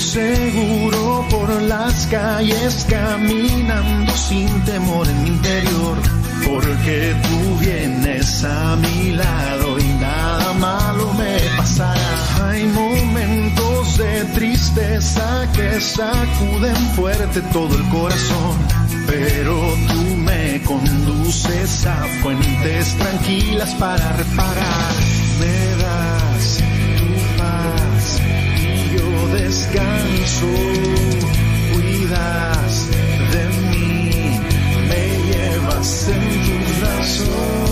Seguro por las calles caminando sin temor en mi interior, porque tú vienes a mi lado y nada malo me pasará. Hay momentos de tristeza que sacuden fuerte todo el corazón, pero tú me conduces a fuentes tranquilas para reparar. Me das descanso, cuidas de mí, me llevas en tus brazos.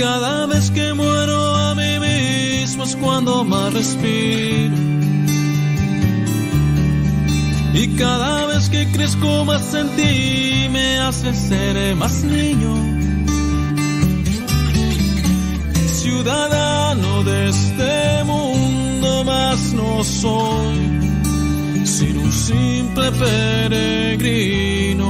Cada vez que muero a mí mismo es cuando más respiro. Y cada vez que crezco más en ti me hace ser más niño. Ciudadano de este mundo más no soy, sino un simple peregrino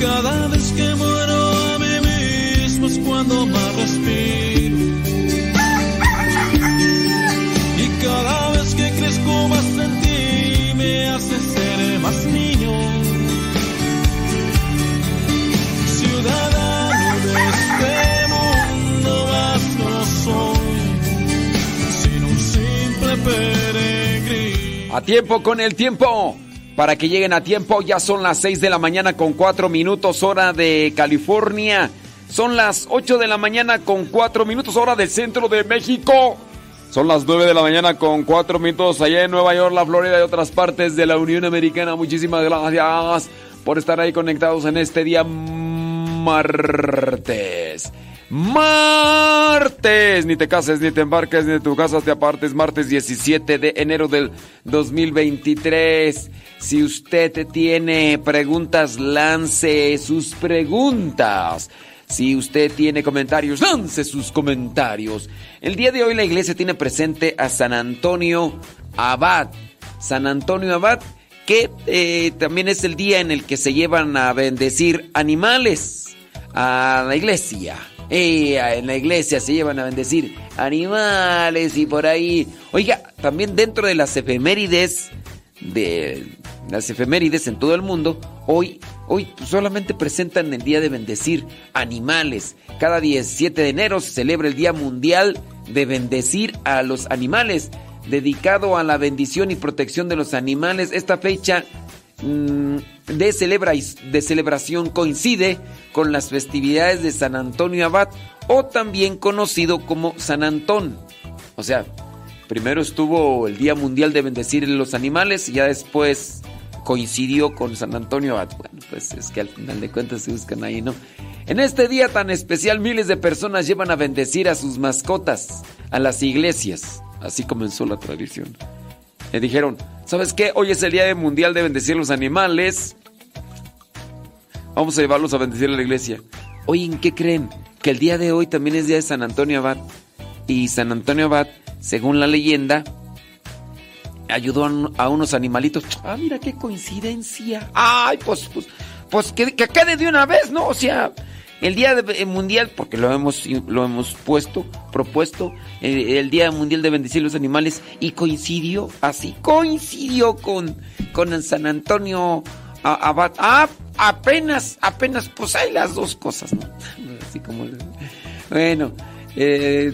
Cada vez que muero a mí mismo es cuando más respiro. Y cada vez que crezco más en ti me hace ser más niño. Ciudadano de este mundo más no soy, sino un simple peregrino. A tiempo con el tiempo. Para que lleguen a tiempo, ya son las 6 de la mañana con 4 minutos hora de California. Son las 8 de la mañana con 4 minutos hora del centro de México. Son las 9 de la mañana con 4 minutos allá en Nueva York, la Florida y otras partes de la Unión Americana. Muchísimas gracias por estar ahí conectados en este día martes. Martes, ni te cases, ni te embarques, ni de tu casa te apartes. Martes 17 de enero del 2023. Si usted tiene preguntas, lance sus preguntas. Si usted tiene comentarios, lance sus comentarios. El día de hoy la iglesia tiene presente a San Antonio Abad. San Antonio Abad que eh, también es el día en el que se llevan a bendecir animales a la iglesia. Eh, en la iglesia se llevan a bendecir animales y por ahí. Oiga, también dentro de las efemérides de las efemérides en todo el mundo, hoy, hoy solamente presentan el día de bendecir animales. Cada 17 de enero se celebra el Día Mundial de Bendecir a los Animales, dedicado a la bendición y protección de los animales. Esta fecha de, celebra, de celebración coincide con las festividades de San Antonio Abad, o también conocido como San Antón. O sea, primero estuvo el Día Mundial de Bendecir los Animales y ya después coincidió con San Antonio Abad. Bueno, pues es que al final de cuentas se buscan ahí, ¿no? En este día tan especial miles de personas llevan a bendecir a sus mascotas a las iglesias. Así comenzó la tradición. Me dijeron, ¿sabes qué? Hoy es el día mundial de bendecir los animales. Vamos a llevarlos a bendecir a la iglesia. Oye, ¿en qué creen? Que el día de hoy también es día de San Antonio Abad. Y San Antonio Abad, según la leyenda, ayudó a, unos animalitos. Ah, mira qué coincidencia. Ay, pues, pues, pues que, que acabe de una vez, ¿no? O sea, el Día eh, Mundial, porque lo hemos, lo hemos puesto, propuesto, eh, el Día Mundial de Bendecir los Animales, y coincidió, así, coincidió con, con San Antonio Abad. Ah, apenas, apenas, pues hay las dos cosas, ¿no? Así como... Bueno, eh,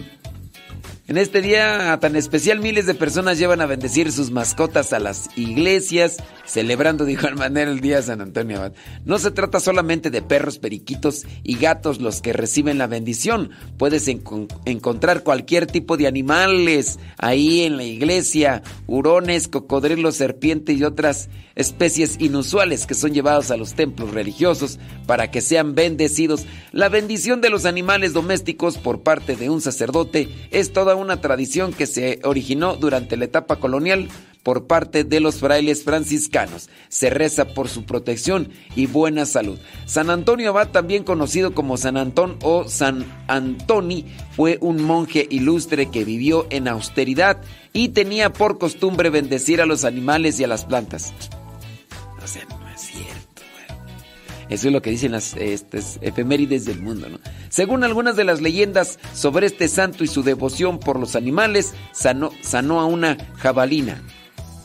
en este día tan especial miles de personas llevan a bendecir sus mascotas a las iglesias, celebrando de igual manera el día San Antonio Abad. No se trata solamente de perros, periquitos y gatos los que reciben la bendición. Puedes encontrar cualquier tipo de animales ahí en la iglesia, hurones, cocodrilos, serpientes y otras especies inusuales que son llevados a los templos religiosos para que sean bendecidos. La bendición de los animales domésticos por parte de un sacerdote es toda una tradición que se originó durante la etapa colonial por parte de los frailes franciscanos. Se reza por su protección y buena salud. San Antonio Abad, también conocido como San Antón o San Antoni, fue un monje ilustre que vivió en austeridad y tenía por costumbre bendecir a los animales y a las plantas. O sea, no es cierto. Eso es lo que dicen las efemérides del mundo. ¿no? Según algunas de las leyendas sobre este santo y su devoción por los animales, sanó a una jabalina,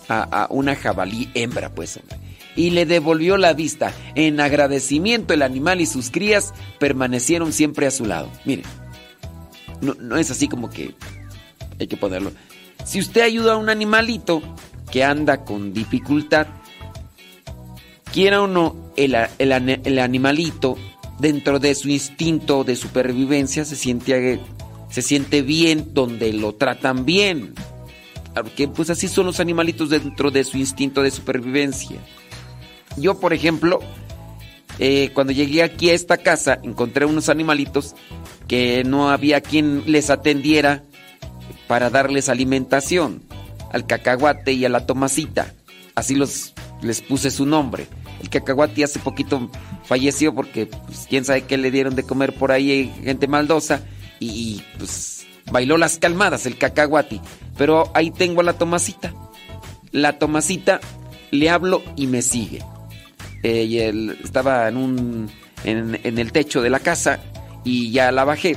a, una jabalí hembra, pues, y le devolvió la vista. En agradecimiento, el animal y sus crías permanecieron siempre a su lado. Miren, no, no es así como que hay que ponerlo. Si usted ayuda a un animalito que anda con dificultad, quiera o no, el, el, animalito, dentro de su instinto de supervivencia, se siente, se siente bien donde lo tratan bien. Porque pues así son los animalitos dentro de su instinto de supervivencia. Yo, por ejemplo, eh, cuando llegué aquí a esta casa, encontré unos animalitos que no había quien les atendiera para darles alimentación. Al cacahuate y a la tomacita. Así los les puse su nombre. El cacahuate hace poquito falleció porque pues, quién sabe qué le dieron de comer por ahí gente maldosa y, pues bailó las calmadas el cacahuate. Pero ahí tengo a la Tomasita. La Tomasita le hablo y me sigue. Y él estaba en un en, el techo de la casa y ya la bajé.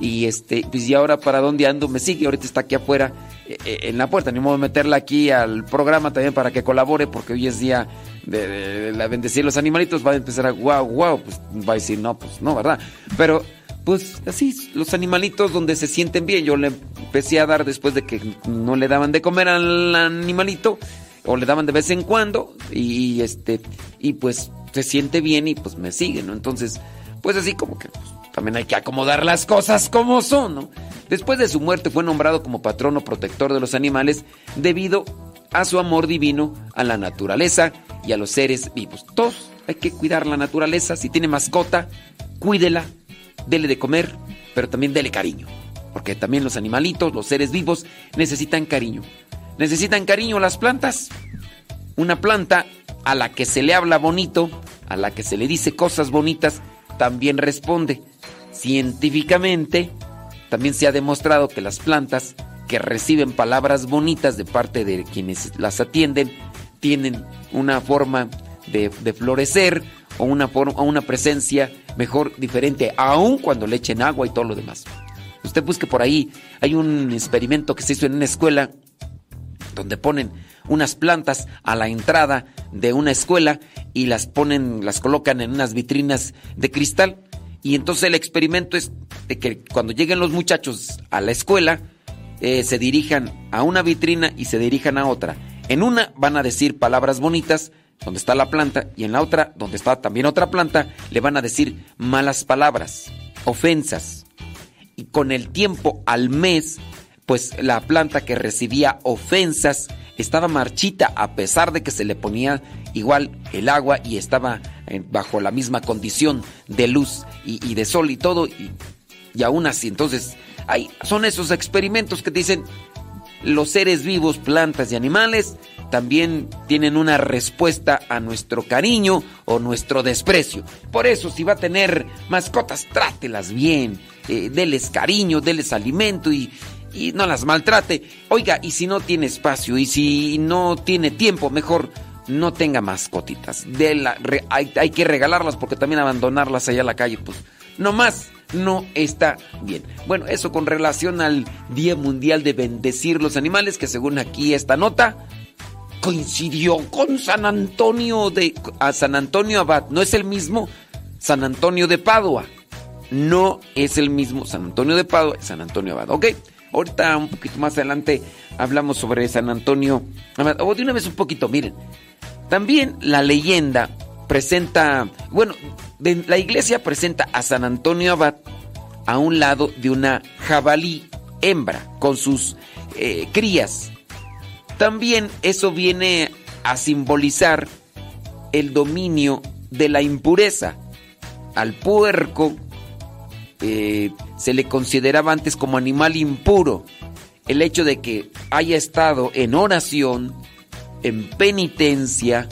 Y este, pues y ahora para dónde ando me sigue, ahorita está aquí afuera eh, eh, en la puerta. Ni modo de meterla aquí al programa también para que colabore, porque hoy es día de, la bendecir los animalitos. Va a empezar a wow, wow, pues va a decir no, pues no, ¿verdad? Pero pues así, los animalitos donde se sienten bien. Yo le empecé a dar después de que no le daban de comer al animalito, o le daban de vez en cuando, y este, y pues se siente bien y pues me sigue, ¿no? Entonces, pues así como que pues, también hay que acomodar las cosas como son, ¿no? Después de su muerte fue nombrado como patrono protector de los animales debido a su amor divino a la naturaleza y a los seres vivos. Todos hay que cuidar la naturaleza. Si tiene mascota, cuídela, dele de comer, pero también dele cariño. Porque también los animalitos, los seres vivos, necesitan cariño. ¿Necesitan cariño las plantas? Una planta a la que se le habla bonito, a la que se le dice cosas bonitas, también responde. Científicamente, también se ha demostrado que las plantas que reciben palabras bonitas de parte de quienes las atienden tienen una forma de, de florecer o una, forma, una presencia mejor diferente, aun cuando le echen agua y todo lo demás. Usted busque por ahí, hay un experimento que se hizo en una escuela donde ponen unas plantas a la entrada de una escuela y las ponen, las colocan en unas vitrinas de cristal. Y entonces el experimento es de que cuando lleguen los muchachos a la escuela, eh, se dirijan a una vitrina y se dirijan a otra. En una van a decir palabras bonitas, donde está la planta, y en la otra, donde está también otra planta, le van a decir malas palabras, ofensas. Y con el tiempo, al mes, pues la planta que recibía ofensas estaba marchita a pesar de que se le ponía igual el agua y estaba bajo la misma condición de luz y, de sol y todo, y, y aún así, entonces, hay, son esos experimentos que dicen los seres vivos, plantas y animales también tienen una respuesta a nuestro cariño o nuestro desprecio. Por eso, si va a tener mascotas, trátelas bien, eh, deles cariño, deles alimento y, y no las maltrate. Oiga, y si no tiene espacio y si no tiene tiempo, mejor no tenga mascotitas. De la, hay, hay, que regalarlas porque también abandonarlas allá a la calle, pues no más, no está bien. Bueno, eso con relación al Día Mundial de Bendecir los Animales, que según aquí esta nota coincidió con San Antonio de a San Antonio Abad. No es el mismo San Antonio de Padua. No es el mismo San Antonio de Padua, San Antonio Abad. ¿Ok? Ahorita un poquito más adelante hablamos sobre San Antonio. O de una vez un poquito, miren. También la leyenda presenta, bueno, la iglesia presenta a San Antonio Abad a un lado de una jabalí hembra con sus eh, crías. También eso viene a simbolizar el dominio de la impureza. Al puerco eh, se le consideraba antes como animal impuro. El hecho de que haya estado en oración, en penitencia,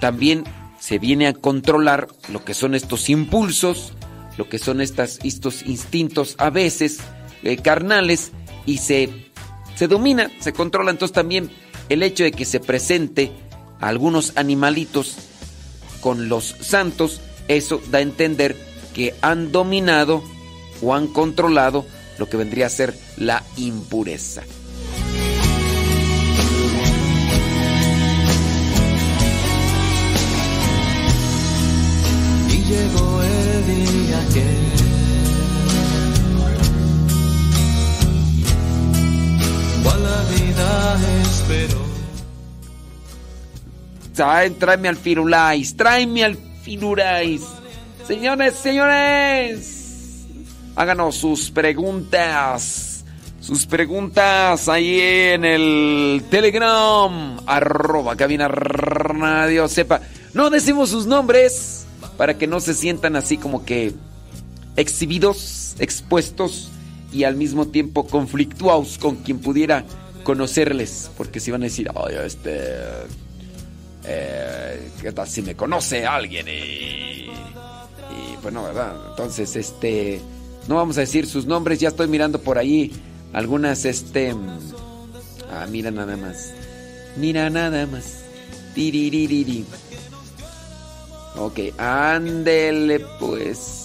también se viene a controlar lo que son estos impulsos, lo que son estas, estos instintos a veces eh, carnales y se, se domina, se controla. Entonces también el hecho de que se presente a algunos animalitos con los santos, eso da a entender que han dominado o han controlado lo que vendría a ser la impureza. Llegó el día que cual la vida esperó. Tráeme al Firulais, tráeme al Firulais. Señores, señores. Háganos sus preguntas. Sus preguntas ahí en el Telegram. Arroba cabina radio sepa. No decimos sus nombres para que no se sientan así como que exhibidos, expuestos y al mismo tiempo conflictuados con quien pudiera conocerles. Porque si van a decir, oye, este. Eh, ¿Qué tal si me conoce alguien? Y. Y pues no, ¿verdad? Entonces, este. No vamos a decir sus nombres, ya estoy mirando por ahí algunas, este... Ah, mira nada más. Mira nada más. Tiriririri. Ok, ándele pues.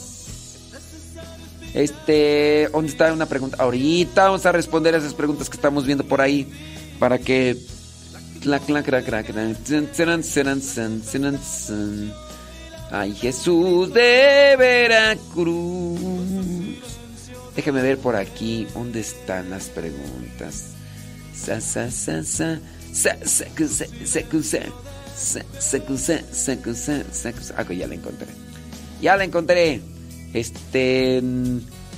Este, ¿dónde está una pregunta? Ahorita vamos a responder a esas preguntas que estamos viendo por ahí para que Ay, Jesús de Veracruz. Déjame ver por aquí dónde están las preguntas. Sa, sa, sa, sa. Sa, sa, sa, sa, Ah, ya la encontré. Ya la encontré. Este.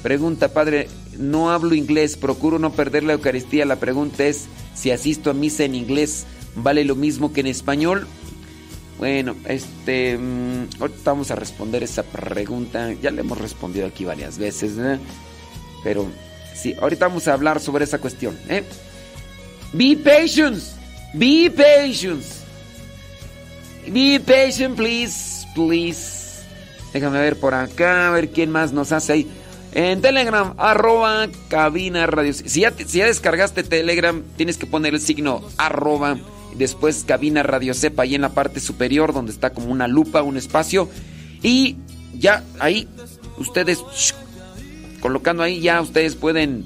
Pregunta, padre. No hablo inglés. Procuro no perder la Eucaristía. La pregunta es: si asisto a misa en inglés, ¿vale lo mismo que en español? Bueno, este. ahorita vamos a responder esa pregunta. Ya le hemos respondido aquí varias veces. Pero sí, ahorita vamos a hablar sobre esa cuestión, ¿eh? Be patient. Be patient. Be patient, please. Please. Déjame ver por acá, a ver quién más nos hace ahí. En Telegram, arroba cabina radio. Si ya, descargaste Telegram, tienes que poner el signo arroba Después cabina Radio Cepa ahí en la parte superior donde está como una lupa, un espacio. Y ya ahí ustedes colocando ahí ya ustedes pueden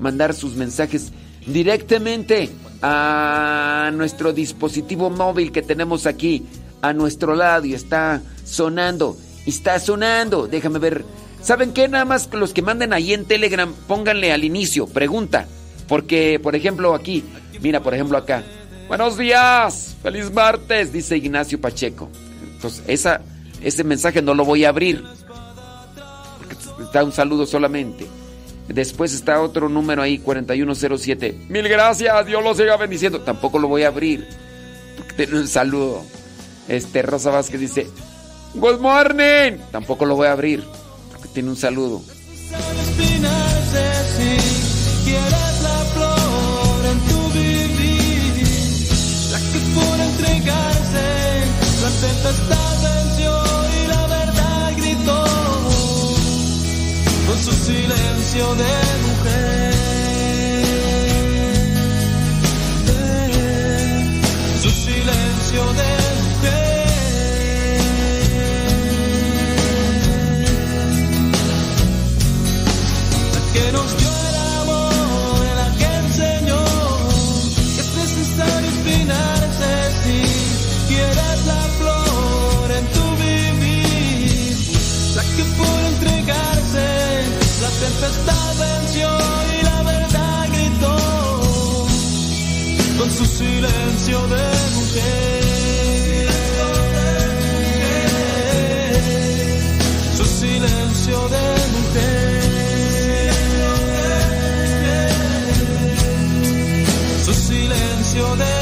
mandar sus mensajes directamente a nuestro dispositivo móvil que tenemos aquí a nuestro lado y está sonando, está sonando. Déjame ver. ¿Saben qué? Nada más los que manden ahí en Telegram, pónganle al inicio, pregunta. Porque, por ejemplo, aquí, mira, por ejemplo, acá. Buenos días, feliz martes, dice Ignacio Pacheco. Entonces, esa, ese mensaje no lo voy a abrir. Porque está un saludo solamente. Después está otro número ahí, 4107. Mil gracias, Dios lo siga bendiciendo. Tampoco lo voy a abrir. Tiene un saludo. Este, Rosa Vázquez dice, Good morning. Tampoco lo voy a abrir. Porque tiene un saludo. Silencio de mujer. Su silencio de con su silencio de mujer. Su silencio de mujer. Su silencio de mujer.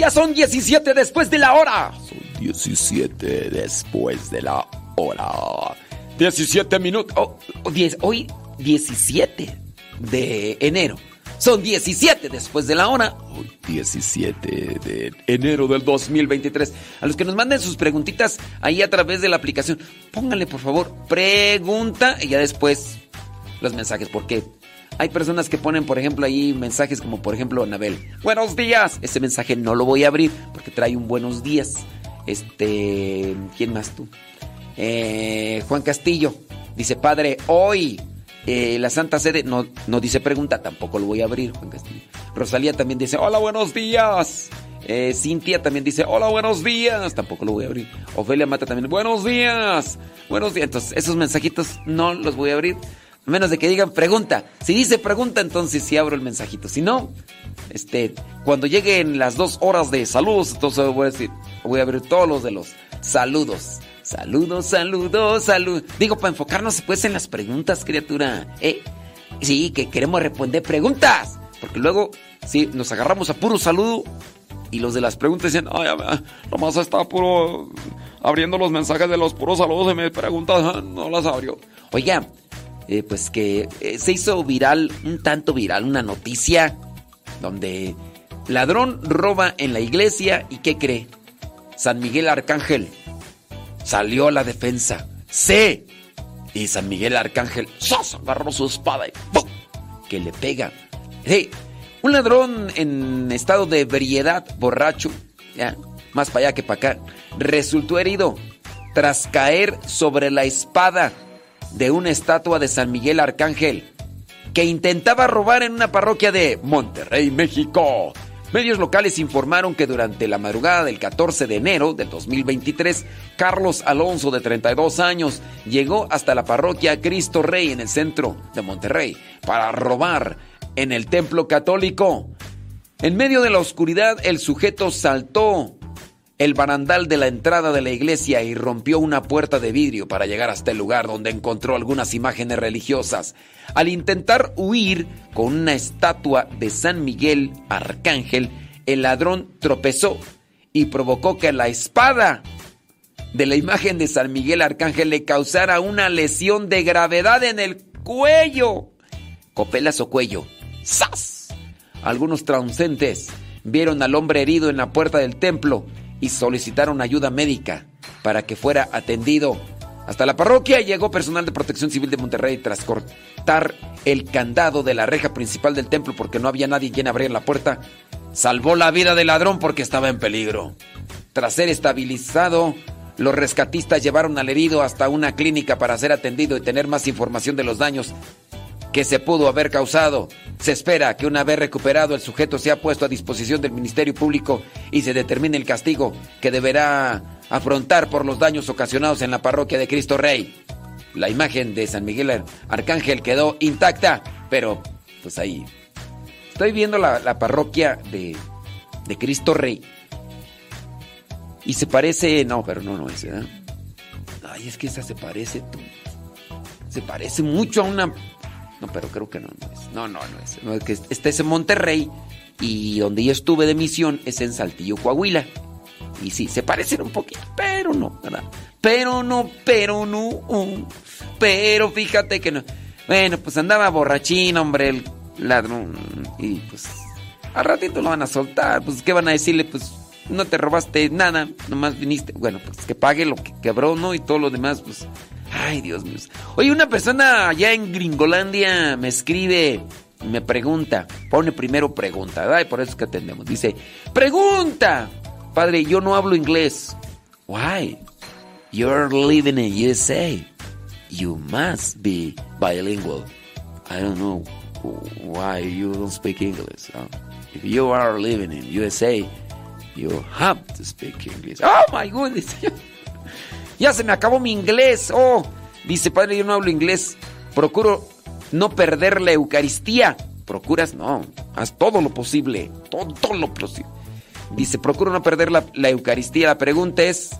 Ya son 17 después de la hora. Son 17 después de la hora. 17 minutos. oh, oh, diez- hoy 17 de enero. Son 17 después de la hora. Hoy 17 de enero del 2023. A los que nos manden sus preguntitas ahí a través de la aplicación, pónganle por favor pregunta y ya después los mensajes. Porque hay personas que ponen, por ejemplo, ahí mensajes como, por ejemplo, Anabel. Buenos días. Ese mensaje no lo voy a abrir porque trae un buenos días. Este, ¿quién más tú? Eh, Juan Castillo dice, padre, hoy eh, la Santa Sede no, no dice pregunta, tampoco lo voy a abrir, Juan Castillo. Rosalía también dice, hola, buenos días. Eh, Cintia también dice, hola, buenos días. Tampoco lo voy a abrir. Ofelia Mata también, buenos días. Buenos días. Entonces, esos mensajitos no los voy a abrir. Menos de que digan pregunta. Si dice pregunta, entonces sí abro el mensajito. Si no, este, cuando lleguen las dos horas de saludos, entonces voy a decir, voy a abrir todos los de los saludos. Saludos, saludos, saludos. Digo, para enfocarnos pues en las preguntas, criatura. ¿Eh? Sí, que queremos responder preguntas. Porque luego, sí, nos agarramos a puro saludo y los de las preguntas dicen, ay, nomás está puro abriendo los mensajes de los puros saludos y me preguntas, ah, no las abrió. Oiga, eh, pues que eh, se hizo viral, un tanto viral, una noticia donde ladrón roba en la iglesia y ¿qué cree? San Miguel Arcángel salió a la defensa. ¡Sí! Y San Miguel Arcángel ¡zas! agarró su espada y ¡pum! que le pega. ¡Hey! Un ladrón en estado de ebriedad, borracho, ya, más para allá que para acá, resultó herido tras caer sobre la espada de una estatua de San Miguel Arcángel que intentaba robar en una parroquia de Monterrey, México. Medios locales informaron que durante la madrugada del 14 de enero del 2023, Carlos Alonso, de 32 años, llegó hasta la parroquia Cristo Rey en el centro de Monterrey para robar en el templo católico. En medio de la oscuridad, el sujeto saltó el barandal de la entrada de la iglesia y rompió una puerta de vidrio para llegar hasta el lugar donde encontró algunas imágenes religiosas. Al intentar huir con una estatua de San Miguel Arcángel, el ladrón tropezó y provocó que la espada de la imagen de San Miguel Arcángel le causara una lesión de gravedad en el cuello. Copelas o cuello. ¡Sas! Algunos transeúntes vieron al hombre herido en la puerta del templo y solicitaron ayuda médica para que fuera atendido. Hasta la parroquia llegó personal de protección civil de Monterrey tras cortar el candado de la reja principal del templo porque no había nadie quien abriera la puerta. Salvó la vida del ladrón porque estaba en peligro. Tras ser estabilizado, los rescatistas llevaron al herido hasta una clínica para ser atendido y tener más información de los daños que se pudo haber causado. Se espera que una vez recuperado el sujeto sea puesto a disposición del Ministerio Público y se determine el castigo que deberá afrontar por los daños ocasionados en la parroquia de Cristo Rey. La imagen de San Miguel Arcángel quedó intacta, pero pues ahí. Estoy viendo la, parroquia de, de, Cristo Rey. Y se parece, no, pero no, no es, ¿verdad? Ay, es que esa se parece. Se parece mucho a una no, pero creo que no, no es. No, no, no es. No, que este es en Monterrey y donde yo estuve de misión es en Saltillo, Coahuila. Y sí, se parecen un poquito, pero no, ¿verdad? Pero no, pero no. Uh, pero fíjate que no. Bueno, pues andaba borrachín, hombre, el ladrón. Y pues al ratito lo van a soltar. Pues, ¿qué van a decirle? Pues no te robaste nada, nomás viniste. Bueno, pues que pague lo que quebró, ¿no? Y todo lo demás, pues Ay, Dios mío. Oye, una persona allá en Gringolandia me escribe, me pregunta, pone primero pregunta, ¿verdad? Y por eso es que atendemos. Dice, pregunta, padre, yo no hablo inglés. Why? You're living in USA. You must be bilingual. I don't know why you don't speak English. If you are living in USA, you have to speak English. Oh my goodness. Ya se me acabó mi inglés. Oh, dice, padre, yo no hablo inglés. Procuro no perder la Eucaristía. Procuras, no. Haz todo lo posible. Todo, lo posible. Dice, procuro no perder la, la Eucaristía. La pregunta es,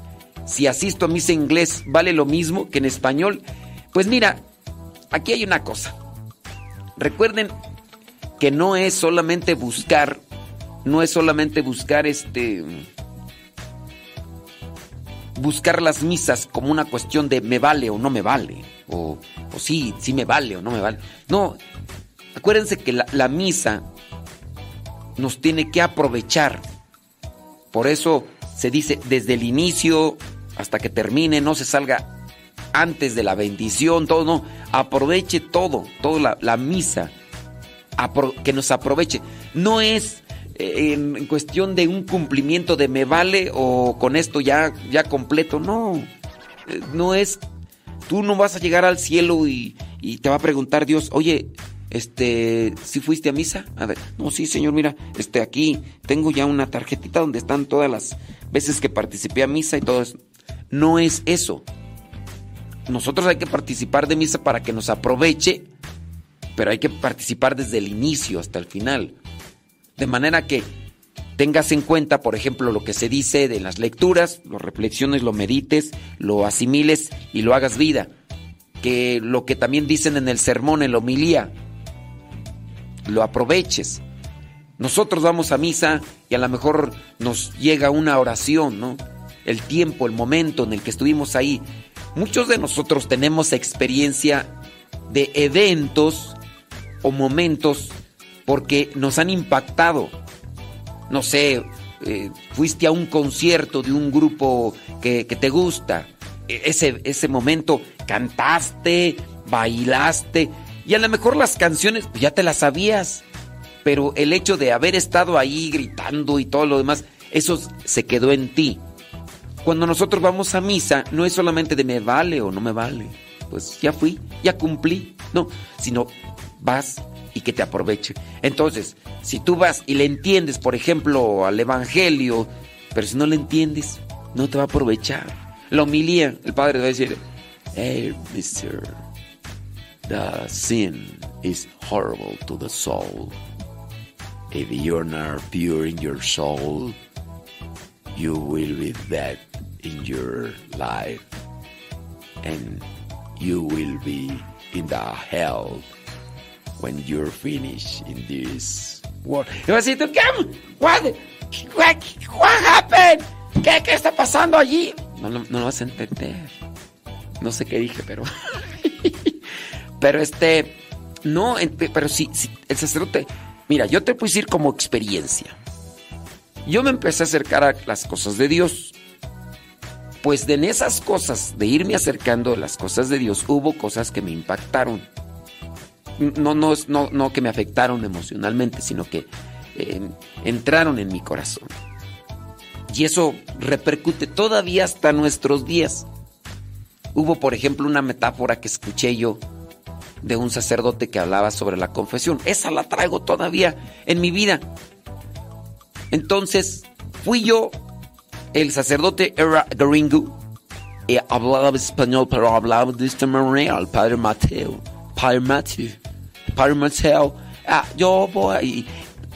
si asisto a misa en inglés, ¿vale lo mismo que en español? Pues mira, aquí hay una cosa. Recuerden que no es solamente buscar, no es solamente buscar este buscar las misas como una cuestión de me vale o no me vale, o, o sí, sí me vale o no me vale. No, acuérdense que la, misa nos tiene que aprovechar. Por eso se dice desde el inicio hasta que termine, no se salga antes de la bendición, todo, no, aproveche todo, toda la misa, que nos aproveche. No es en, cuestión de un cumplimiento de me vale o con esto ya, ya completo. No, eh, no es, tú no vas a llegar al cielo y, te va a preguntar Dios, oye, este, si fuiste a misa? No, sí, señor, mira, este, aquí tengo ya una tarjetita donde están todas las veces que participé a misa y todo eso. No es eso. Nosotros hay que participar de misa para que nos aproveche, pero hay que participar desde el inicio hasta el final. De manera que tengas en cuenta, por ejemplo, lo que se dice de las lecturas, lo reflexiones, lo medites, lo asimiles y lo hagas vida. Que lo que también dicen en el sermón, en la homilía, lo aproveches. Nosotros vamos a misa y a lo mejor nos llega una oración, ¿no? El tiempo, el momento en el que estuvimos ahí. Muchos de nosotros tenemos experiencia de eventos o momentos porque nos han impactado. No sé, eh, fuiste a un concierto de un grupo que, te gusta. E, ese, ese momento cantaste, bailaste y a lo mejor las canciones pues, ya te las sabías. Pero el hecho de haber estado ahí gritando y todo lo demás, eso se quedó en ti. Cuando nosotros vamos a misa, no es solamente de me vale o no me vale. Pues ya fui, ya cumplí. No, sino vas y que te aproveche. Entonces, si tú vas y le entiendes, por ejemplo, al Evangelio, pero si no le entiendes, no te va a aprovechar. La humilía, el padre va a decir, hey, mister, the sin is horrible to the soul. If you're not pure in your soul, you will be bad in your life. And you will be in the hell when you're finished in this world. Y vas a decir, ¿qué? What, what, what happened? ¿Qué, qué está pasando allí? No, no, no lo vas a entender. No sé qué dije, pero... pero este... No, pero sí, el sacerdote... Mira, yo te puedo decir como experiencia. Yo me empecé a acercar a las cosas de Dios. Pues de en esas cosas, de irme acercando a las cosas de Dios, hubo cosas que me impactaron. No, no, no, no que me afectaron emocionalmente, sino que eh, entraron en mi corazón. Y eso repercute todavía hasta nuestros días. Hubo, por ejemplo, una metáfora que escuché yo de un sacerdote que hablaba sobre la confesión. Esa la traigo todavía en mi vida. Entonces, fui yo, el sacerdote era gringo, y hablaba español, pero hablaba de esta manera, el padre Mateo, padre padre Mateo, ah, yo voy,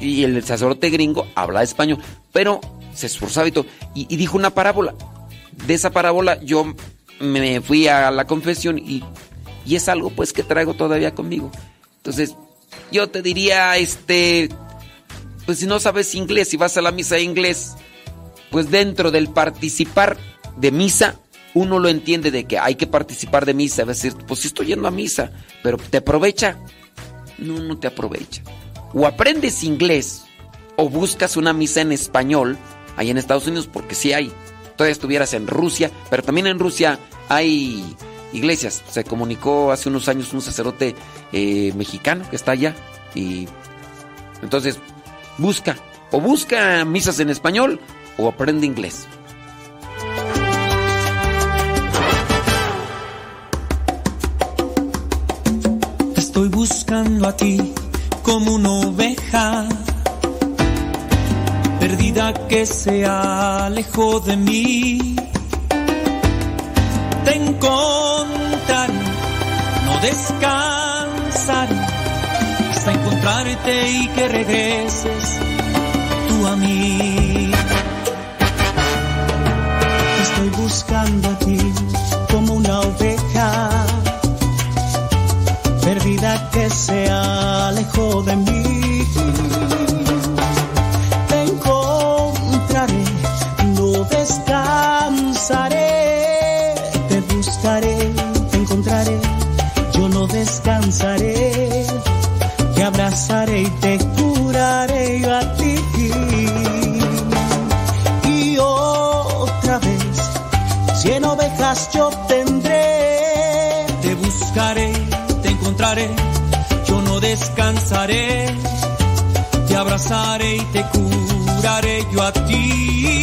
y, y el sacerdote gringo habla español, pero se esforzaba y todo, y, dijo una parábola. De esa parábola yo me fui a la confesión y, y es algo pues que traigo todavía conmigo. Entonces, yo te diría, este, pues si no sabes inglés y vas a la misa de inglés, pues dentro del participar de misa, uno lo entiende de que hay que participar de misa. A decir, pues sí estoy yendo a misa, pero ¿te aprovecha? No, no te aprovecha. O aprendes inglés o buscas una misa en español ahí en Estados Unidos, porque sí hay. Todavía estuvieras en Rusia, pero también en Rusia hay iglesias. Se comunicó hace unos años un sacerdote eh, mexicano que está allá y entonces busca o busca misas en español o aprende inglés. Buscando a ti como una oveja perdida que se alejó de mí. Te encontraré, no descansaré hasta encontrarte y que regreses tú a mí. Estoy buscando a ti como una oveja perdida se alejó de mí. Te encontraré, no descansaré. Te buscaré, te encontraré, yo no descansaré. Te abrazaré y te curaré yo a ti. Y otra vez, cien ovejas yo tendré. Descansaré. Te abrazaré y te curaré yo a ti.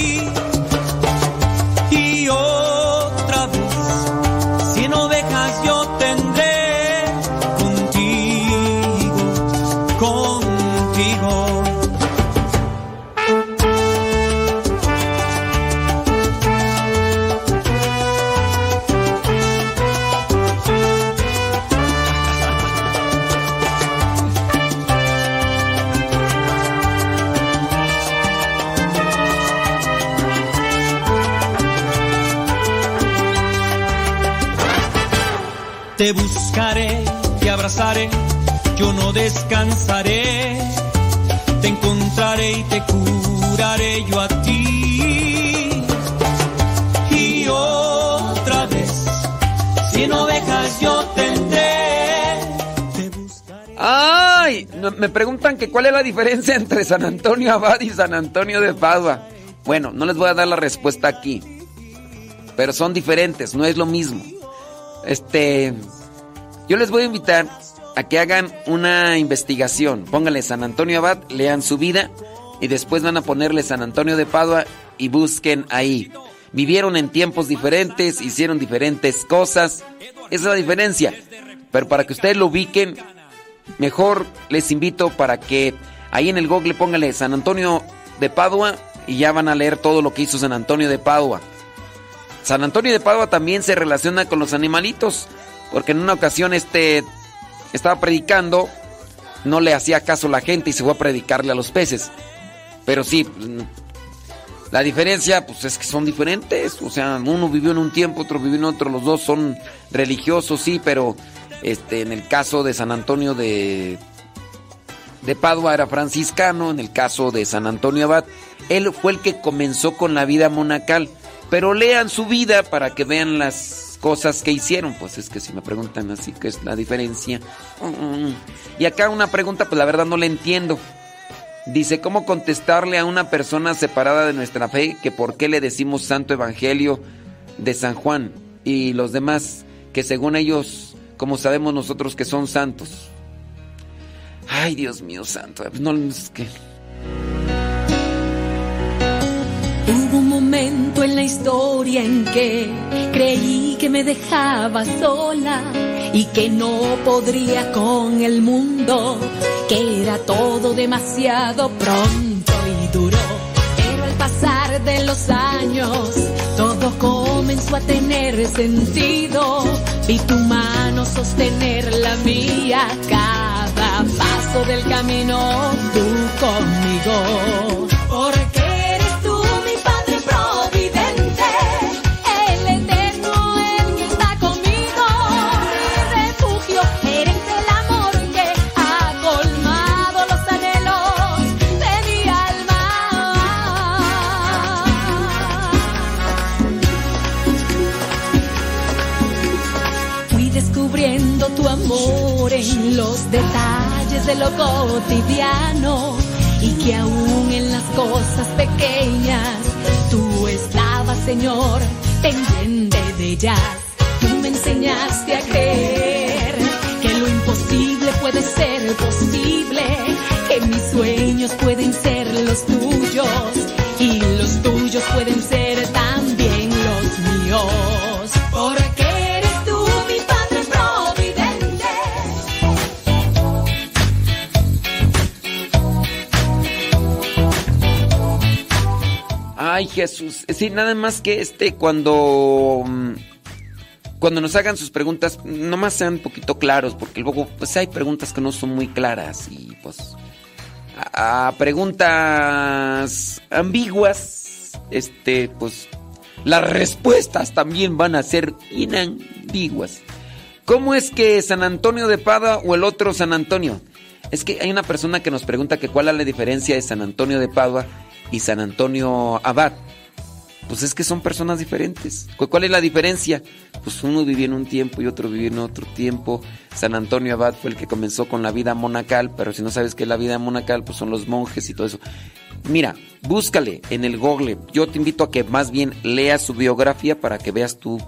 Te yo no descansaré. Te encontraré y te curaré yo a ti. Y otra vez, cien ovejas yo tendré. ¡Ay! No, Me preguntan que cuál es la diferencia entre San Antonio Abad y San Antonio de Padua. Bueno, no les voy a dar la respuesta aquí. Pero son diferentes, no es lo mismo. Este. Yo les voy a invitar a que hagan una investigación. Pónganle San Antonio Abad, lean su vida y después van a ponerle San Antonio de Padua y busquen ahí. Vivieron en tiempos diferentes, hicieron diferentes cosas. Esa es la diferencia. Pero para que ustedes lo ubiquen, mejor les invito para que ahí en el Google pónganle San Antonio de Padua y ya van a leer todo lo que hizo San Antonio de Padua. San Antonio de Padua también se relaciona con los animalitos, porque en una ocasión este estaba predicando, no le hacía caso la gente y se fue a predicarle a los peces. Pero sí, la diferencia pues es que son diferentes, o sea, uno vivió en un tiempo, otro vivió en otro, los dos son religiosos, sí, pero este en el caso de San Antonio de de Padua era franciscano, en el caso de San Antonio Abad, él fue el que comenzó con la vida monacal. Pero lean su vida para que vean las cosas que hicieron. Pues es que si me preguntan así, ¿qué es la diferencia? Mm. Y acá una pregunta, pues la verdad no la entiendo. Dice, ¿cómo contestarle a una persona separada de nuestra fe que por qué le decimos Santo Evangelio de San Juan y los demás que según ellos, como sabemos nosotros que son santos? Ay, Dios mío santo, no es que... En la historia en que creí que me dejaba sola y que no podría con el mundo, que era todo demasiado pronto y duro. Pero al pasar de los años, todo comenzó a tener sentido. Vi tu mano sostener la mía, cada paso del camino, tú conmigo. De lo cotidiano y que aún en las cosas pequeñas tú estabas, Señor, pendiente de ellas. Tú me enseñaste a creer que lo imposible puede ser posible, que mis sueños pueden ser los tuyos y los tuyos pueden ser también los míos. Ay, Jesús. Sí, nada más que este, cuando. mm, Cuando nos hagan sus preguntas, nomás sean un poquito claros, porque luego, pues hay preguntas que no son muy claras y pues. A, preguntas ambiguas, este, pues. Las respuestas también van a ser inambiguas. ¿Cómo es que San Antonio de Pada o el otro San Antonio? Es que hay una persona que nos pregunta que cuál es la diferencia de San Antonio de Padua y San Antonio Abad. Pues es que son personas diferentes. ¿Cu- ¿Cuál es la diferencia? Pues uno vivía en un tiempo y otro vivía en otro tiempo. San Antonio Abad fue el que comenzó con la vida monacal, pero si no sabes qué es la vida monacal, pues son los monjes y todo eso. Mira, búscale en el Google. Yo te invito a que más bien leas su biografía para que veas tú.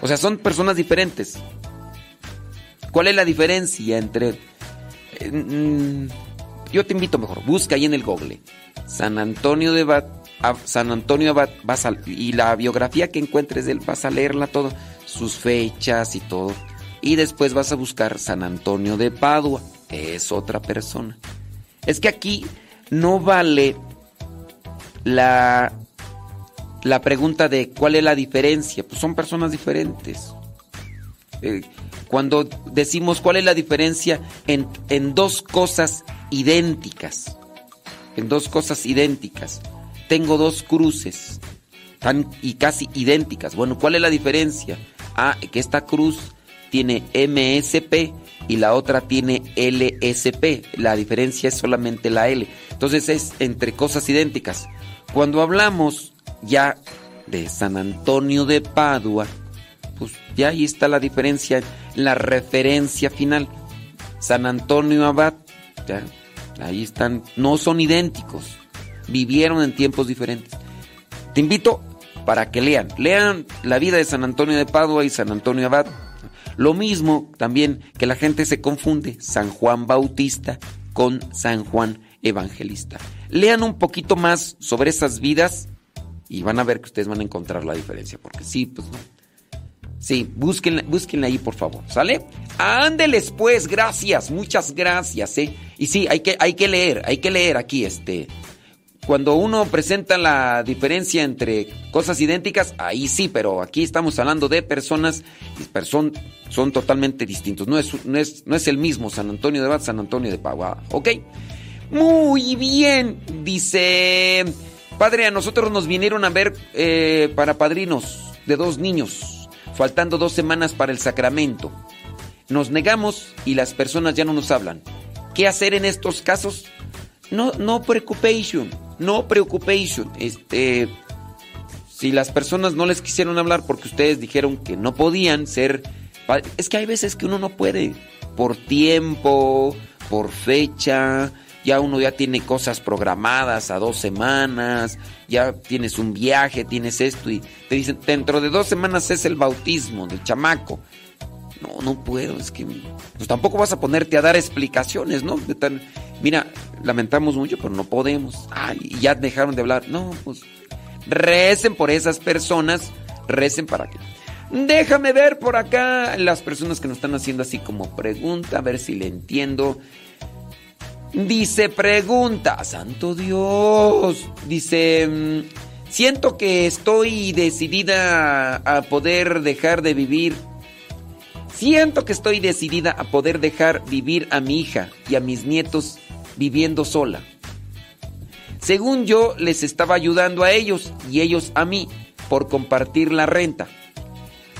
O sea, son personas diferentes. ¿Cuál es la diferencia entre... eh, mm, yo te invito mejor, busca ahí en el Google. San Antonio de a- San Antonio Abad, y la biografía que encuentres de él, vas a leerla todo, sus fechas y todo. Y después vas a buscar San Antonio de Padua, es otra persona. Es que aquí no vale la, la pregunta de cuál es la diferencia, pues son personas diferentes. Eh, cuando decimos cuál es la diferencia en, en dos cosas idénticas, en dos cosas idénticas, tengo dos cruces tan y casi idénticas. Bueno, ¿cuál es la diferencia? Ah, que esta cruz tiene MSP y la otra tiene LSP. La diferencia es solamente la L. Entonces es entre cosas idénticas. Cuando hablamos ya de San Antonio de Padua, pues ya ahí está la diferencia, la referencia final. San Antonio Abad, ahí están, no son idénticos, vivieron en tiempos diferentes. Te invito para que lean, lean la vida de San Antonio de Padua y San Antonio Abad. Lo mismo también que la gente se confunde, San Juan Bautista con San Juan Evangelista. Lean un poquito más sobre esas vidas y van a ver que ustedes van a encontrar la diferencia, porque sí, pues no. Sí, búsquenla, búsquenla ahí, por favor, ¿sale? Ándeles, pues, gracias, muchas gracias, ¿eh? Y sí, hay que, hay que leer, hay que leer aquí, este... Cuando uno presenta la diferencia entre cosas idénticas, ahí sí, pero aquí estamos hablando de personas y person- son totalmente distintos. No es, no, es, no es el mismo San Antonio de Abad, San Antonio de Padua, ¿ok? Muy bien, dice... Padre, a nosotros nos vinieron a ver eh, para padrinos de dos niños, faltando dos semanas para el sacramento. Nos negamos y las personas ya no nos hablan. ¿Qué hacer en estos casos? No, no preocupación, no preocupación. Este, si las personas no les quisieron hablar porque ustedes dijeron que no podían ser, es que hay veces que uno no puede por tiempo, por fecha, ya uno ya tiene cosas programadas a dos semanas, ya tienes un viaje, tienes esto y te dicen, dentro de dos semanas es el bautismo del chamaco. No, no puedo, es que pues tampoco vas a ponerte a dar explicaciones, ¿no? De tan, mira, lamentamos mucho, pero no podemos. Ay, ya dejaron de hablar. No, pues recen por esas personas, recen para que. Déjame ver por acá las personas que nos están haciendo así como pregunta, a ver si le entiendo. Dice pregunta, santo Dios. Dice, mm, siento que estoy decidida a poder dejar de vivir. Siento que estoy decidida a poder dejar vivir a mi hija y a mis nietos viviendo sola. Según yo les estaba ayudando a ellos y ellos a mí por compartir la renta.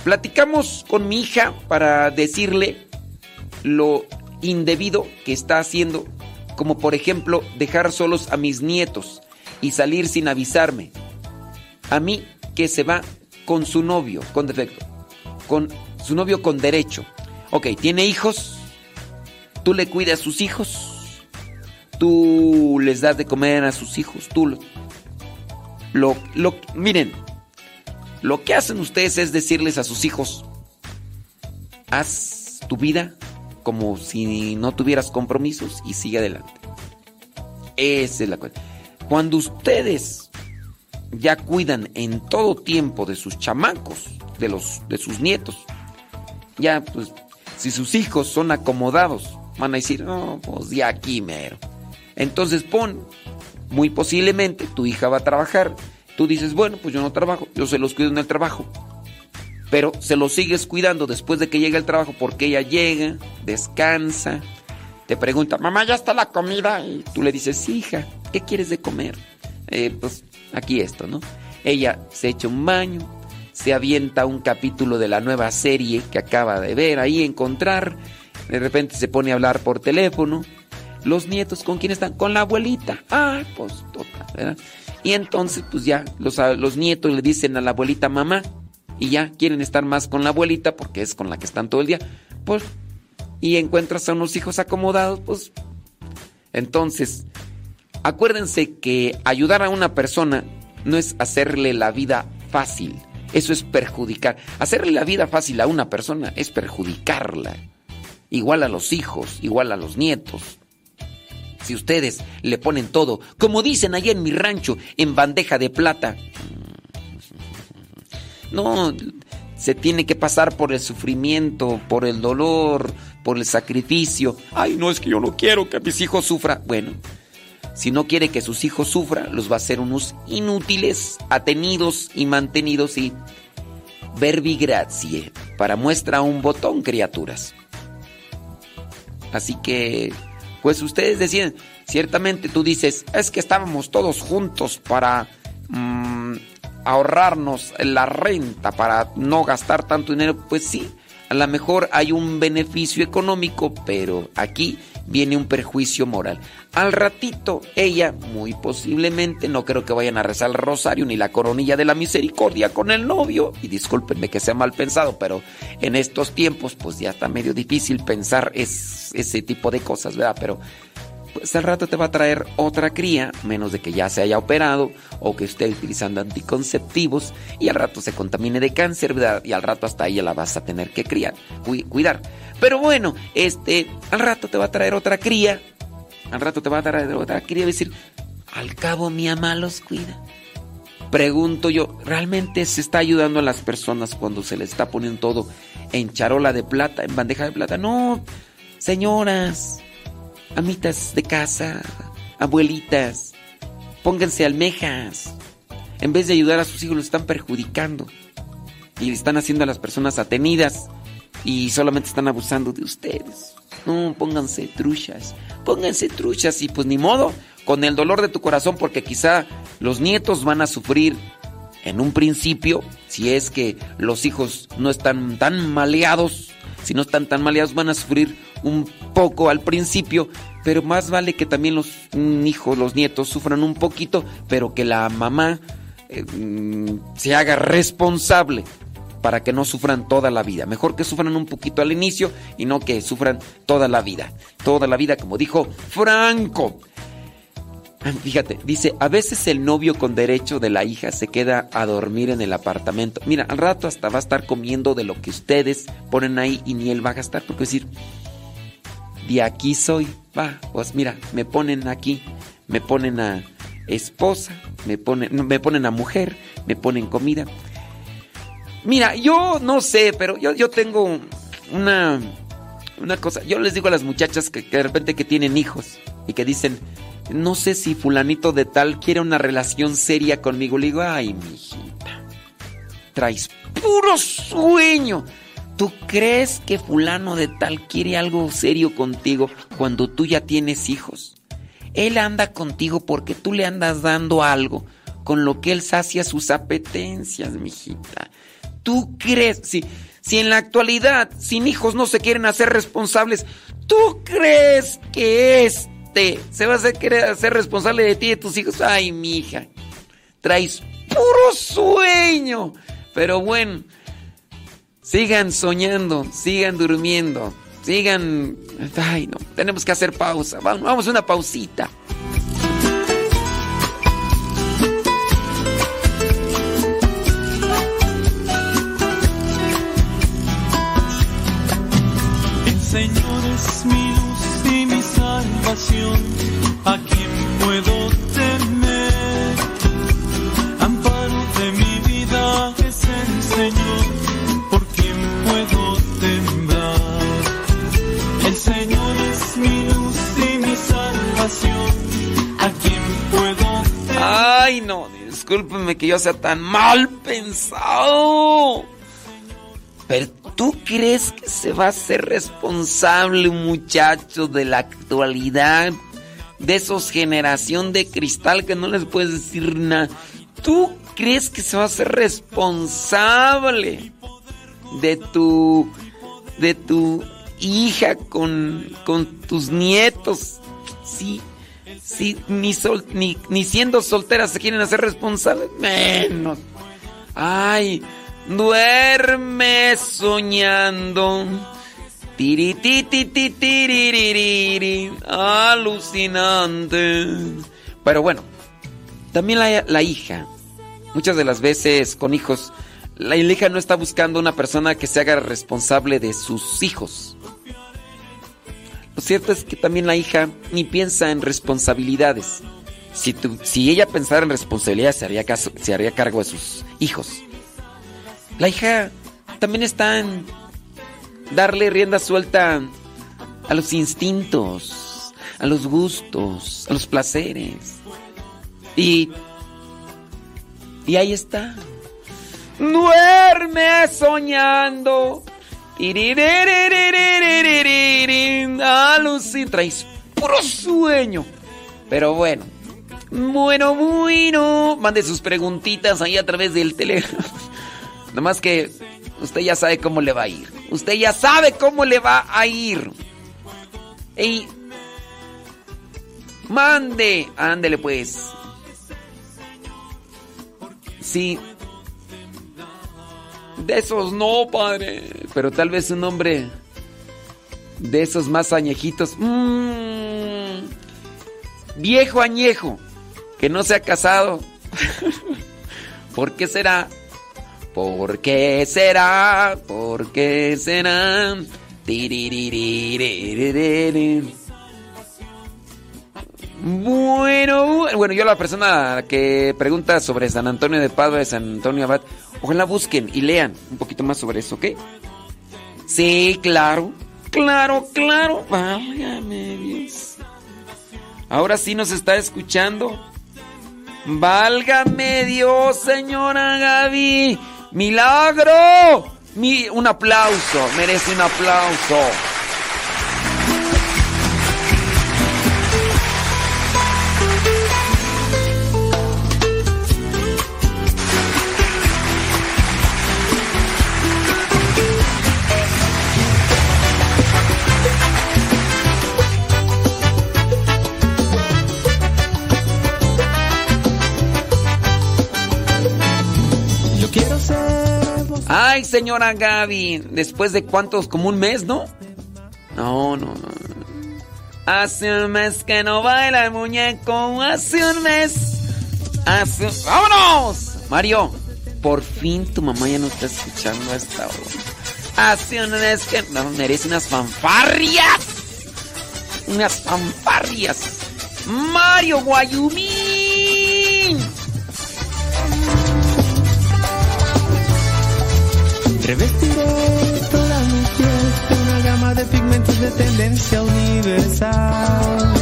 Platicamos con mi hija para decirle lo indebido que está haciendo como por ejemplo dejar solos a mis nietos y salir sin avisarme. A mí que se va con su novio, con defecto, con su novio con derecho. Ok, tiene hijos, tú le cuidas a sus hijos, tú les das de comer a sus hijos, tú lo, lo, lo miren, lo que hacen ustedes es decirles a sus hijos, haz tu vida como si no tuvieras compromisos y sigue adelante. Esa es la cosa. Cuando ustedes ya cuidan en todo tiempo de sus chamacos, de los de sus nietos, ya pues si sus hijos son acomodados, van a decir, "No, pues ya aquí mero." Entonces pon muy posiblemente tu hija va a trabajar. Tú dices, "Bueno, pues yo no trabajo, yo se los cuido en el trabajo." Pero se lo sigues cuidando después de que llega el trabajo porque ella llega, descansa, te pregunta, mamá, ¿ya está la comida? Y tú le dices, hija, ¿qué quieres de comer? Eh, pues aquí esto, ¿no? Ella se echa un baño, se avienta un capítulo de la nueva serie que acaba de ver, ahí encontrar, de repente se pone a hablar por teléfono. Los nietos, ¿con quién están? Con la abuelita. Ah, pues total, ¿verdad? Y entonces, pues ya, los, los nietos le dicen a la abuelita, mamá, y ya quieren estar más con la abuelita porque es con la que están todo el día, pues, y encuentras a unos hijos acomodados, pues, entonces, acuérdense que ayudar a una persona no es hacerle la vida fácil, eso es perjudicar. Hacerle la vida fácil a una persona es perjudicarla, igual a los hijos, igual a los nietos. Si ustedes le ponen todo, como dicen allá en mi rancho, en bandeja de plata, no, se tiene que pasar por el sufrimiento, por el dolor, por el sacrificio. Ay, no es que yo no quiero que mis hijos sufran. Bueno, si no quiere que sus hijos sufran, los va a hacer unos inútiles, atenidos y mantenidos y verbi grazie, para muestra un botón, criaturas. Así que, pues ustedes deciden, ciertamente tú dices, es que estábamos todos juntos para mmm, ahorrarnos la renta para no gastar tanto dinero, pues sí, a lo mejor hay un beneficio económico, pero aquí viene un perjuicio moral. Al ratito, ella, muy posiblemente, no creo que vayan a rezar el rosario ni la coronilla de la misericordia con el novio. Y discúlpenme que sea mal pensado, pero en estos tiempos, pues ya está medio difícil pensar ese tipo de cosas, ¿verdad? Pero pues al rato te va a traer otra cría, menos de que ya se haya operado o que esté utilizando anticonceptivos y al rato se contamine de cáncer, ¿verdad? Y al rato hasta ella la vas a tener que criar, cuidar. Pero bueno, este, al rato te va a traer otra cría, al rato te va a traer otra cría y decir, al cabo mi mamá los cuida. Pregunto yo, ¿realmente se está ayudando a las personas cuando se les está poniendo todo en charola de plata, en bandeja de plata? No, señoras, amitas de casa, abuelitas, pónganse almejas. En vez de ayudar a sus hijos, los están perjudicando. Y le están haciendo a las personas atenidas. Y solamente están abusando de ustedes. No, pónganse truchas. Pónganse truchas y pues ni modo. Con el dolor de tu corazón porque quizá los nietos van a sufrir en un principio. Si es que los hijos no están tan maleados si no están tan maleados, van a sufrir un poco al principio, pero más vale que también los hijos, los nietos sufran un poquito, pero que la mamá eh, mm, se haga responsable para que no sufran toda la vida. Mejor que sufran un poquito al inicio y no que sufran toda la vida. Toda la vida, como dijo Franco. Ah, fíjate, dice, a veces el novio con derecho de la hija se queda a dormir en el apartamento. Mira, al rato hasta va a estar comiendo de lo que ustedes ponen ahí y ni él va a gastar, porque decir, de aquí soy, va, pues mira, me ponen aquí, me ponen a esposa, me ponen, me ponen a mujer, me ponen comida. Mira, yo no sé, pero yo, yo tengo una, una cosa. Yo les digo a las muchachas que, que de repente que tienen hijos y que dicen, no sé si fulanito de tal quiere una relación seria conmigo. Le digo, ay, mijita, traes puro sueño. ¿Tú crees que fulano de tal quiere algo serio contigo cuando tú ya tienes hijos? Él anda contigo porque tú le andas dando algo con lo que él sacia sus apetencias, mijita. ¿Tú crees? Si, si en la actualidad sin hijos no se quieren hacer responsables, ¿tú crees que se va a hacer, querer hacer responsable de ti y de tus hijos? Ay, mija, traes puro sueño. Pero bueno, sigan soñando, sigan durmiendo, sigan... Ay, no, tenemos que hacer pausa. Vamos, a una pausita. Señor es mi mi ¿a quién puedo temer? Amparo de mi vida es el Señor, ¿por quién puedo temblar? El Señor es mi luz y mi salvación, ¿a quién puedo temer? Ay, no, discúlpenme que yo sea tan mal pensado. Pero ¿tú crees que se va a hacer responsable un muchacho de la actualidad? De esos generación de cristal que no les puedes decir nada. ¿Tú crees que se va a hacer responsable de tu de tu hija con, con tus nietos? Sí, sí, ni, sol, ni, ni siendo solteras se quieren hacer responsables. Menos. Ay, duerme soñando. Alucinante. Pero bueno, también la, la hija. Muchas de las veces con hijos, la hija no está buscando una persona que se haga responsable de sus hijos. Lo cierto es que también la hija ni piensa en responsabilidades. Si, tu- si ella pensara en responsabilidades, se haría, caso- se haría cargo de sus hijos. La hija también está en darle rienda suelta a los instintos, a los gustos, a los placeres. Y. Y ahí está. Duerme soñando. Alucin, traes puro sueño. Pero bueno. Bueno, bueno. Mande sus preguntitas ahí a través del teléfono. Nomás que usted ya sabe cómo le va a ir. Usted ya sabe cómo le va a ir. Ey. Mande. Ándele pues. Sí. De esos no, padre. Pero tal vez un hombre de esos más añejitos. Mm, viejo añejo. Que no se ha casado. ¿Por qué será? ¿Por qué será? ¿Por qué será? Bueno, bueno, yo la persona que pregunta sobre San Antonio de Padua, de San Antonio Abad, ojalá busquen y lean un poquito más sobre eso, ¿ok? Sí, claro, claro, claro. Válgame Dios. Ahora sí nos está escuchando. Válgame Dios, señora Gaby. Milagro. Mi, un aplauso, merece un aplauso. Ay, señora Gaby, después de cuántos, como un mes, ¿no? No, no, no. Hace un mes que no baila el muñeco, hace un mes. Hace... ¡Vámonos! Mario, por fin tu mamá ya no está escuchando esta hora. Hace un mes que no merece unas fanfarrias. Unas fanfarrias. Mario Guayumín. Revestiré toda mi piel de una gama de pigmentos de tendencia universal.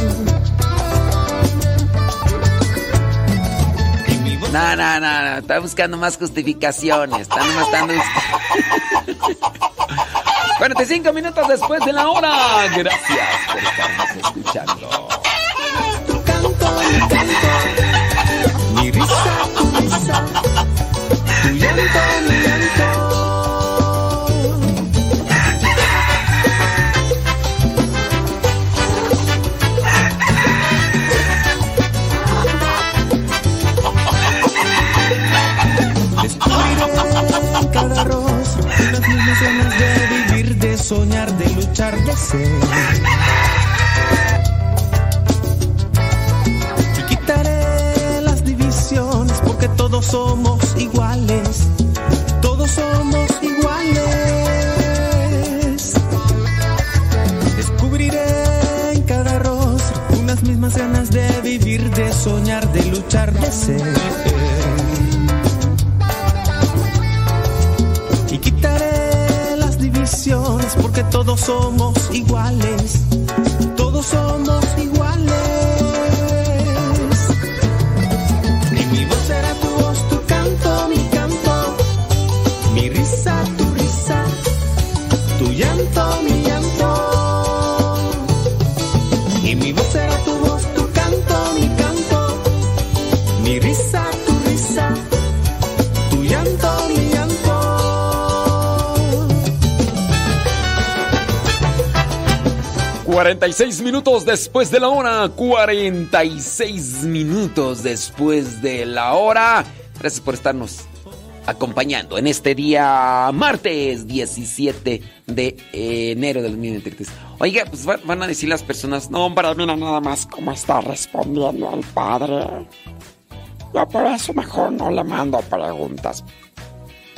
No, no, no, no, está buscando más justificaciones. Está nomás dando... 45 minutos después de la hora. Gracias por estarnos escuchando. Tu canto, mi canto, mi risa, tu risa, tu llanto, mi Y quitaré las divisiones porque todos somos iguales. Todos somos iguales. Descubriré en cada rostro unas mismas ganas de vivir, de soñar, de luchar, de ser. Porque todos somos iguales. Todos somos iguales. 46 minutos después de la hora. 46 minutos después de la hora. Gracias por estarnos acompañando en este día martes 17 de enero del 2023. Oiga, pues va- van a decir las personas, no, hombre, mira nada más cómo está respondiendo el padre. Yo por eso mejor no le mando preguntas.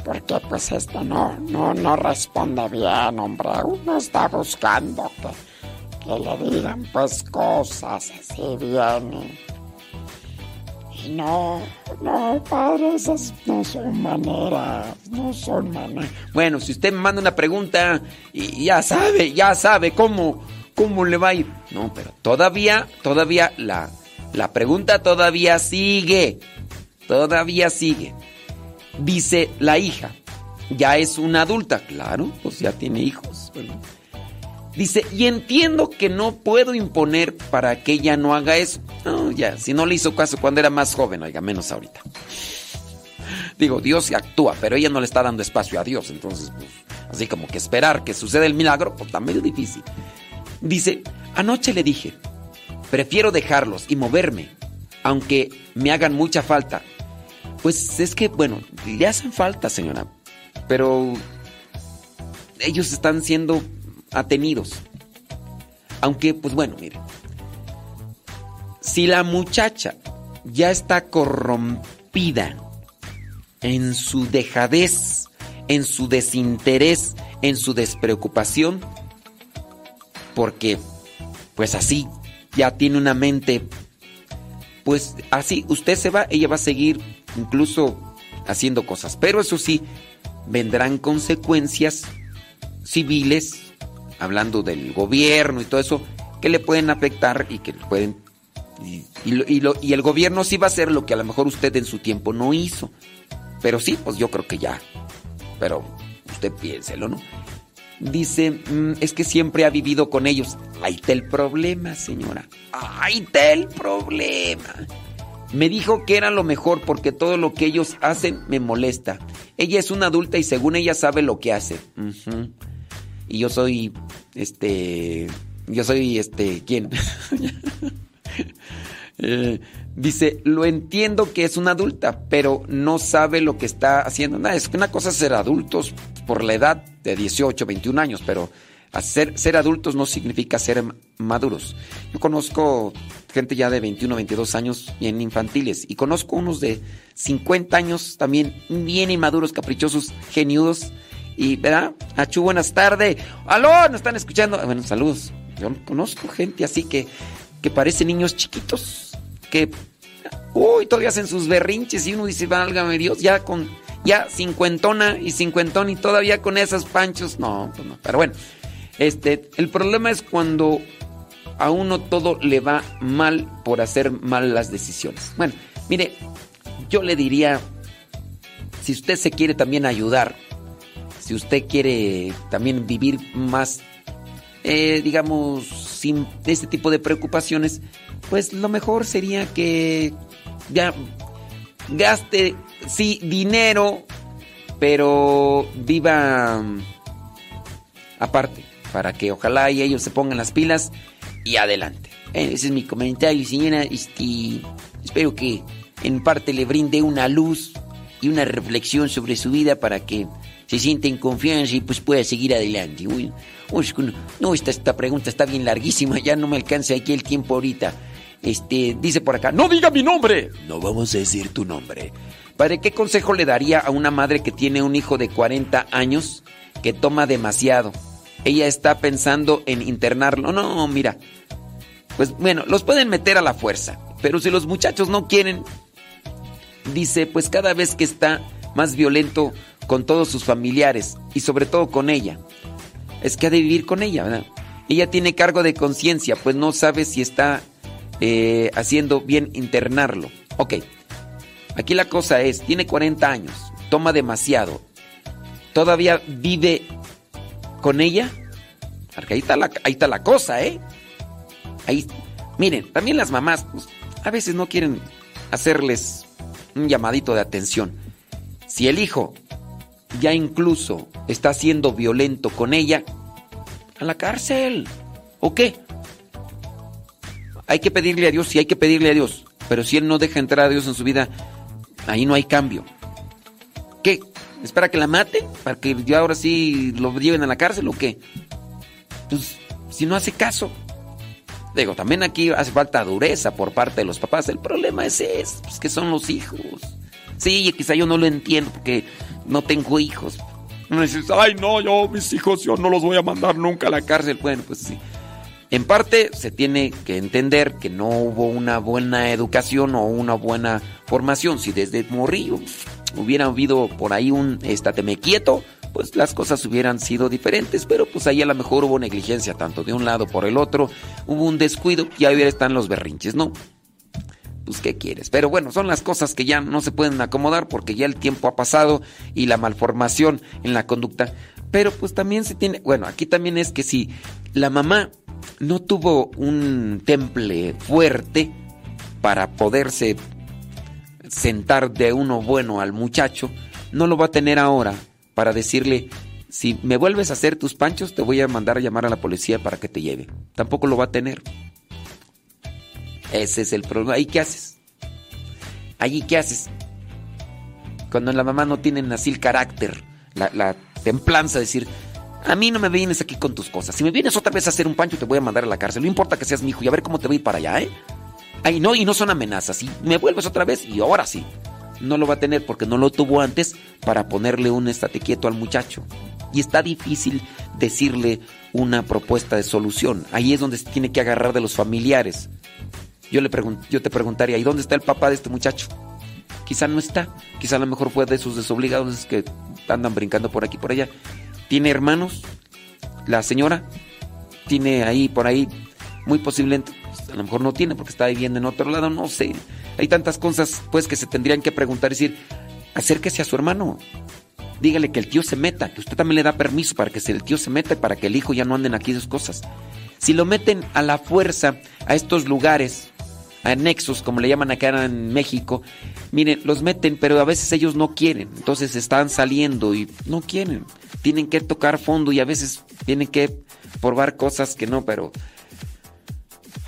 Porque pues este no, no, no responde bien, hombre. Uno está buscando que, que le digan pues cosas así bien. Y, no, no, padre, esas no son maneras, no son maneras. Bueno, si usted me manda una pregunta y ya sabe, ya sabe cómo, cómo le va a ir. No, pero todavía, todavía la, la pregunta todavía sigue. Todavía sigue. Dice la hija, ya es una adulta, claro, pues ya tiene hijos. ¿verdad? Dice, y entiendo que no puedo imponer para que ella no haga eso. No, ya, si no le hizo caso cuando era más joven, oiga, menos ahorita. Digo, Dios actúa, pero ella no le está dando espacio a Dios, entonces, pues, así como que esperar que suceda el milagro, pues está medio difícil. Dice, anoche le dije, prefiero dejarlos y moverme, aunque me hagan mucha falta. Pues es que, bueno, le hacen falta, señora, pero ellos están siendo atenidos. Aunque, pues bueno, mire, si la muchacha ya está corrompida en su dejadez, en su desinterés, en su despreocupación, porque pues así ya tiene una mente, pues así usted se va, ella va a seguir incluso haciendo cosas, pero eso sí, vendrán consecuencias civiles, hablando del gobierno y todo eso, que le pueden afectar y que pueden... Y, el gobierno sí va a hacer lo que a lo mejor usted en su tiempo no hizo. Pero sí, pues yo creo que ya. Pero usted piénselo, ¿no? Dice, "Mm, es que siempre ha vivido con ellos. Ahí está el problema, señora. Ahí está el problema. Me dijo que era lo mejor porque todo lo que ellos hacen me molesta. Ella es una adulta y según ella sabe lo que hace. Y yo soy, este, yo soy, este, ¿quién? Eh, dice, lo entiendo que es una adulta, pero no sabe lo que está haciendo. Nada, es que una cosa es ser adultos por la edad de 18, 21 años, pero hacer, ser adultos no significa ser maduros. Yo conozco gente ya de 21, 22 años bien infantiles y conozco unos de 50 años también bien inmaduros, caprichosos, geniudos. Y, ¿verdad? Achu, buenas tardes. ¡Aló! ¿Nos están escuchando? Bueno, saludos. Yo conozco gente así que, que parece niños chiquitos, que, uy, todavía hacen sus berrinches y uno dice, válgame Dios, ya con, ya cincuentona y cincuentón y todavía con esos panchos. No, pues no. Pero bueno, este, el problema es cuando a uno todo le va mal por hacer mal las decisiones. Bueno, mire, yo le diría, si usted se quiere también ayudar, si usted quiere también vivir más, eh, digamos, sin este tipo de preocupaciones, pues lo mejor sería que ya gaste, sí, dinero, pero viva mm, aparte, para que ojalá y ellos se pongan las pilas y adelante. Eh, ese es mi comentario, señora. Este, espero que en parte le brinde una luz y una reflexión sobre su vida para que se sienta en confianza y pues pueda seguir adelante. Uy, no, esta, esta pregunta está bien larguísima, ya no me alcanza aquí el tiempo ahorita. Este, dice por acá, no diga mi nombre. No vamos a decir tu nombre. Padre, ¿qué consejo le daría a una madre que tiene un hijo de 40 años que toma demasiado? Ella está pensando en internarlo. No, mira. Pues bueno, los pueden meter a la fuerza. Pero si los muchachos no quieren, dice, pues cada vez que está más violento con todos sus familiares y sobre todo con ella, es que ha de vivir con ella, ¿verdad? Ella tiene cargo de conciencia, pues no sabe si está eh, haciendo bien internarlo. Ok, aquí la cosa es, tiene 40 años, toma demasiado, todavía vive con ella. Porque ahí está la, ahí está la cosa, ¿eh? Ahí, miren, también las mamás pues, a veces no quieren hacerles un llamadito de atención. Si el hijo ya incluso está siendo violento con ella, a la cárcel. ¿O qué? Hay que pedirle a Dios, sí hay que pedirle a Dios. Pero si él no deja entrar a Dios en su vida, ahí no hay cambio. ¿Qué? ¿Espera que la mate? ¿Para que ya ahora sí lo lleven a la cárcel o qué? Pues, si no hace caso. Digo, también aquí hace falta dureza por parte de los papás. El problema es ese, pues que son los hijos. Sí, quizá yo no lo entiendo porque no tengo hijos. No dices, ay no, yo mis hijos yo no los voy a mandar nunca a la cárcel. Bueno, pues sí. En parte se tiene que entender que no hubo una buena educación o una buena formación. Si desde morrillo hubiera habido por ahí un estateme quieto, pues las cosas hubieran sido diferentes. Pero pues ahí a lo mejor hubo negligencia, tanto de un lado por el otro. Hubo un descuido y ahí están los berrinches, ¿no? Pues qué quieres. Pero bueno, son las cosas que ya no se pueden acomodar porque ya el tiempo ha pasado y la malformación en la conducta. Pero pues también se tiene, bueno, aquí también es que si la mamá no tuvo un temple fuerte para poderse sentar de uno bueno al muchacho, no lo va a tener ahora para decirle, si me vuelves a hacer tus panchos, te voy a mandar a llamar a la policía para que te lleve. Tampoco lo va a tener. Ese es el problema. ¿Ahí qué haces? ¿Allí qué haces? Cuando la mamá no tiene así el carácter, la, la templanza de decir, a mí no me vienes aquí con tus cosas. Si me vienes otra vez a hacer un pancho, te voy a mandar a la cárcel. No importa que seas mi hijo y a ver cómo te voy para allá, ¿eh? Ay, no, y no son amenazas. Si me vuelves otra vez, y ahora sí. No lo va a tener porque no lo tuvo antes para ponerle un estate quieto al muchacho. Y está difícil decirle una propuesta de solución. Ahí es donde se tiene que agarrar de los familiares. Yo, le yo te preguntaría, ¿y dónde está el papá de este muchacho? Quizá no está. Quizá a lo mejor fue de esos desobligados que andan brincando por aquí por allá. ¿Tiene hermanos? La señora tiene ahí, por ahí, muy posiblemente, pues, a lo mejor no tiene porque está viviendo en otro lado, no sé. Hay tantas cosas, pues, que se tendrían que preguntar, decir, acérquese a su hermano. Dígale que el tío se meta, que usted también le da permiso para que el tío se meta y para que el hijo ya no anden aquí sus cosas. Si lo meten a la fuerza a estos lugares, anexos, como le llaman acá en México, miren, los meten, pero a veces ellos no quieren, entonces están saliendo y no quieren. Tienen que tocar fondo y a veces tienen que probar cosas que no, pero...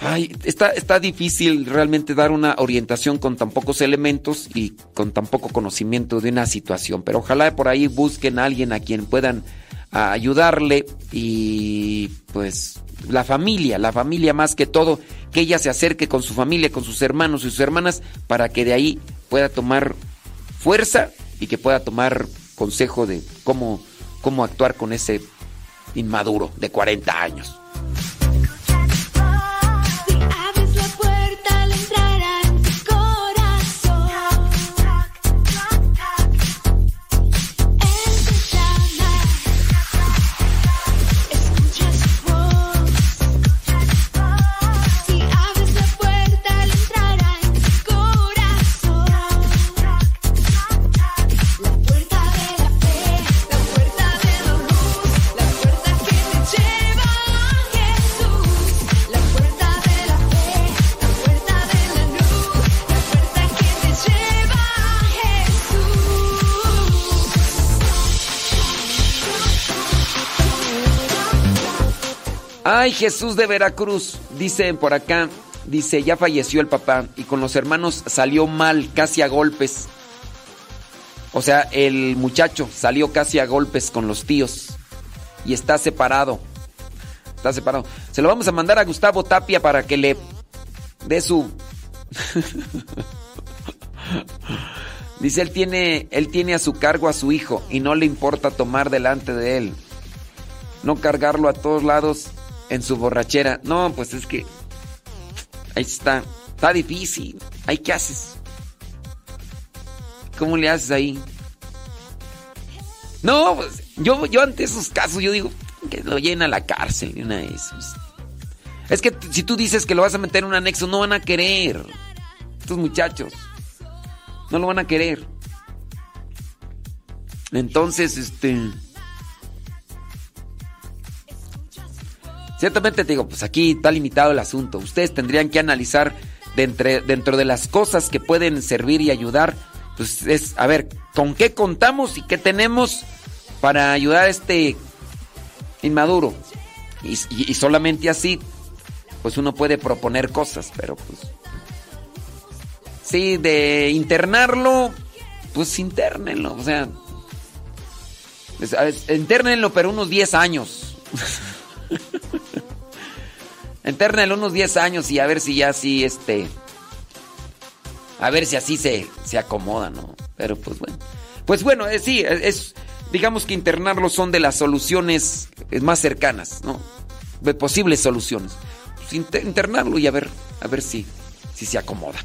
Ay, está, está difícil realmente dar una orientación con tan pocos elementos y con tan poco conocimiento de una situación, pero ojalá por ahí busquen a alguien a quien puedan a ayudarle y pues la familia, la familia más que todo, que ella se acerque con su familia, con sus hermanos y sus hermanas, para que de ahí pueda tomar fuerza y que pueda tomar consejo de cómo, cómo actuar con ese inmaduro de 40 años. Ay, Jesús de Veracruz, dicen por acá, dice, ya falleció el papá y con los hermanos salió mal, casi a golpes. O sea, el muchacho salió casi a golpes con los tíos y está separado. Está separado. Se lo vamos a mandar a Gustavo Tapia para que le dé su... Dice, él tiene, él tiene a su cargo a su hijo y no le importa tomar delante de él. No cargarlo a todos lados en su borrachera. No, pues es que... Ahí está. Está difícil. ¿Ahí qué haces? ¿Cómo le haces ahí? No, pues yo, yo ante esos casos yo digo que lo llena la cárcel una de. Es que si tú dices que lo vas a meter en un anexo, no van a querer. Estos muchachos. No lo van a querer. Entonces, este... Ciertamente te digo, pues aquí está limitado el asunto. Ustedes tendrían que analizar de dentro de las cosas que pueden servir y ayudar. Pues es, a ver, ¿con qué contamos y qué tenemos para ayudar a este inmaduro? Y, y- solamente así, pues uno puede proponer cosas, pero pues... Sí, de internarlo, pues internenlo, o sea... Internenlo, pero unos 10 años. Internenlo unos 10 años y a ver si ya así, este... A ver si así se, se acomoda, ¿no? Pero pues bueno. Pues bueno, eh, sí, es, Digamos que internarlo son de las soluciones eh, más cercanas, ¿no? De posibles soluciones. Pues inter- internarlo y a ver, a ver si, si se acomoda.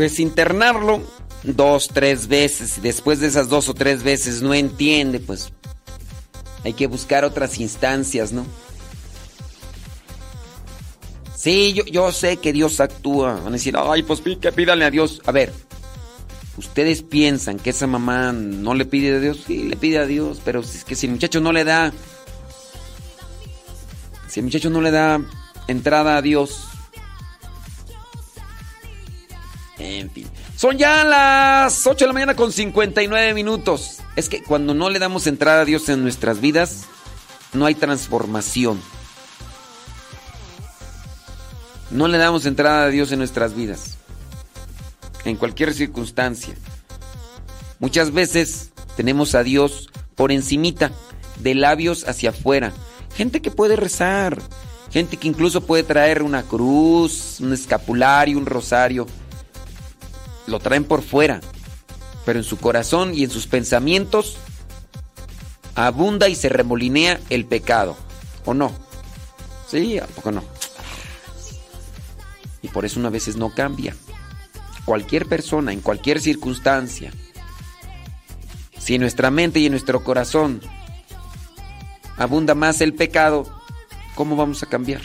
Pues internarlo dos, tres veces. Y después de esas dos o tres veces no entiende, pues hay que buscar otras instancias, ¿no? Sí, yo, yo sé que Dios actúa. Van a decir, ay, pues que pídale a Dios. A ver, ¿ustedes piensan que esa mamá no le pide a Dios? Sí, le pide a Dios, pero es que si el muchacho no le da. Si el muchacho no le da entrada a Dios. En fin. Son ya las 8 de la mañana con 59 minutos. Es que cuando no le damos entrada a Dios en nuestras vidas, no hay transformación. No le damos entrada a Dios en nuestras vidas. En cualquier circunstancia. Muchas veces tenemos a Dios por encimita, de labios hacia afuera. Gente que puede rezar, gente que incluso puede traer una cruz, un escapulario, un rosario. Lo traen por fuera, pero en su corazón y en sus pensamientos abunda y se remolinea el pecado. ¿O no? Sí, ¿a poco no? Y por eso una veces no cambia. Cualquier persona, en cualquier circunstancia. Si en nuestra mente y en nuestro corazón abunda más el pecado, ¿cómo vamos a cambiar?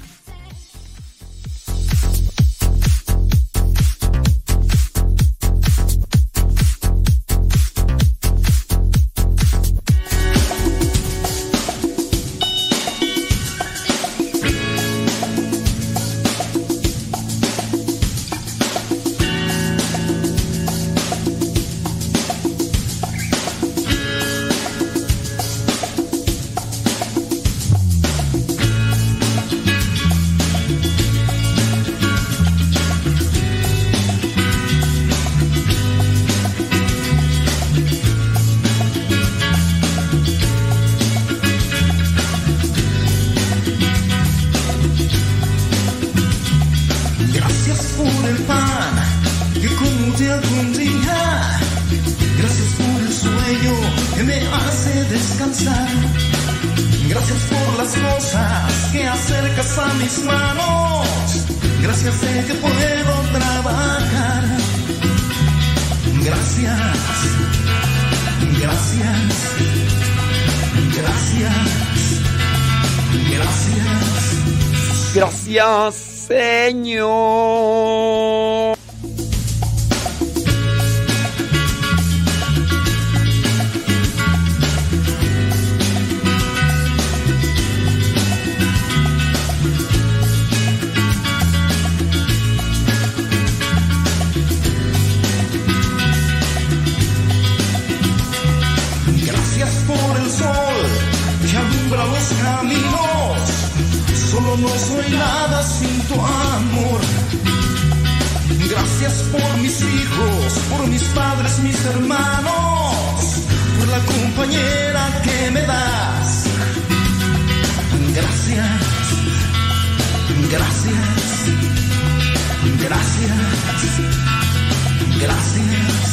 Mis hermanos, por la compañera que me das. Gracias, gracias, gracias, gracias,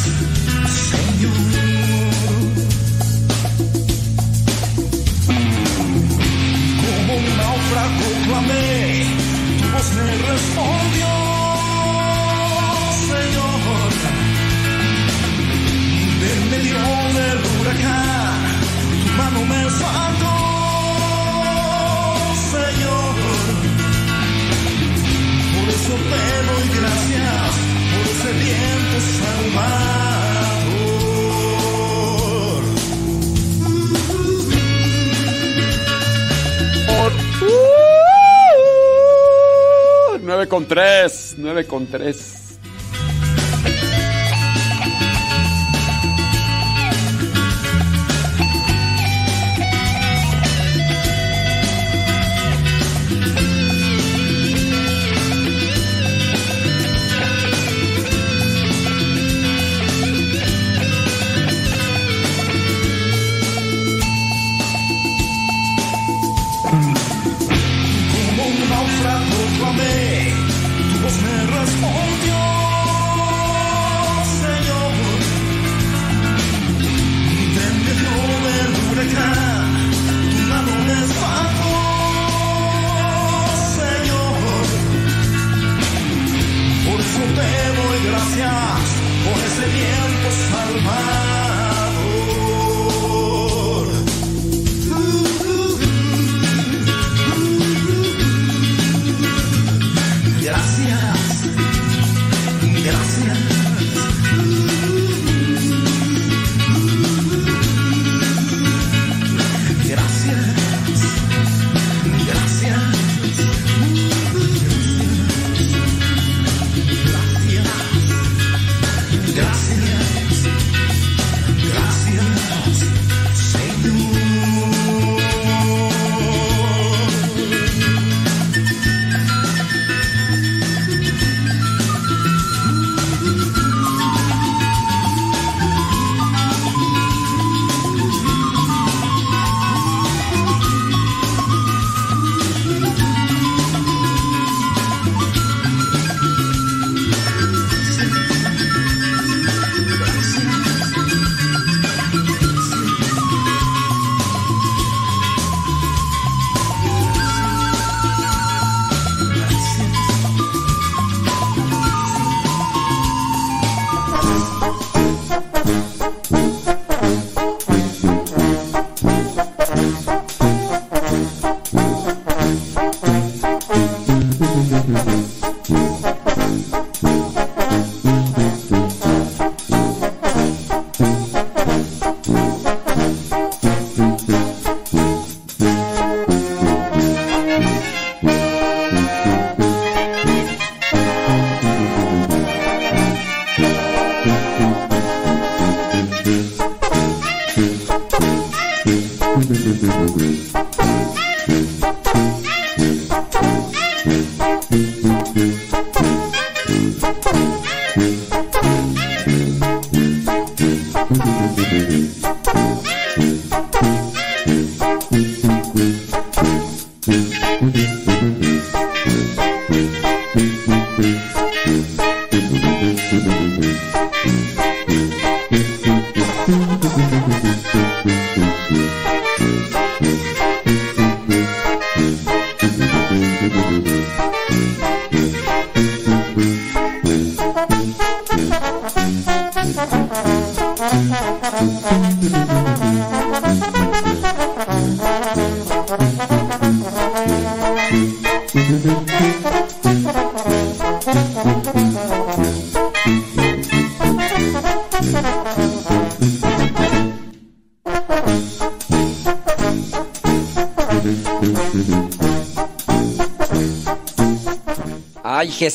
Señor. Como un náufrago clamé, tu voz me respondió, medio del huracán, tu mano me sacó, Señor. Por eso te doy gracias, por ese viento salvador. 9 con 3, 9 con 3.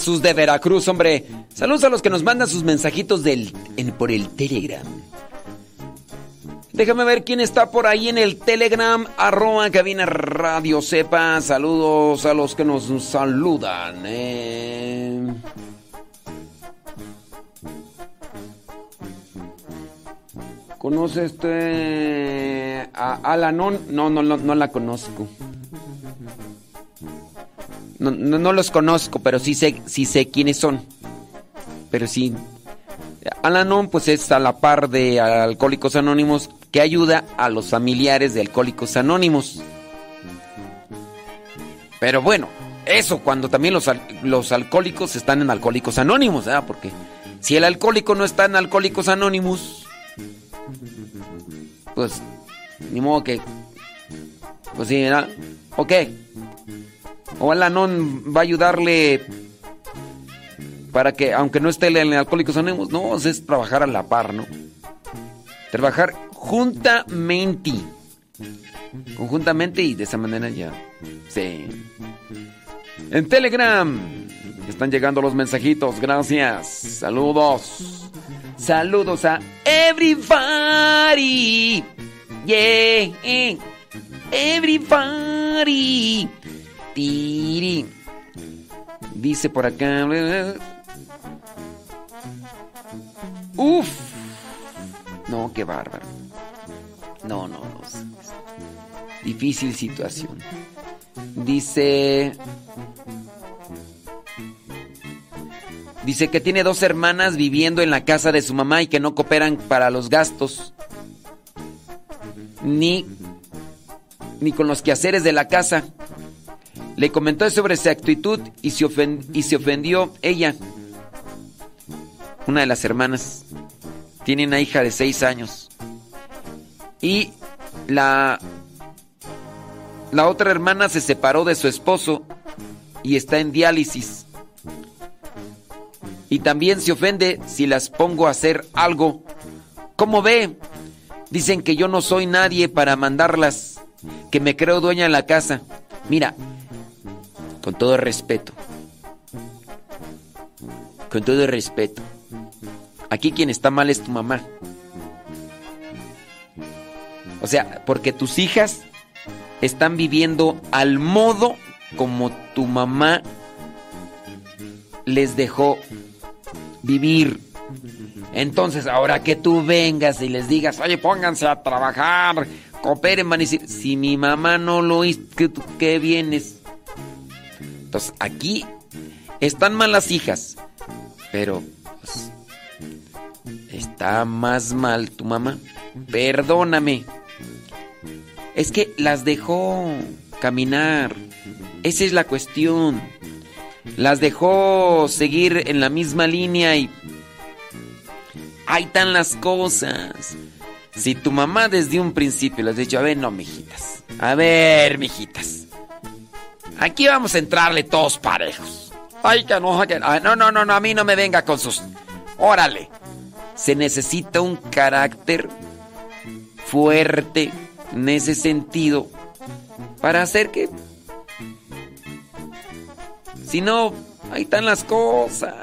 De Veracruz, hombre. Saludos a los que nos mandan sus mensajitos del, en- por el Telegram. Déjame ver quién está por ahí en el Telegram, arroba cabina radio sepa. Saludos a los que nos saludan. eh. ¿Conoce este a Alanon? No, no, no, no la conozco. No, los conozco, pero sí sé, sí sé quiénes son. Pero sí. Alanon, pues es a la par de Alcohólicos Anónimos que ayuda a los familiares de Alcohólicos Anónimos. Pero bueno, eso cuando también los, los alcohólicos están en Alcohólicos Anónimos. Porque si el alcohólico no está en Alcohólicos Anónimos, pues ni modo que. Pues sí. Ok. O Alanon va a ayudarle para que, aunque no esté en Alcohólicos Anónimos, no, es trabajar a la par, ¿no? Trabajar juntamente. Conjuntamente y de esa manera ya. Sí. En Telegram están llegando los mensajitos, gracias. Saludos. Saludos a everybody. Yeah. Everybody. Tiri. Dice por acá. Uf. No, qué bárbaro. No, no, no. Difícil situación. Dice. Dice que tiene dos hermanas viviendo en la casa de su mamá y que no cooperan para los gastos. Ni, ni con los quehaceres de la casa. Le comentó sobre su actitud y se, ofendió ella. Una de las hermanas. Tiene una hija de seis años. Y la, la otra hermana se separó de su esposo y está en diálisis. Y también se ofende si las pongo a hacer algo. ¿Cómo ve? Dicen que yo no soy nadie para mandarlas, que me creo dueña de la casa. Mira, con todo respeto. Con todo respeto. Aquí quien está mal es tu mamá. O sea, porque tus hijas están viviendo al modo como tu mamá les dejó vivir. Entonces, ahora que tú vengas y les digas, oye, pónganse a trabajar, cooperen, van a decir, si mi mamá no lo hizo, ¿qué, qué vienes? Aquí están mal las hijas, pero pues, está más mal tu mamá. Perdóname. Es que las dejó caminar. Esa es la cuestión. Las dejó seguir en la misma línea y... Ahí están las cosas. Si tu mamá desde un principio les ha dicho, a ver, no, mijitas. A ver, mijitas. Aquí vamos a entrarle todos parejos. Ay, que no, que no, no, no, no, a mí no me venga con sus... Órale. Se necesita un carácter fuerte en ese sentido para hacer que si no ahí están las cosas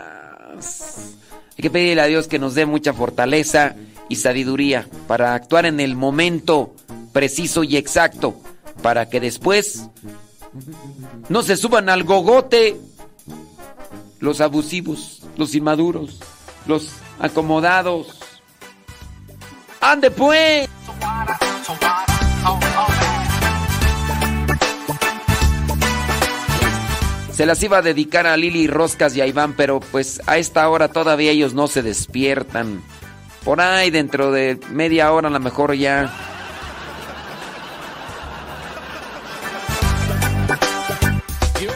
hay que pedirle a Dios que nos dé mucha fortaleza y sabiduría para actuar en el momento preciso y exacto para que después no se suban al gogote los abusivos, los inmaduros, los acomodados. ¡Ande pues! Se las iba a dedicar a Lili Roscas y a Iván, pero pues a esta hora todavía ellos no se despiertan. Por ahí dentro de media hora a lo mejor ya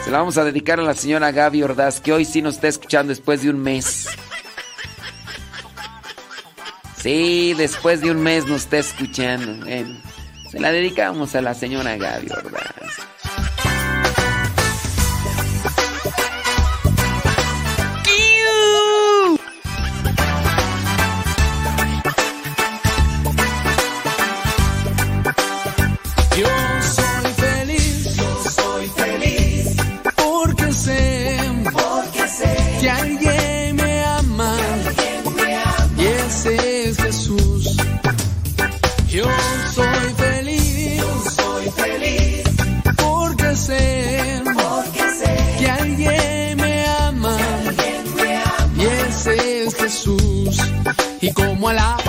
Se la vamos a dedicar a la señora Gaby Ordaz, que hoy sí nos está escuchando después de un mes. Sí, después de un mes nos está escuchando. Se la dedicamos a la señora Gaby Ordaz. como a la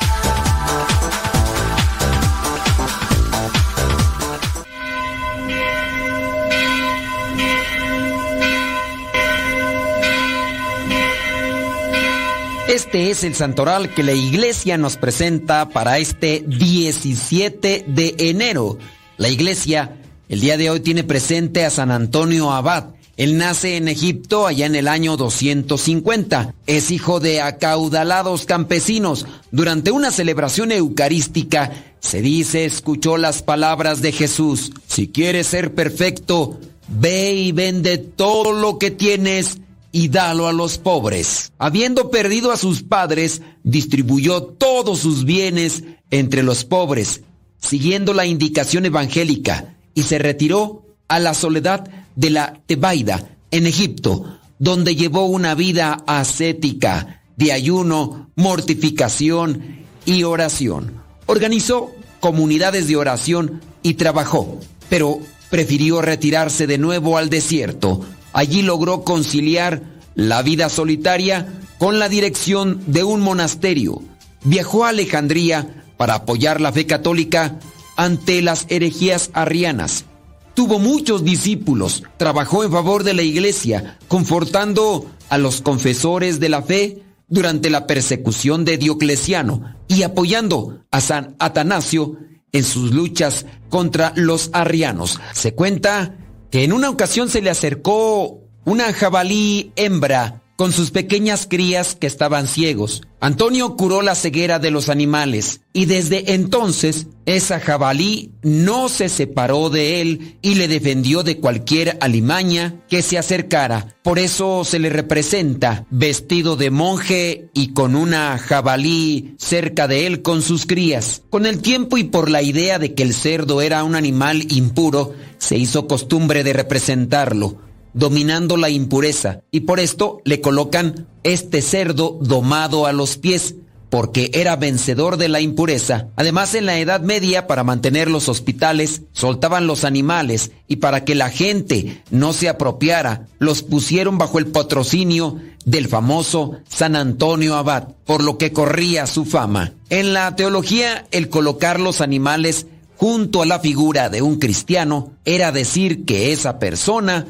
Este es el santoral que la iglesia nos presenta para este 17 de enero. La iglesia el día de hoy tiene presente a San Antonio Abad. Él nace en Egipto allá en el año 250. Es hijo de acaudalados campesinos. Durante una celebración eucarística, se dice, escuchó las palabras de Jesús. Si quieres ser perfecto, ve y vende todo lo que tienes y dalo a los pobres. Habiendo perdido a sus padres, distribuyó todos sus bienes entre los pobres, siguiendo la indicación evangélica, y se retiró a la soledad de la Tebaida, en Egipto, donde llevó una vida ascética, de ayuno, mortificación y oración. Organizó comunidades de oración y trabajó, pero prefirió retirarse de nuevo al desierto. Allí logró conciliar la vida solitaria con la dirección de un monasterio. Viajó a Alejandría para apoyar la fe católica ante las herejías arrianas. Tuvo muchos discípulos, trabajó en favor de la iglesia, confortando a los confesores de la fe durante la persecución de Diocleciano y apoyando a San Atanasio en sus luchas contra los arrianos. Se cuenta que en una ocasión se le acercó una jabalí hembra con sus pequeñas crías que estaban ciegos. Antonio curó la ceguera de los animales y desde entonces esa jabalí no se separó de él y le defendió de cualquier alimaña que se acercara. Por eso se le representa vestido de monje y con una jabalí cerca de él con sus crías. Con el tiempo y por la idea de que el cerdo era un animal impuro, se hizo costumbre de representarlo dominando la impureza, y por esto le colocan este cerdo domado a los pies, porque era vencedor de la impureza. Además, en la Edad Media, para mantener los hospitales, soltaban los animales y para que la gente no se apropiara, los pusieron bajo el patrocinio del famoso San Antonio Abad, por lo que corría su fama. En la teología, el colocar los animales junto a la figura de un cristiano era decir que esa persona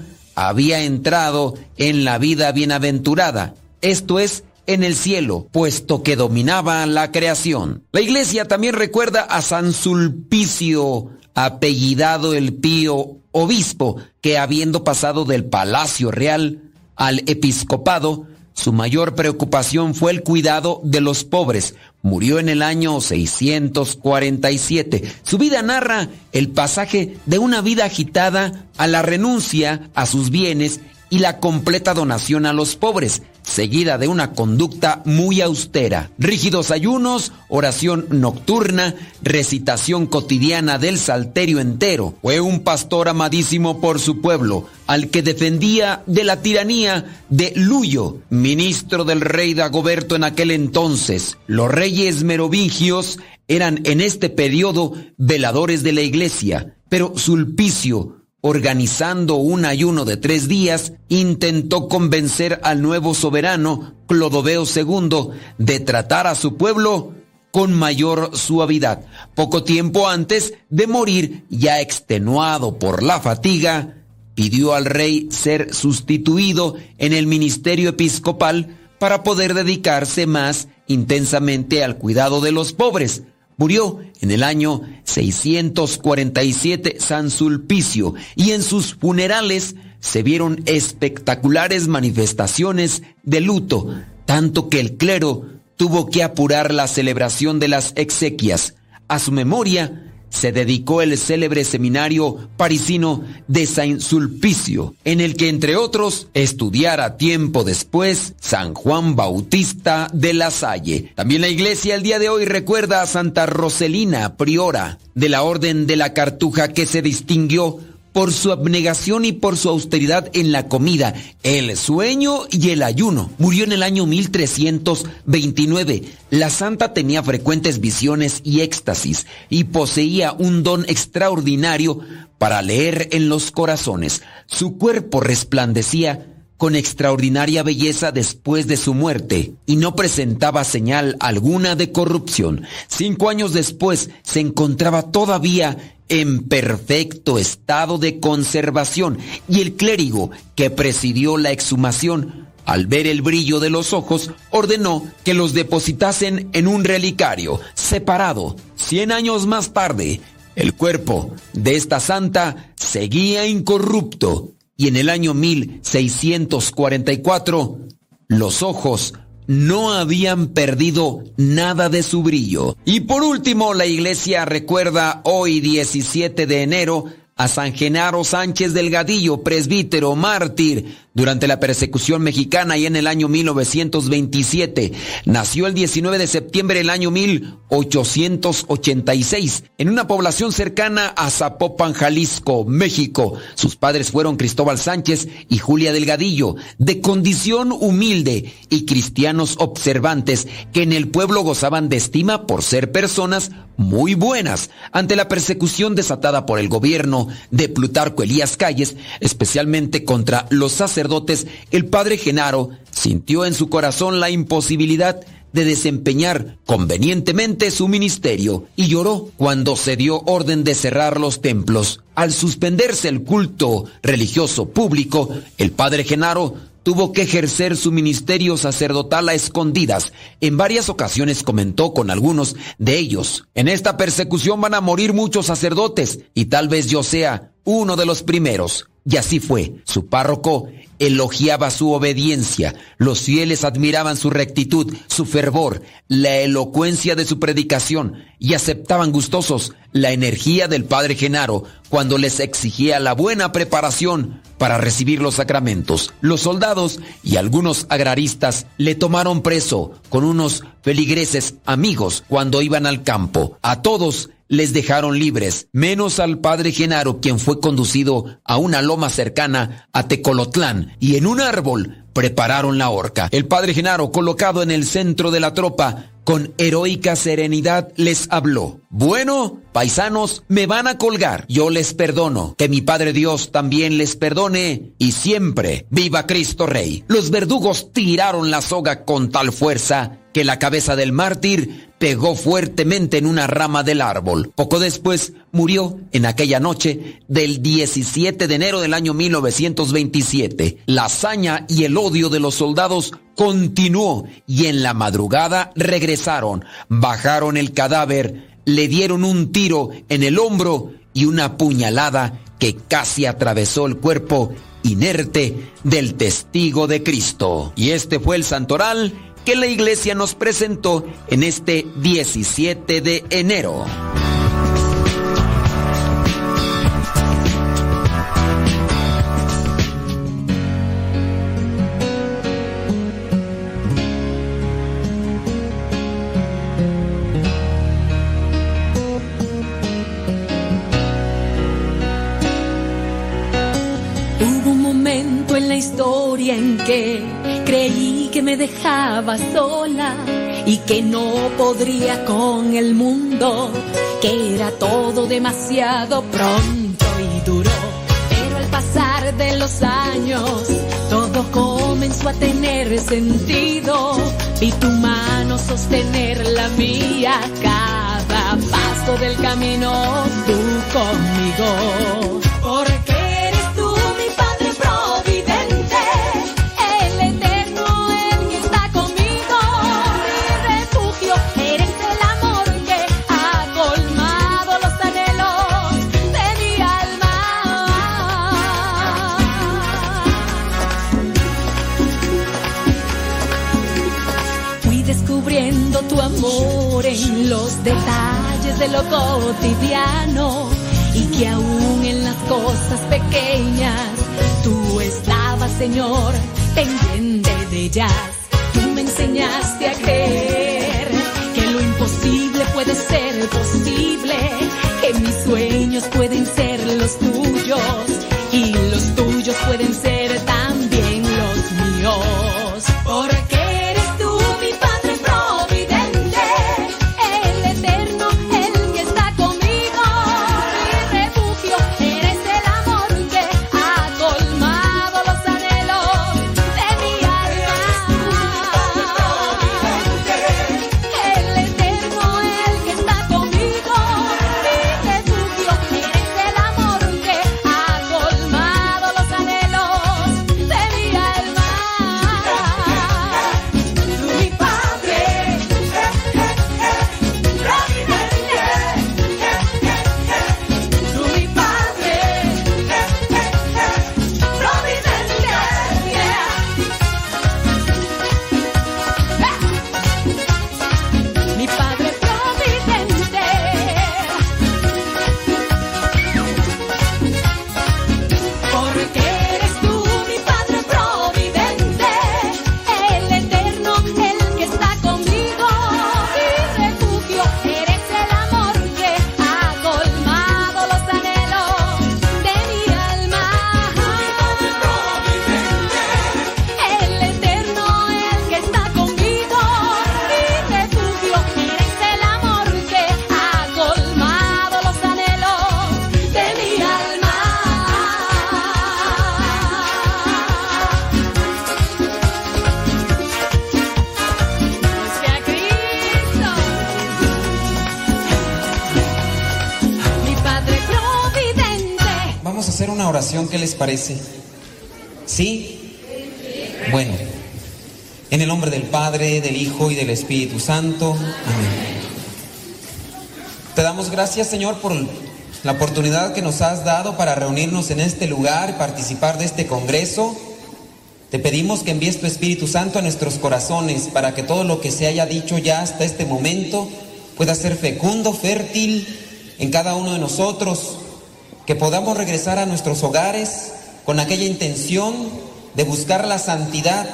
había entrado en la vida bienaventurada, esto es, en el cielo, puesto que dominaba la creación. La iglesia también recuerda a San Sulpicio, apellidado el pío obispo, que habiendo pasado del palacio real al episcopado, su mayor preocupación fue el cuidado de los pobres. Murió en el año 647. Su vida narra el pasaje de una vida agitada a la renuncia a sus bienes y la completa donación a los pobres, seguida de una conducta muy austera. Rígidos ayunos, oración nocturna, recitación cotidiana del salterio entero. Fue un pastor amadísimo por su pueblo, al que defendía de la tiranía de Luyo, ministro del rey Dagoberto en aquel entonces. Los reyes merovingios eran en este periodo veladores de la iglesia, pero Sulpicio, organizando un ayuno de tres días, intentó convencer al nuevo soberano, Clodoveo II, de tratar a su pueblo con mayor suavidad. Poco tiempo antes de morir, ya extenuado por la fatiga, pidió al rey ser sustituido en el ministerio episcopal para poder dedicarse más intensamente al cuidado de los pobres. Murió en el año 647 San Sulpicio y en sus funerales se vieron espectaculares manifestaciones de luto, tanto que el clero tuvo que apurar la celebración de las exequias. A su memoria se dedicó el célebre seminario parisino de Saint Sulpicio, en el que entre otros estudiara tiempo después San Juan Bautista de la Salle. También la iglesia el día de hoy recuerda a Santa Roselina, priora de la Orden de la Cartuja que se distinguió por su abnegación y por su austeridad en la comida, el sueño y el ayuno. Murió en el año 1329. La santa tenía frecuentes visiones y éxtasis y poseía un don extraordinario para leer en los corazones. Su cuerpo resplandecía con extraordinaria belleza después de su muerte y no presentaba señal alguna de corrupción. Cinco años después se encontraba todavía en perfecto estado de conservación y el clérigo que presidió la exhumación al ver el brillo de los ojos, ordenó que los depositasen en un relicario separado. Cien años más tarde, el cuerpo de esta santa seguía incorrupto y en el año 1644 los ojos no habían perdido nada de su brillo. Y por último, la iglesia recuerda hoy 17 de enero a San Genaro Sánchez Delgadillo, presbítero, mártir, durante la persecución mexicana y en el año 1927. Nació el 19 de septiembre del año 1886 en una población cercana a Zapopan, Jalisco, México. Sus padres fueron Cristóbal Sánchez y Julia Delgadillo, de condición humilde y cristianos observantes que en el pueblo gozaban de estima por ser personas muy buenas ante la persecución desatada por el gobierno de Plutarco Elías Calles, especialmente contra los sacerdotes el padre Genaro sintió en su corazón la imposibilidad de desempeñar convenientemente su ministerio y lloró cuando se dio orden de cerrar los templos. Al suspenderse el culto religioso público, el padre Genaro tuvo que ejercer su ministerio sacerdotal a escondidas. En varias ocasiones comentó con algunos de ellos, en esta persecución van a morir muchos sacerdotes y tal vez yo sea uno de los primeros. Y así fue. Su párroco elogiaba su obediencia, los fieles admiraban su rectitud, su fervor, la elocuencia de su predicación y aceptaban gustosos la energía del padre Genaro cuando les exigía la buena preparación para recibir los sacramentos. Los soldados y algunos agraristas le tomaron preso con unos feligreses amigos cuando iban al campo. A todos les dejaron libres, menos al padre Genaro, quien fue conducido a una loma cercana a Tecolotlán, y en un árbol prepararon la horca. El padre Genaro, colocado en el centro de la tropa, con heroica serenidad les habló. Bueno, paisanos, me van a colgar. Yo les perdono. Que mi Padre Dios también les perdone. Y siempre, viva Cristo Rey. Los verdugos tiraron la soga con tal fuerza que la cabeza del mártir pegó fuertemente en una rama del árbol. Poco después murió en aquella noche del 17 de enero del año 1927. La hazaña y el odio de los soldados continuó y en la madrugada regresaron, bajaron el cadáver, le dieron un tiro en el hombro y una puñalada que casi atravesó el cuerpo inerte del testigo de Cristo. Y este fue el santoral que la iglesia nos presentó en este 17 de enero. Creí que me dejaba sola y que no podría con el mundo, que era todo demasiado pronto y duro. Pero al pasar de los años, todo comenzó a tener sentido. Vi tu mano sostener la mía, cada paso del camino, tú conmigo. Los detalles de lo cotidiano y que aún en las cosas pequeñas tú estabas, Señor, pendiente de ellas. Tú me enseñaste a creer que lo imposible puede ser posible, que mis sueños pueden ser los tuyos hacer parece? ¿Sí? Bueno, en el nombre del Padre, del Hijo y del Espíritu Santo. Te damos gracias, Señor, por la oportunidad que nos has dado para reunirnos en este lugar y participar de este congreso. Te pedimos que envíes tu Espíritu Santo a nuestros corazones para que todo lo que se haya dicho ya hasta este momento pueda ser fecundo, fértil en cada uno de nosotros, que podamos regresar a nuestros hogares con aquella intención de buscar la santidad,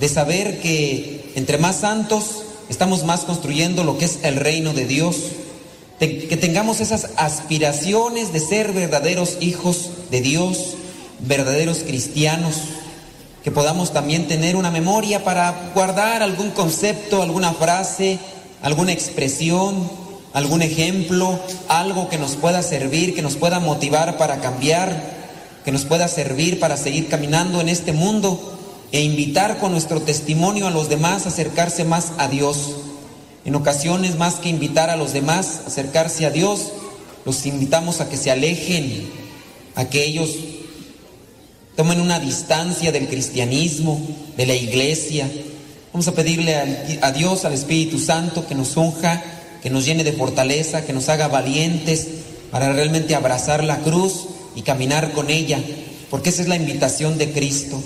de saber que entre más santos estamos más construyendo lo que es el reino de Dios, que tengamos esas aspiraciones de ser verdaderos hijos de Dios, verdaderos cristianos, que podamos también tener una memoria para guardar algún concepto, alguna frase, alguna expresión, algún ejemplo, algo que nos pueda servir, que nos pueda motivar para cambiar, que nos pueda servir para seguir caminando en este mundo e invitar con nuestro testimonio a los demás a acercarse más a Dios. En ocasiones, más que invitar a los demás a acercarse a Dios, los invitamos a que se alejen, a que ellos tomen una distancia del cristianismo, de la iglesia. Vamos a pedirle a Dios, al Espíritu Santo, que nos unja, que nos llene de fortaleza, que nos haga valientes para realmente abrazar la cruz y caminar con ella, porque esa es la invitación de Cristo,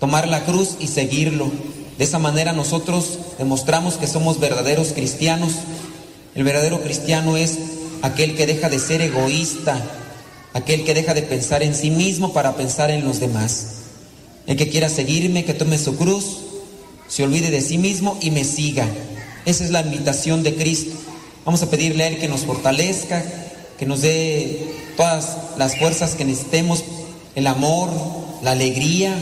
tomar la cruz y seguirlo. De esa manera nosotros demostramos que somos verdaderos cristianos. El verdadero cristiano es aquel que deja de ser egoísta, aquel que deja de pensar en sí mismo para pensar en los demás. El que quiera seguirme, que tome su cruz, se olvide de sí mismo y me siga. Esa es la invitación de Cristo. Vamos a pedirle a Él que nos fortalezca, que nos dé todas las fuerzas que necesitemos, el amor, la alegría,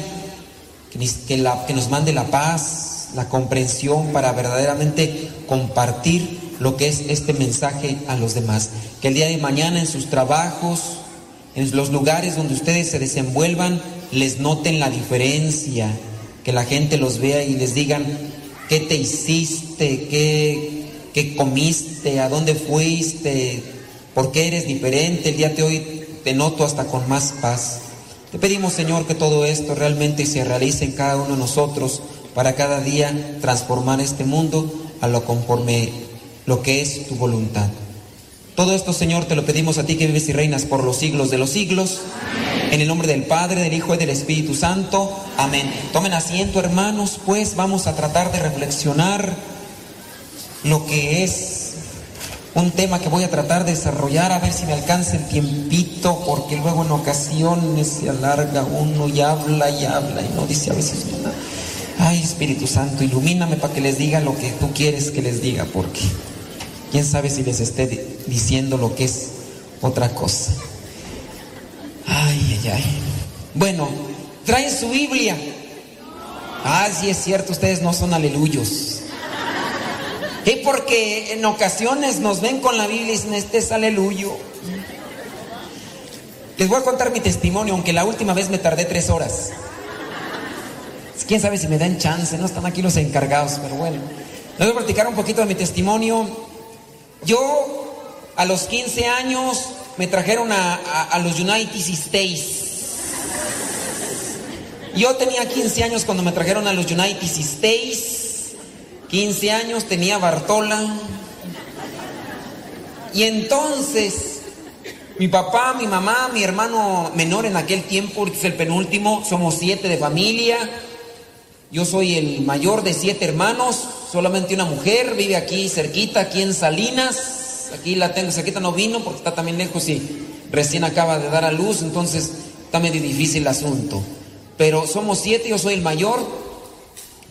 que, la- que nos mande la paz, la comprensión para verdaderamente compartir lo que es este mensaje a los demás. Que el día de mañana en sus trabajos, en los lugares donde ustedes se desenvuelvan, les noten la diferencia, que la gente los vea y les digan qué te hiciste, qué, qué comiste, a dónde fuiste, por qué eres diferente, el día de hoy te noto hasta con más paz. Te pedimos, Señor, que todo esto realmente se realice en cada uno de nosotros para cada día transformar este mundo a lo conforme lo que es tu voluntad. Todo esto, Señor, te lo pedimos a ti que vives y reinas por los siglos de los siglos. En el nombre del Padre, del Hijo y del Espíritu Santo. Amén. Tomen asiento, hermanos, pues vamos a tratar de reflexionar lo que es un tema que voy a tratar de desarrollar, a ver si me alcanza el tiempito, porque luego en ocasiones se alarga uno y habla y habla y no dice a veces nada. Ay, Espíritu Santo, ilumíname para que les diga lo que tú quieres que les diga, porque quién sabe si les esté di- diciendo lo que es otra cosa. Ay, ay, ay. Bueno, traen su Biblia. Ah, sí es cierto, ustedes no son aleluyos. Y porque en ocasiones nos ven con la Biblia y dicen, este es aleluyo. Les voy a contar mi testimonio, aunque la última vez me tardé tres horas. Quién sabe si me dan chance, no están aquí los encargados, pero bueno. Les voy a platicar un poquito de mi testimonio. Yo, a los 15 años, me trajeron a, a- los United States. Yo tenía 15 años cuando me trajeron a los United States. 15 años tenía Bartola. Y entonces, mi papá, mi mamá, mi hermano menor en aquel tiempo, es el penúltimo, somos siete de familia. Yo soy el mayor de siete hermanos, solamente una mujer, vive aquí cerquita, aquí en Salinas. Aquí la tengo, cerquita no vino porque está también lejos y recién acaba de dar a luz, entonces está medio difícil el asunto. Pero somos siete, yo soy el mayor,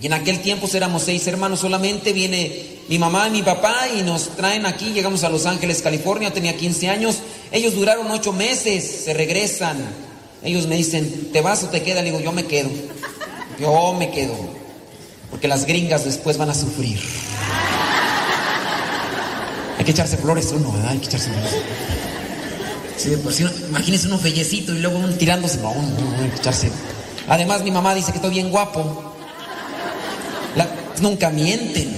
y en aquel tiempo éramos seis hermanos solamente, viene mi mamá y mi papá y nos traen aquí, llegamos a Los Ángeles, California, tenía 15 años, ellos duraron ocho meses, se regresan, ellos me dicen, ¿te vas o te quedas? Le digo, yo me quedo, yo me quedo, porque las gringas después van a sufrir. Hay que echarse flores uno, ¿verdad? Hay que echarse flores. Sí, de por sí, imagínese uno fellecito y luego uno tirándose, no, no, no, hay que echarse. Además, mi mamá dice que estoy bien guapo. Nunca mienten.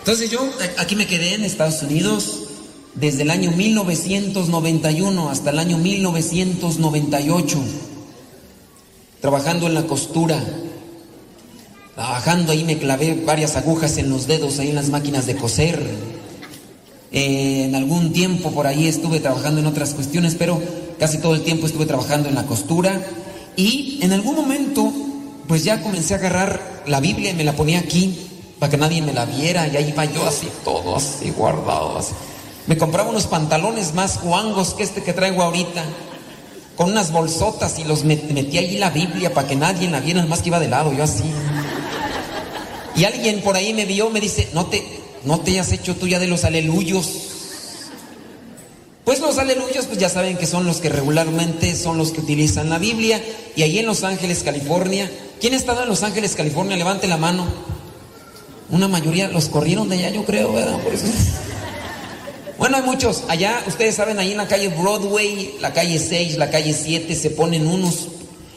Entonces yo a- aquí me quedé en Estados Unidos desde el año 1991 hasta el año 1998, trabajando en la costura. Trabajando ahí me clavé varias agujas en los dedos, ahí en las máquinas de coser. Eh, en algún tiempo por ahí estuve trabajando en otras cuestiones, pero casi todo el tiempo estuve trabajando en la costura. Y en algún momento, pues ya comencé a agarrar la Biblia y me la ponía aquí para que nadie me la viera. Y ahí iba yo así, todo así guardado. Así. Me compraba unos pantalones más guangos que este que traigo ahorita, con unas bolsotas y los met- metí allí la Biblia para que nadie la viera, más que iba de lado, yo así. Y alguien por ahí me vio, me dice, no te, no te has hecho tú ya de los aleluyos. Pues los aleluyos, pues ya saben que son los que regularmente son los que utilizan la Biblia. Y ahí en Los Ángeles, California, ¿quién ha estado en Los Ángeles, California? Levante la mano. Una mayoría los corrieron de allá, yo creo, ¿verdad? Bueno, hay muchos. Allá, ustedes saben, ahí en la calle Broadway, la calle 6, la calle 7, se ponen unos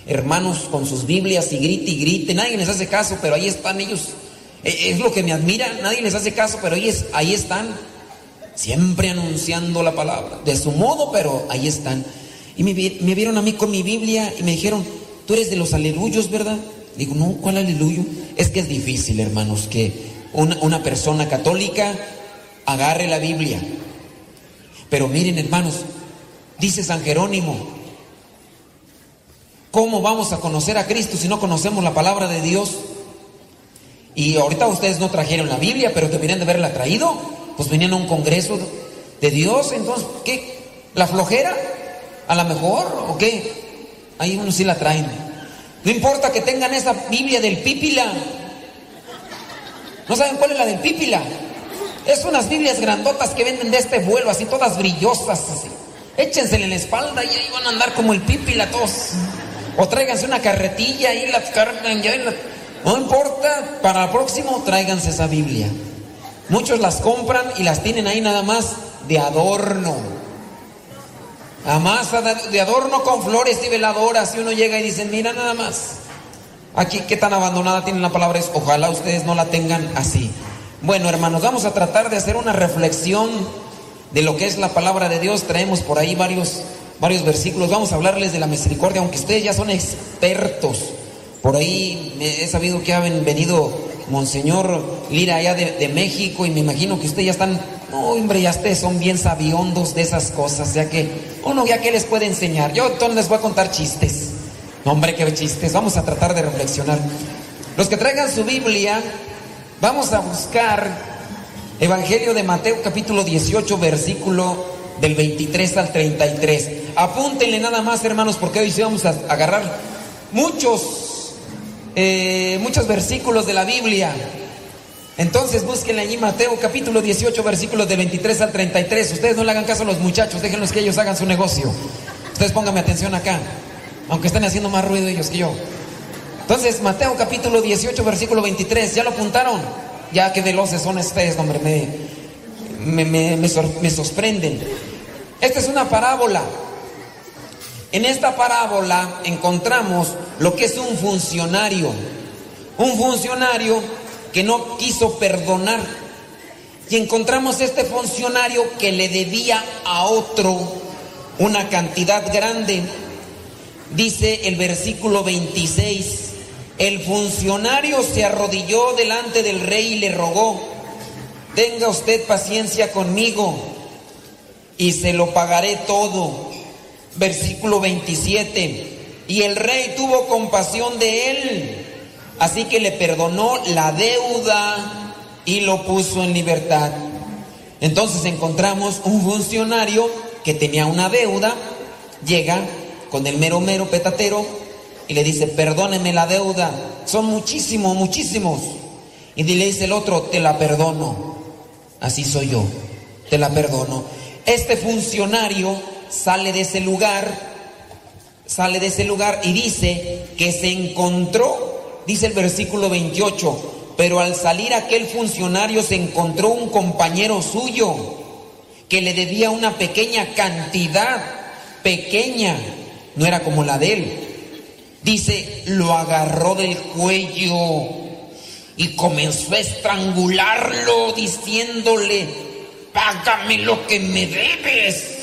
hermanos con sus Biblias y grite y grite. Nadie les hace caso, pero ahí están ellos. Eh, Es lo que me admira. Nadie les hace caso, pero es- ahí están. Siempre anunciando la palabra. De su modo, pero ahí están. Y me vieron a mí con mi Biblia y me dijeron, tú eres de los aleluyos, ¿verdad? Digo, no, ¿cuál aleluyo? Es que es difícil, hermanos, que una, persona católica agarre la Biblia. Pero miren, hermanos, dice San Jerónimo, ¿cómo vamos a conocer a Cristo si no conocemos la palabra de Dios? Y ahorita ustedes no trajeron la Biblia, pero deberían de haberla traído. Pues venían a un congreso de Dios, entonces, ¿qué? ¿La flojera? ¿A la mejor? ¿O qué? Ahí uno sí la traen. No importa que tengan esa Biblia del Pípila. ¿No saben cuál es la del Pípila? Es unas Biblias grandotas que venden de este vuelo, así todas brillosas, así. Échensele en la espalda y ahí van a andar como el Pípila todos. O tráiganse una carretilla y las cargan ya. la- No importa, para el próximo tráiganse esa Biblia. Muchos las compran y las tienen ahí nada más de adorno. Ad- de adorno con flores y veladoras. Y uno llega y dice, mira nada más. Aquí qué tan abandonada tienen la palabra es, ojalá ustedes no la tengan así. Bueno, hermanos, vamos a tratar de hacer una reflexión de lo que es la palabra de Dios. Traemos por ahí varios, varios versículos. Vamos a hablarles de la misericordia, aunque ustedes ya son expertos. Por ahí me- he sabido que ha ven- venido Monseñor Lira allá de, de México y me imagino que ustedes ya están, no, hombre, ya ustedes son bien sabiondos de esas cosas, ya que uno ya que les puede enseñar. Yo entonces les voy a contar chistes. No, hombre, qué chistes. Vamos a tratar de reflexionar. Los que traigan su Biblia, vamos a buscar Evangelio de Mateo capítulo 18, versículo del 23 al 33. Apúntenle nada más, hermanos, porque hoy sí vamos a agarrar muchos, eh, muchos versículos de la Biblia. Entonces búsquenle allí Mateo capítulo 18, versículos del 23 al 33. Ustedes no le hagan caso a los muchachos, déjenlos que ellos hagan su negocio. Ustedes pónganme atención acá, aunque estén haciendo más ruido ellos que yo. Entonces, Mateo capítulo 18, versículo 23, ¿ya lo apuntaron? Ya que veloces son ustedes, hombre, me, me, me, me sorprenden. Esta es una parábola. En esta parábola encontramos lo que es un funcionario. Un funcionario que no quiso perdonar. Y encontramos este funcionario que le debía a otro una cantidad grande. Dice el versículo 26, el funcionario se arrodilló delante del rey y le rogó, tenga usted paciencia conmigo y se lo pagaré todo. Versículo 27, y el rey tuvo compasión de él, así que le perdonó la deuda y lo puso en libertad. Entonces encontramos un funcionario que tenía una deuda, llega con el mero mero petatero y le dice, perdóneme la deuda, son muchísimos, muchísimos. Y le dice el otro, te la perdono, así soy yo, te la perdono. Este funcionario sale de ese lugar, sale de ese lugar y dice que se encontró, dice el versículo 28, pero al salir aquel funcionario se encontró un compañero suyo que le debía una pequeña cantidad, pequeña, no era como la de él. Dice, lo agarró del cuello y comenzó a estrangularlo diciéndole, págame lo que me debes.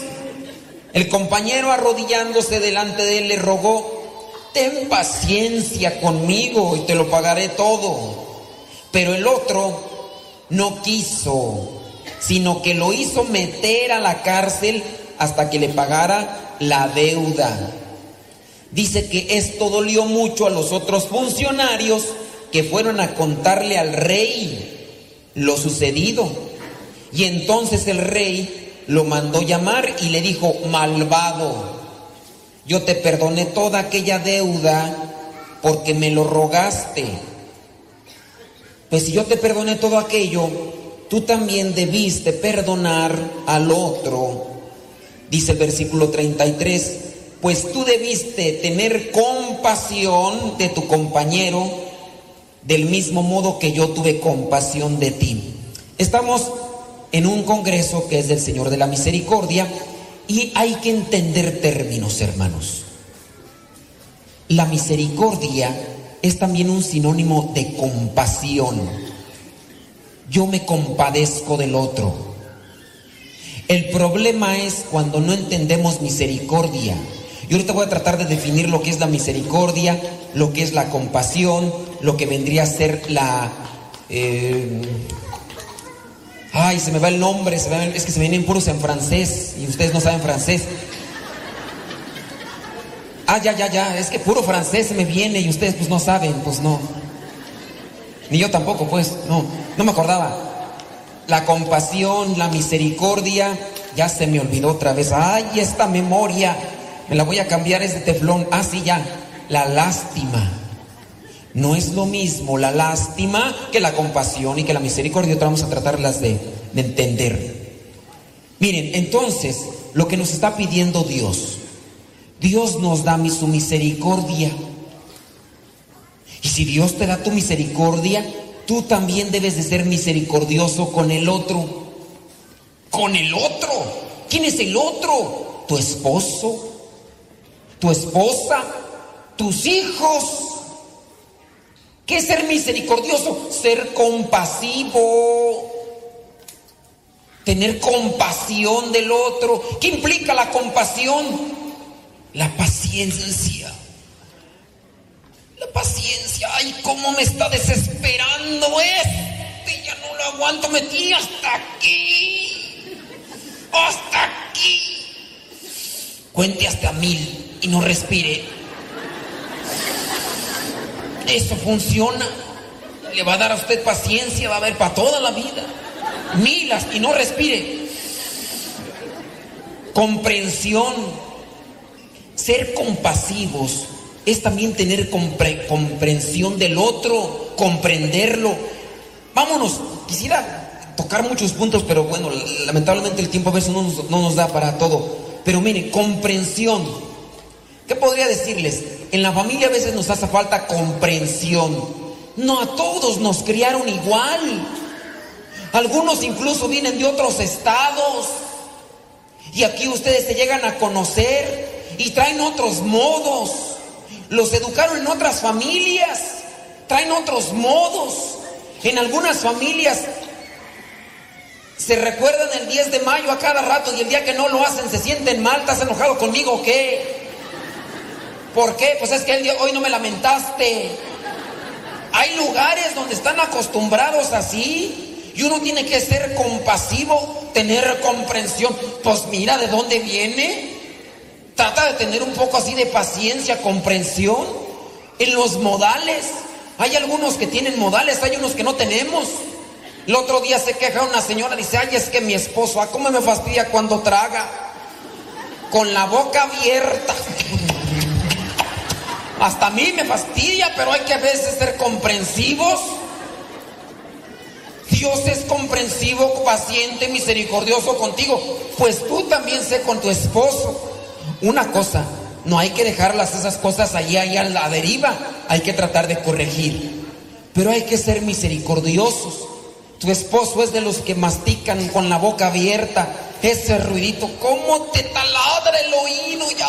El compañero arrodillándose delante de él le rogó, ten paciencia conmigo y te lo pagaré todo. Pero el otro no quiso, sino que lo hizo meter a la cárcel hasta que le pagara la deuda. Dice que esto dolió mucho a los otros funcionarios que fueron a contarle al rey lo sucedido. Y entonces el rey lo mandó llamar y le dijo, malvado, yo te perdoné toda aquella deuda porque me lo rogaste. Pues si yo te perdoné todo aquello, tú también debiste perdonar al otro. Dice el versículo 33, pues tú debiste tener compasión de tu compañero del mismo modo que yo tuve compasión de ti. Estamos en un congreso que es del Señor de la Misericordia y hay que entender términos, hermanos. La misericordia es también un sinónimo de compasión. Yo me compadezco del otro. El problema es cuando no entendemos misericordia. Y ahorita voy a tratar de definir lo que es la misericordia, lo que es la compasión, lo que vendría a ser la... eh, ay, se me va el nombre, es que se vienen puros en francés y ustedes no saben francés. Ah, ya, ya, ya, es que puro francés se me viene y ustedes pues no saben, pues no. Ni yo tampoco, pues, no, no me acordaba. La compasión, la misericordia, ya se me olvidó otra vez. Ay, esta memoria, me la voy a cambiar, es de teflón. Ah, sí, ya, la lástima. No es lo mismo la lástima que la compasión y que la misericordia. Ahorita vamos a tratarlas de, de entender. Miren, entonces, lo que nos está pidiendo Dios, Dios nos da su misericordia. Y si Dios te da tu misericordia, tú también debes de ser misericordioso con el otro. Con el otro. ¿Quién es el otro? Tu esposo, tu esposa, tus hijos. ¿Qué es ser misericordioso? Ser compasivo. Tener compasión del otro. ¿Qué implica la compasión? La paciencia. La paciencia. Ay, cómo me está desesperando este. Ya no lo aguanto. Me tiene hasta aquí. Hasta aquí. Cuente hasta mil y no respire. Eso funciona. Le va a dar a usted paciencia, va a haber para toda la vida. Milas y no respire. Comprensión. Ser compasivos es también tener compre- comprensión del otro, comprenderlo. Vámonos, quisiera tocar muchos puntos, pero bueno, lamentablemente el tiempo a veces no nos, no nos da para todo. Pero miren, comprensión. ¿Qué podría decirles? En la familia a veces nos hace falta comprensión. No a todos nos criaron igual. Algunos incluso vienen de otros estados. Y aquí ustedes se llegan a conocer y traen otros modos. Los educaron en otras familias. Traen otros modos. En algunas familias se recuerdan el 10 de mayo a cada rato y el día que no lo hacen se sienten mal. ¿Estás enojado conmigo o qué? ¿Por qué? Pues es que el hoy no me lamentaste. Hay lugares donde están acostumbrados así y uno tiene que ser compasivo, tener comprensión. Pues mira de dónde viene. Trata de tener un poco así de paciencia, comprensión. En los modales. Hay algunos que tienen modales, hay unos que no tenemos. El otro día se queja una señora, dice, ay, es que mi esposo, ¿a cómo me fastidia cuando traga? Con la boca abierta. Hasta a mí me fastidia, pero hay que a veces ser comprensivos. Dios es comprensivo, paciente, misericordioso contigo. Pues tú también sé con tu esposo. Una cosa, no hay que dejarlas esas cosas allí, allá a la deriva. Hay que tratar de corregir. Pero hay que ser misericordiosos. Tu esposo es de los que mastican con la boca abierta. Ese ruidito, ¿cómo te taladra el oído? Ya.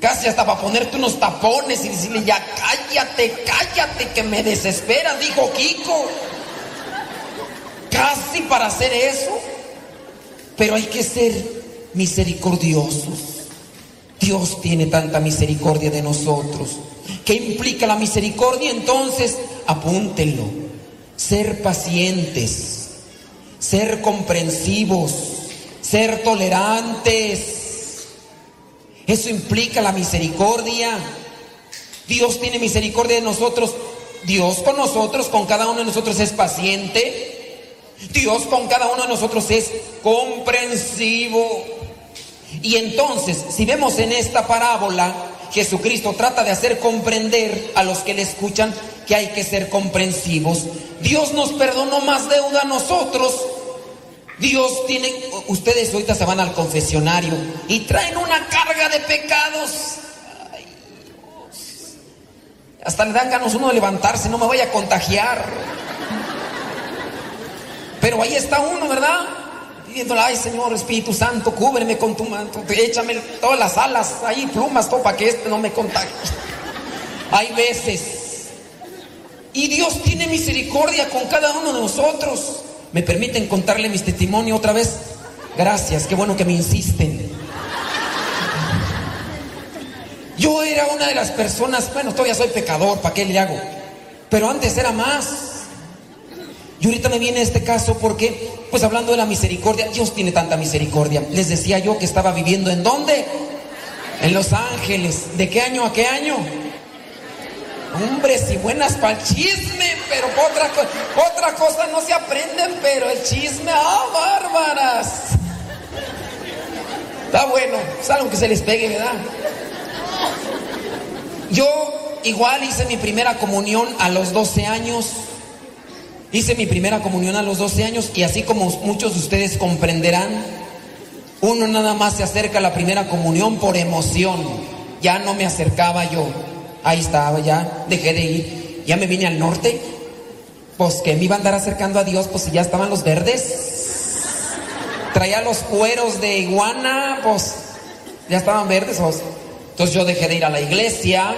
Casi hasta para ponerte unos tapones y decirle, ya cállate, cállate, que me desespera, dijo Kiko. casi para hacer eso. Pero hay que ser misericordiosos. Dios tiene tanta misericordia de nosotros. ¿Qué implica la misericordia? Entonces, apúntenlo. Ser pacientes, ser comprensivos, ser tolerantes. Eso implica la misericordia. Dios tiene misericordia de nosotros. Dios con nosotros, con cada uno de nosotros es paciente. Dios con cada uno de nosotros es comprensivo. Y entonces, si vemos en esta parábola, Jesucristo trata de hacer comprender a los que le escuchan que hay que ser comprensivos. Dios nos perdonó más deuda a nosotros. Dios tiene, ustedes ahorita se van al confesionario y traen una carga de pecados. Ay, Dios. Hasta le dan ganas uno de levantarse, no me vaya a contagiar. Pero ahí está uno, ¿verdad? Pidiéndole, ay Señor Espíritu Santo, cúbreme con tu manto, échame todas las alas, ahí plumas, todo para que este no me contagie. Hay veces. Y Dios tiene misericordia con cada uno de nosotros. ¿Me permiten contarle mi testimonio otra vez? Gracias, qué bueno que me insisten. Yo era una de las personas, bueno, todavía soy pecador, ¿para qué le hago? Pero antes era más. Y ahorita me viene este caso porque, pues hablando de la misericordia, Dios tiene tanta misericordia. Les decía yo que estaba viviendo en dónde? En Los Ángeles. ¿De qué año a qué año? Hombres y buenas para el chisme, pero otra, otra cosa no se aprenden, pero el chisme, ¡ah, bárbaras! Está bueno, es algo que se les pegue, ¿verdad? Yo igual hice mi primera comunión a los 12 años. Hice mi primera comunión a los 12 años y así como muchos de ustedes comprenderán, uno nada más se acerca a la primera comunión por emoción. Ya no me acercaba yo. Ahí estaba, ya dejé de ir. Ya me vine al norte. Pues que me iba a andar acercando a Dios, pues si ya estaban los verdes. Traía los cueros de iguana, pues ya estaban verdes. pues. Entonces yo dejé de ir a la iglesia.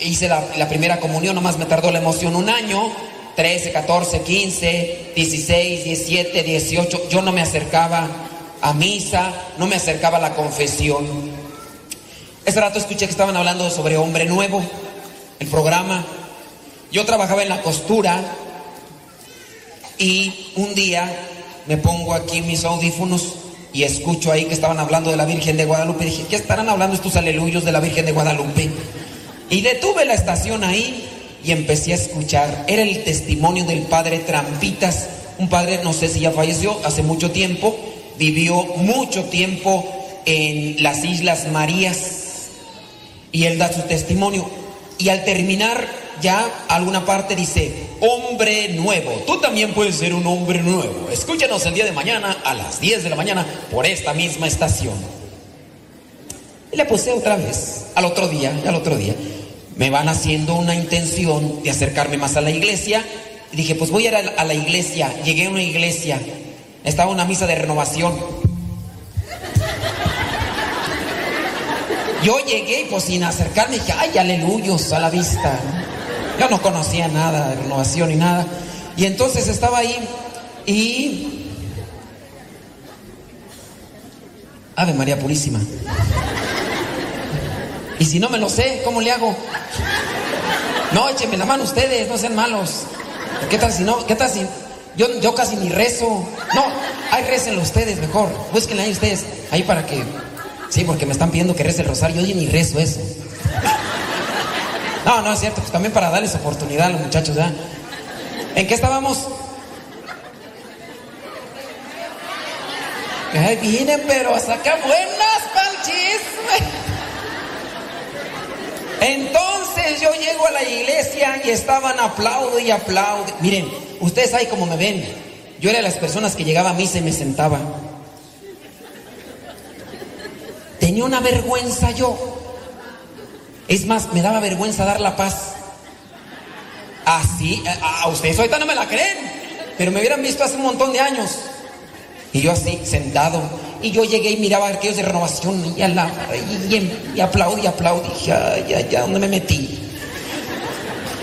Hice la, la primera comunión, nomás me tardó la emoción un año. 13, 14, 15, 16, 17, 18. Yo no me acercaba a misa, no me acercaba a la confesión. Ese rato escuché que estaban hablando sobre Hombre Nuevo, el programa. Yo trabajaba en la costura y un día me pongo aquí mis audífonos y escucho ahí que estaban hablando de la Virgen de Guadalupe. Dije, ¿qué estarán hablando estos aleluyos de la Virgen de Guadalupe? Y detuve la estación ahí y empecé a escuchar. Era el testimonio del padre Trampitas, un padre, no sé si ya falleció, hace mucho tiempo, vivió mucho tiempo en las Islas Marías y él da su testimonio. Y al terminar ya alguna parte dice, hombre nuevo, tú también puedes ser un hombre nuevo. Escúchanos el día de mañana a las 10 de la mañana por esta misma estación. Y le puse otra vez, al otro día, al otro día. Me van haciendo una intención de acercarme más a la iglesia. Dije, pues voy a ir a la iglesia. Llegué a una iglesia. Estaba una misa de renovación. Yo llegué y pues sin acercarme dije, ay, aleluyos a la vista. Yo no conocía nada de renovación ni nada. Y entonces estaba ahí y... Ave María Purísima. Y si no me lo sé, ¿cómo le hago? No, échenme la mano ustedes, no sean malos. ¿Qué tal si no? ¿Qué tal si.? Yo, yo casi ni rezo. No, ahí récenlo ustedes mejor. Búsquenla ahí ustedes. Ahí para que. Sí, porque me están pidiendo que rece el rosario. Yo ni rezo eso. No, no es cierto. Pues también para darles oportunidad a los muchachos, ¿ya? ¿En qué estábamos? Ahí vienen, pero a sacar buenas pa'l. Entonces yo llego a la iglesia y estaban aplaude y aplaude. Miren, ustedes ahí como me ven. Yo era de las personas que llegaba a misa y me sentaba. Tenía una vergüenza yo. Es más, me daba vergüenza dar la paz. Así, a, a ustedes ahorita no me la creen, pero me hubieran visto hace un montón de años. Y yo así, sentado. Y yo llegué y miraba aquellos de renovación y, aplaudí, aplaudí. Dije, ay, ay, ay, ¿dónde me metí?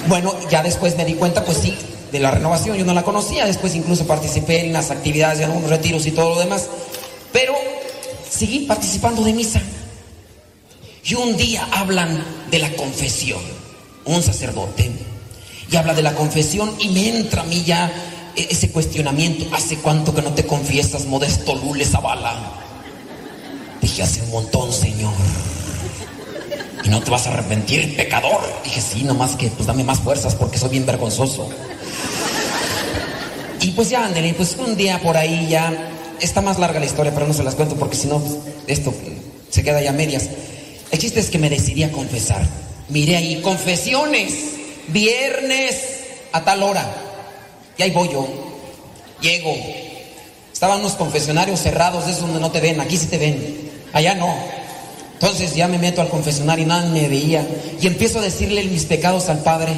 Bueno, ya después me di cuenta, pues sí, de la renovación, yo no la conocía, después incluso participé en las actividades de algunos retiros y todo lo demás, pero seguí participando de misa. Y un día hablan de la confesión, un sacerdote, y habla de la confesión y me entra a mí ya e- ese cuestionamiento, ¿hace cuánto que no te confiesas, modesto Lule Zavala? Dije, hace un montón, Señor. Y no te vas a arrepentir, pecador. Dije, sí, nomás que pues dame más fuerzas porque soy bien vergonzoso. Y pues ya, ándale, pues un día por ahí ya, está más larga la historia, pero no se las cuento porque si no, esto se queda ya medias. El chiste es que me decidí a confesar. Miré ahí, confesiones, viernes a tal hora. Y ahí voy yo. Llego. Estaban unos confesionarios cerrados, esos donde no te ven, aquí sí te ven. Allá no. Entonces ya me meto al confesionario y nada me veía. Y empiezo a decirle mis pecados al Padre.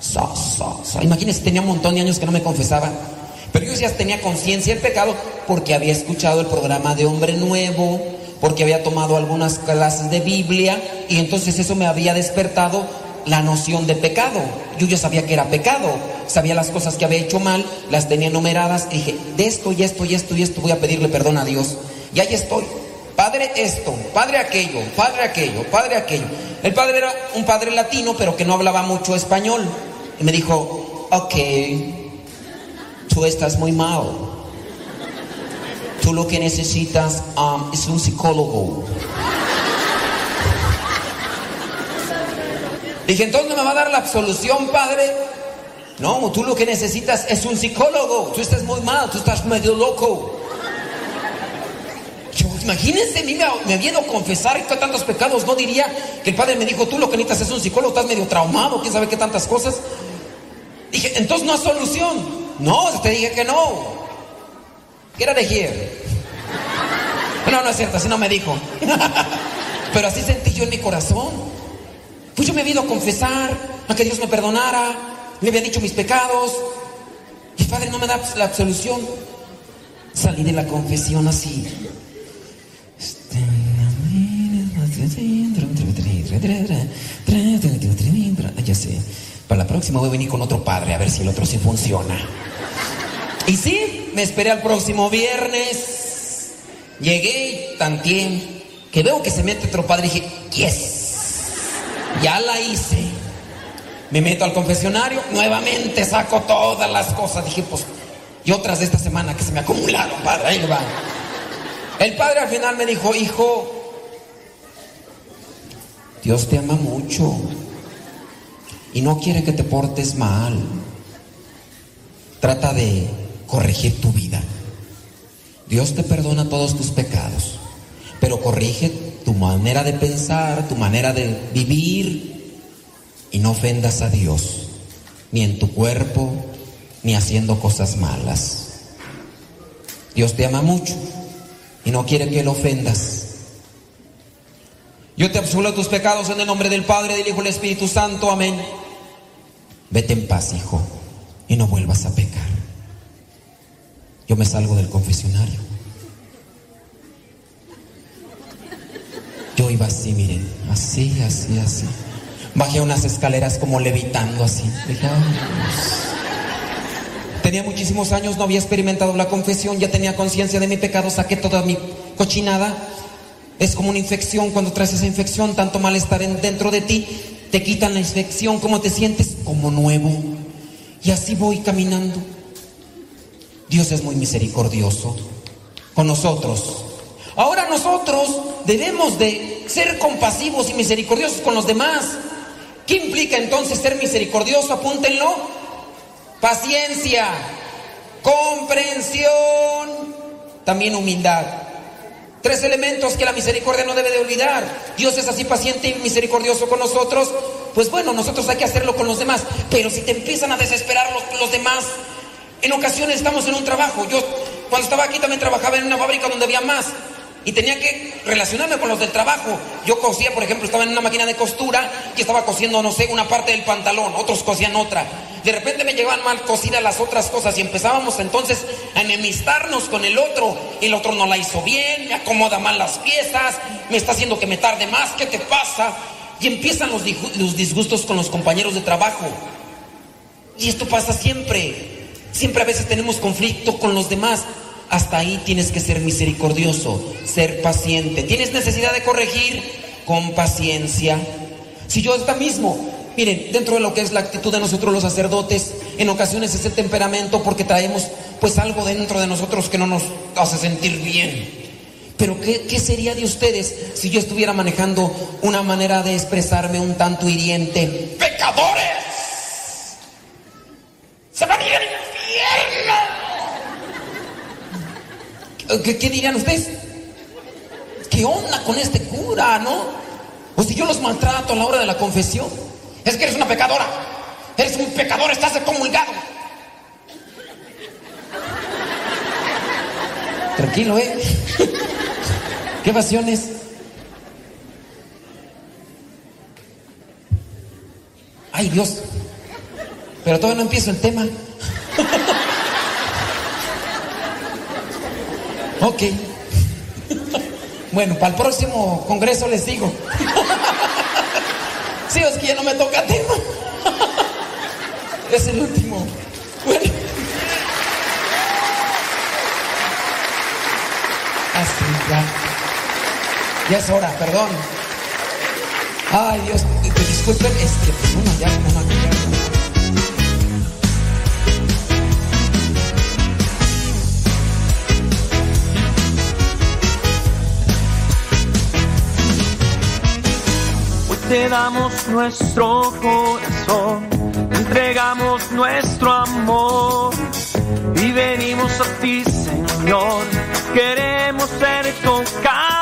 Sa, sa, sa. Imagínense, tenía un montón de años que no me confesaba. Pero yo ya tenía conciencia del pecado porque había escuchado el programa de Hombre Nuevo, porque había tomado algunas clases de Biblia y entonces eso me había despertado la noción de pecado. Yo ya sabía que era pecado, sabía las cosas que había hecho mal, las tenía numeradas y dije, de esto y esto y esto y esto voy a pedirle perdón a Dios. Y ahí estoy. Padre esto, padre aquello, padre aquello, padre aquello. El padre era un padre latino, pero que no hablaba mucho español. Y me dijo, ok, tú estás muy mal. Tú lo que necesitas um, es un psicólogo. Dije, entonces me va a dar la absolución, padre. No, tú lo que necesitas es un psicólogo. Tú estás muy mal, tú estás medio loco. Yo, imagínense, me, me a confesar que tantos pecados. No diría que el padre me dijo, tú lo que necesitas es un psicólogo, estás medio traumado, quién sabe qué tantas cosas. Dije, entonces no hay solución. No, te dije que no. Get out of here. No, no es cierto, así no me dijo. Pero así sentí yo en mi corazón. Pues yo me había ido a confesar, a que Dios me perdonara, le había dicho mis pecados. Y Padre no me da la absolución. Salí de la confesión así. Ya sé. Para la próxima voy a venir con otro padre a ver si el otro sí funciona. Y sí, me esperé al próximo viernes. Llegué y tanteé. Que veo que se mete otro padre dije, yes. Ya la hice. Me meto al confesionario, nuevamente saco todas las cosas. Dije, pues, y otras de esta semana que se me acumularon, padre, ahí va. El padre al final me dijo, hijo, Dios te ama mucho y no quiere que te portes mal. Trata de corregir tu vida. Dios te perdona todos tus pecados, pero corrige tu manera de pensar, tu manera de vivir y no ofendas a Dios, ni en tu cuerpo, ni haciendo cosas malas. Dios te ama mucho y no quiere que lo ofendas. Yo te absolvo tus pecados en el nombre del Padre, del Hijo y del Espíritu Santo. Amén. Vete en paz, hijo, y no vuelvas a pecar. Yo me salgo del confesionario. Yo iba así, miren, así, así, así. Bajé unas escaleras como levitando así. Tenía muchísimos años, no había experimentado la confesión, ya tenía conciencia de mi pecado, saqué toda mi cochinada. Es como una infección, cuando traes esa infección, tanto malestar en- dentro de ti, te quitan la infección, ¿cómo te sientes? Como nuevo. Y así voy caminando. Dios es muy misericordioso con nosotros. Ahora nosotros debemos de ser compasivos y misericordiosos con los demás. ¿Qué implica entonces ser misericordioso? Apúntenlo. Paciencia, comprensión, también humildad. Tres elementos que la misericordia no debe de olvidar. Dios es así paciente y misericordioso con nosotros. Pues bueno, nosotros hay que hacerlo con los demás. Pero si te empiezan a desesperar los, los demás, en ocasiones estamos en un trabajo. Yo cuando estaba aquí también trabajaba en una fábrica donde había más. Y tenía que relacionarme con los del trabajo. Yo cosía, por ejemplo, estaba en una máquina de costura y estaba cosiendo, no sé, una parte del pantalón, otros cosían otra. De repente me llegaban mal cocidas las otras cosas y empezábamos entonces a enemistarnos con el otro. El otro no la hizo bien, me acomoda mal las piezas, me está haciendo que me tarde más, ¿qué te pasa? Y empiezan los, los disgustos con los compañeros de trabajo. Y esto pasa siempre. Siempre a veces tenemos conflicto con los demás. Hasta ahí tienes que ser misericordioso, ser paciente. ¿Tienes necesidad de corregir? Con paciencia. Si yo está mismo, miren, dentro de lo que es la actitud de nosotros los sacerdotes, en ocasiones es el temperamento porque traemos pues algo dentro de nosotros que no nos hace sentir bien. Pero ¿qué, qué sería de ustedes si yo estuviera manejando una manera de expresarme un tanto hiriente? ¡Pecadores! ¡Se van a ir al infierno! ¿Qué, qué dirían ustedes? ¿Qué onda con este cura, no? O si yo los maltrato a la hora de la confesión. Es que eres una pecadora. Eres un pecador, estás excomulgado. Tranquilo, ¿eh? ¿Qué pasiones? Ay, Dios. Pero todavía no empiezo el tema. Ok. Bueno, para el próximo congreso les digo. sí, es que ya no me toca tema. es el último. Bueno. Así, ya. Ya es hora, perdón. Ay, Dios, disculpen, es que pues uno ya como no te damos nuestro corazón, entregamos nuestro amor y venimos a ti, Señor. Queremos ser tocados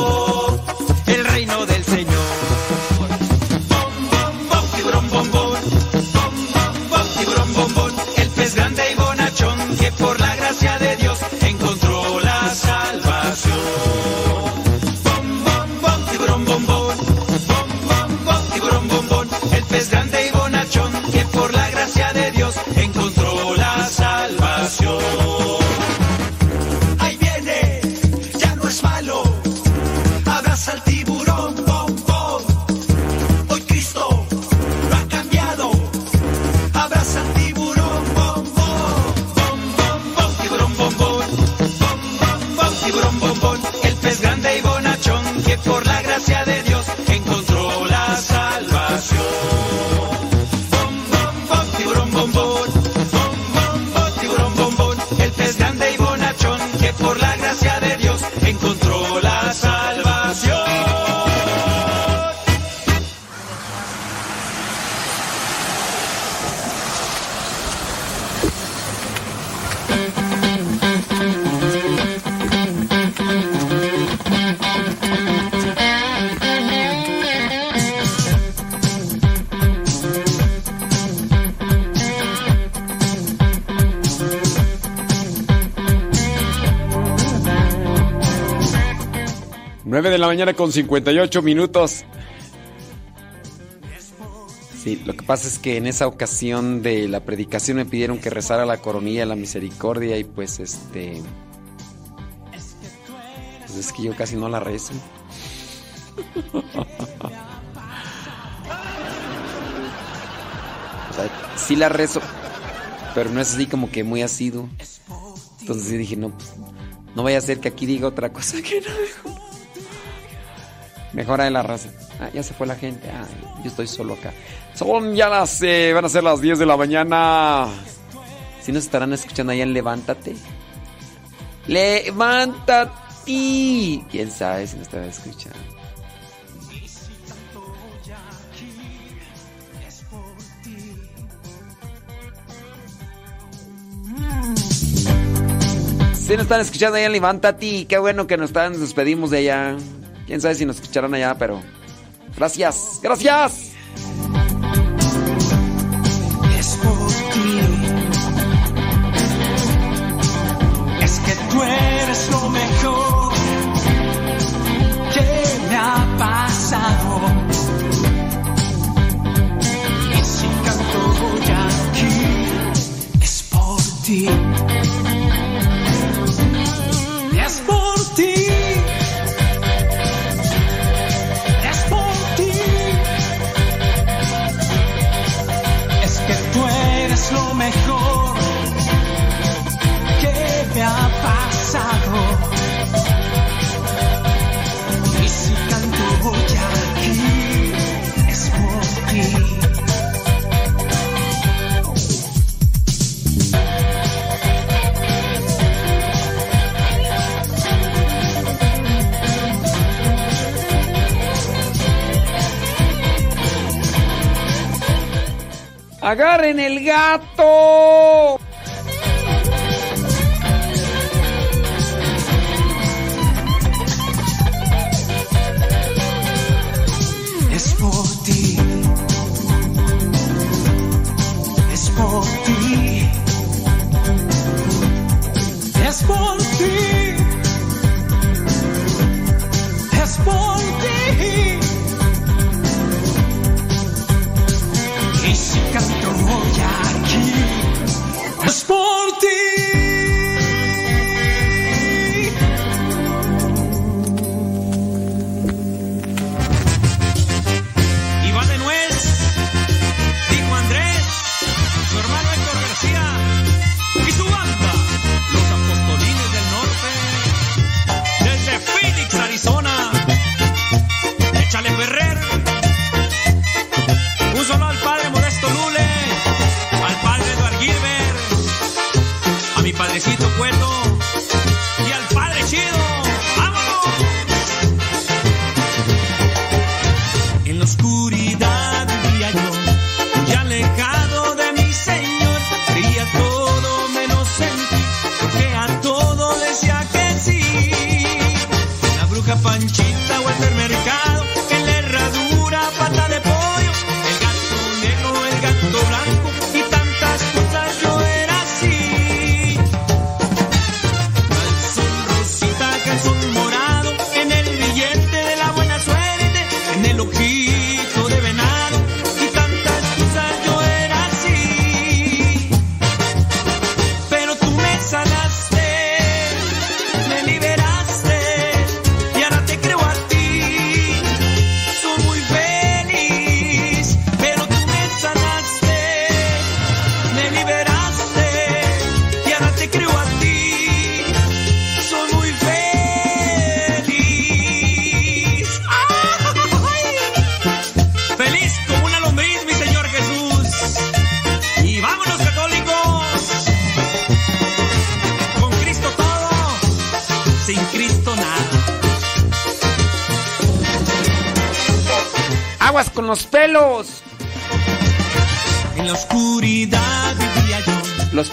9 de la mañana con 58 minutos. Sí, lo que pasa es que en esa ocasión de la predicación me pidieron que rezara la coronilla, la misericordia y pues este... Pues es que yo casi no la rezo. O sí la rezo, pero no es así como que muy asiduo. Entonces dije, no, pues no vaya a ser que aquí diga otra cosa que no Mejora de la raza. Ah, ya se fue la gente. Ah, yo estoy solo acá. Son ya las. eh, van a ser las 10 de la mañana. Si nos estarán escuchando allá en Levántate. ¡Levántate! ¿Quién sabe si nos estarán escuchando? Si nos están escuchando allá en Levántate. Qué bueno que nos están, nos despedimos de allá. Quién sabe si nos escucharán allá, pero. Gracias, gracias. es por ti. Es que tú eres lo mejor que me ha pasado. Y si canto hoy aquí, es por ti. ¡Agarren el gato! Es por ti. Es por ti. Es por ti. Es por ti. Por ti.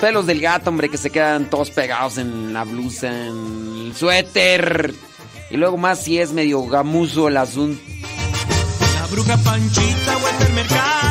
Pelos del gato, hombre, que se quedan todos pegados en la blusa, en el suéter. Y luego más si es medio gamuzo el asunto. La bruja Panchita vuelve al mercado.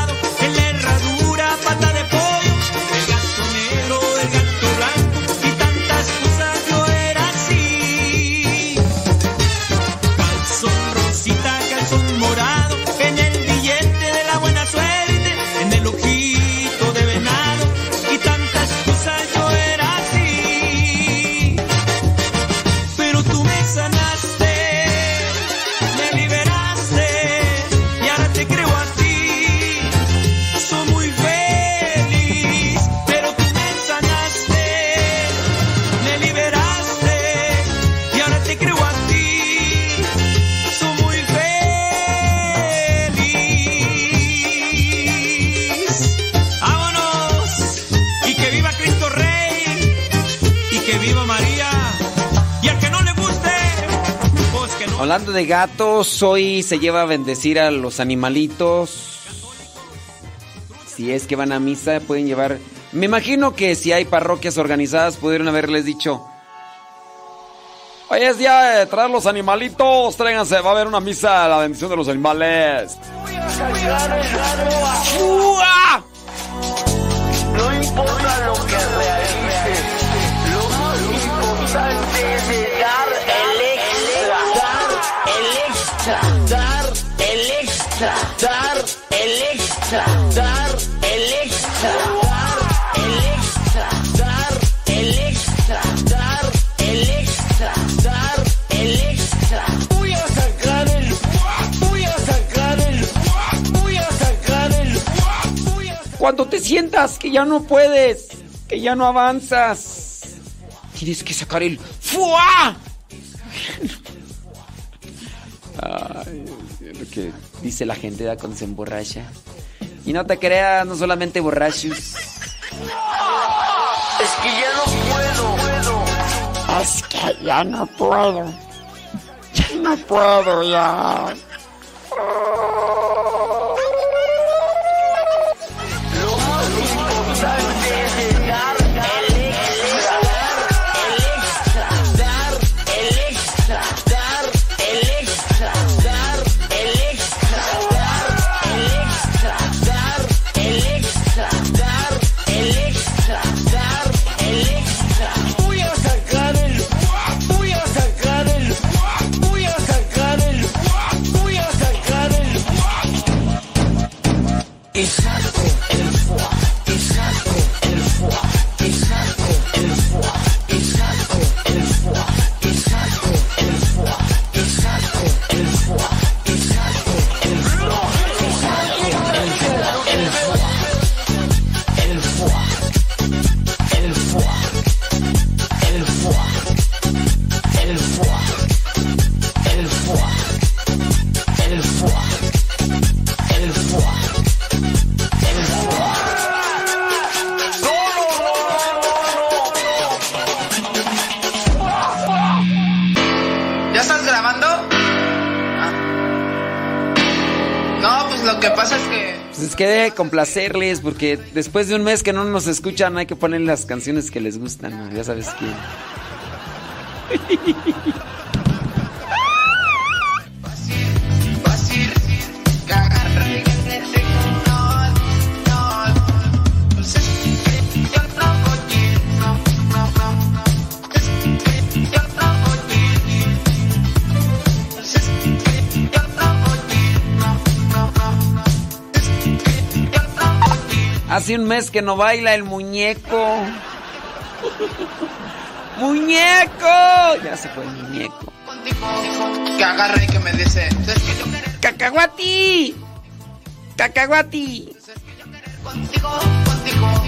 De gatos, hoy se lleva a bendecir a los animalitos. Si es que van a misa, pueden llevar. Me imagino que si hay parroquias organizadas, pudieron haberles dicho. Hoy es día de traer los animalitos, tráiganse, va a haber una misa la bendición de los animales. ¡Fua! Extra, dar el extra, dar el extra, dar el extra, dar el extra, dar el extra, dar el extra. Voy a sacar el, voy a sacar el, voy a sacar el, Cuando te sientas que ya no puedes, que ya no avanzas, tienes que sacar el ¡Fua! Ay, lo que dice la gente da cuando se emborracha. Y no te creas, no solamente borrachos. Es que ya no puedo. Es que ya no puedo. Ya no puedo, ya. Y saco el foie, y saco el foie, Complacerles, porque después de un mes que no nos escuchan, hay que poner las canciones que les gustan, ya sabes quién. Hace un mes que no baila el muñeco. ¡Muñeco! Ya se fue el muñeco. Que agarra y que me dice. ¡Cacahuati! ¡Cacahuati! contigo, contigo.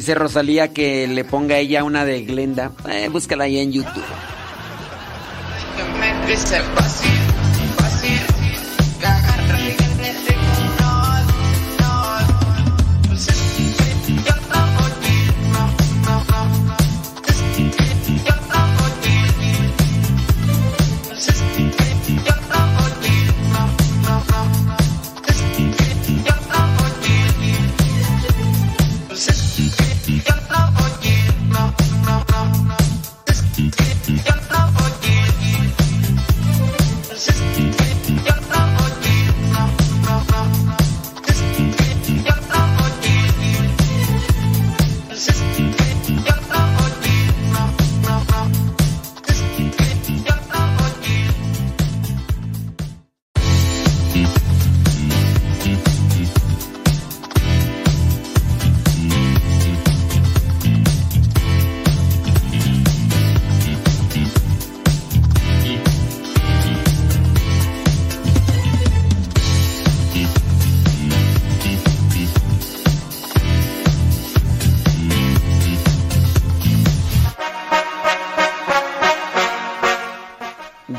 Dice Rosalía que le ponga ella una de Glenda. Eh, búscala ahí en YouTube.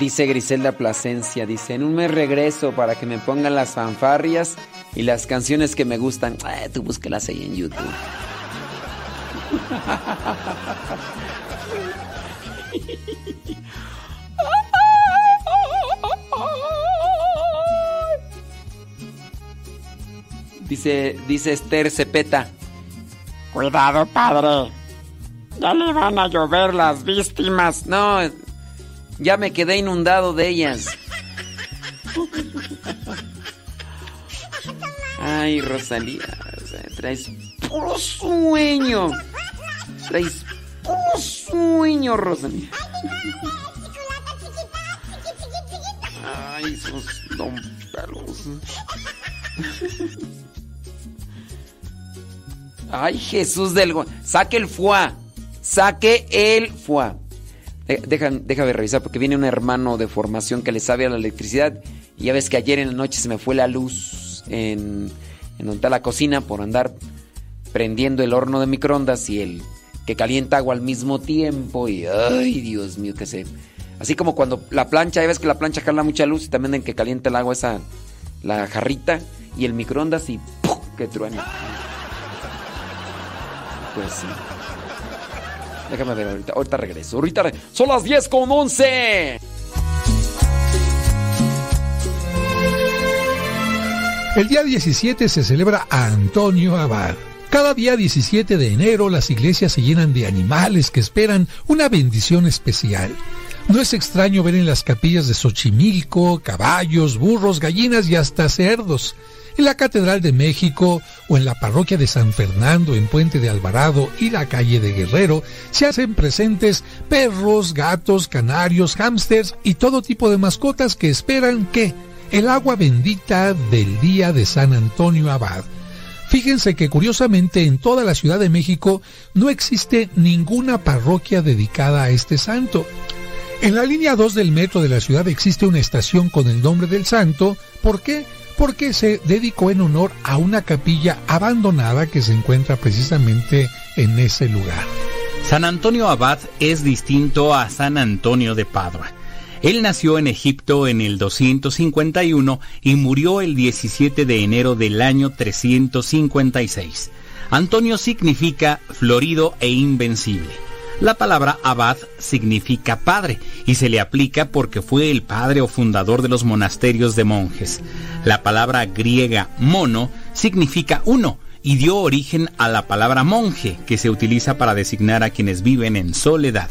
Dice Griselda Plasencia, dice, en un mes regreso para que me pongan las fanfarrias y las canciones que me gustan. Ah, tú búsquelas ahí en YouTube. Dice, dice Esther Cepeta. Cuidado, padre. Ya le van a llover las víctimas. No, ya me quedé inundado de ellas. Ay, Rosalía, traes puro sueño. Traes puro sueño, Rosalía. Ay, esos don pelos. Ay, Jesús del... Saque el fuá. Saque el fuá. Eh, Deja, déjame revisar porque viene un hermano de formación que le sabe a la electricidad. Y ya ves que ayer en la noche se me fue la luz en, en donde está la cocina por andar prendiendo el horno de microondas y el que calienta agua al mismo tiempo. Y ay, Dios mío, que se. Así como cuando la plancha, ya ves que la plancha jala mucha luz y también en que calienta el agua esa, la jarrita y el microondas y ¡pum! que truena. Pues sí. Déjame ver ahorita, ahorita regreso. Ahorita re- son las 10 con 11. El día 17 se celebra a Antonio Abad. Cada día 17 de enero las iglesias se llenan de animales que esperan una bendición especial. No es extraño ver en las capillas de Xochimilco caballos, burros, gallinas y hasta cerdos. En la Catedral de México o en la parroquia de San Fernando en Puente de Alvarado y la calle de Guerrero se hacen presentes perros, gatos, canarios, hámsters y todo tipo de mascotas que esperan que el agua bendita del día de San Antonio Abad. Fíjense que curiosamente en toda la Ciudad de México no existe ninguna parroquia dedicada a este santo. En la línea 2 del metro de la ciudad existe una estación con el nombre del santo. ¿Por qué? Porque se dedicó en honor a una capilla abandonada que se encuentra precisamente en ese lugar. San Antonio Abad es distinto a San Antonio de Padua. Él nació en Egipto en el 251 y murió el 17 de enero del año 356. Antonio significa florido e invencible. La palabra abad significa padre y se le aplica porque fue el padre o fundador de los monasterios de monjes. La palabra griega mono significa uno y dio origen a la palabra monje que se utiliza para designar a quienes viven en soledad.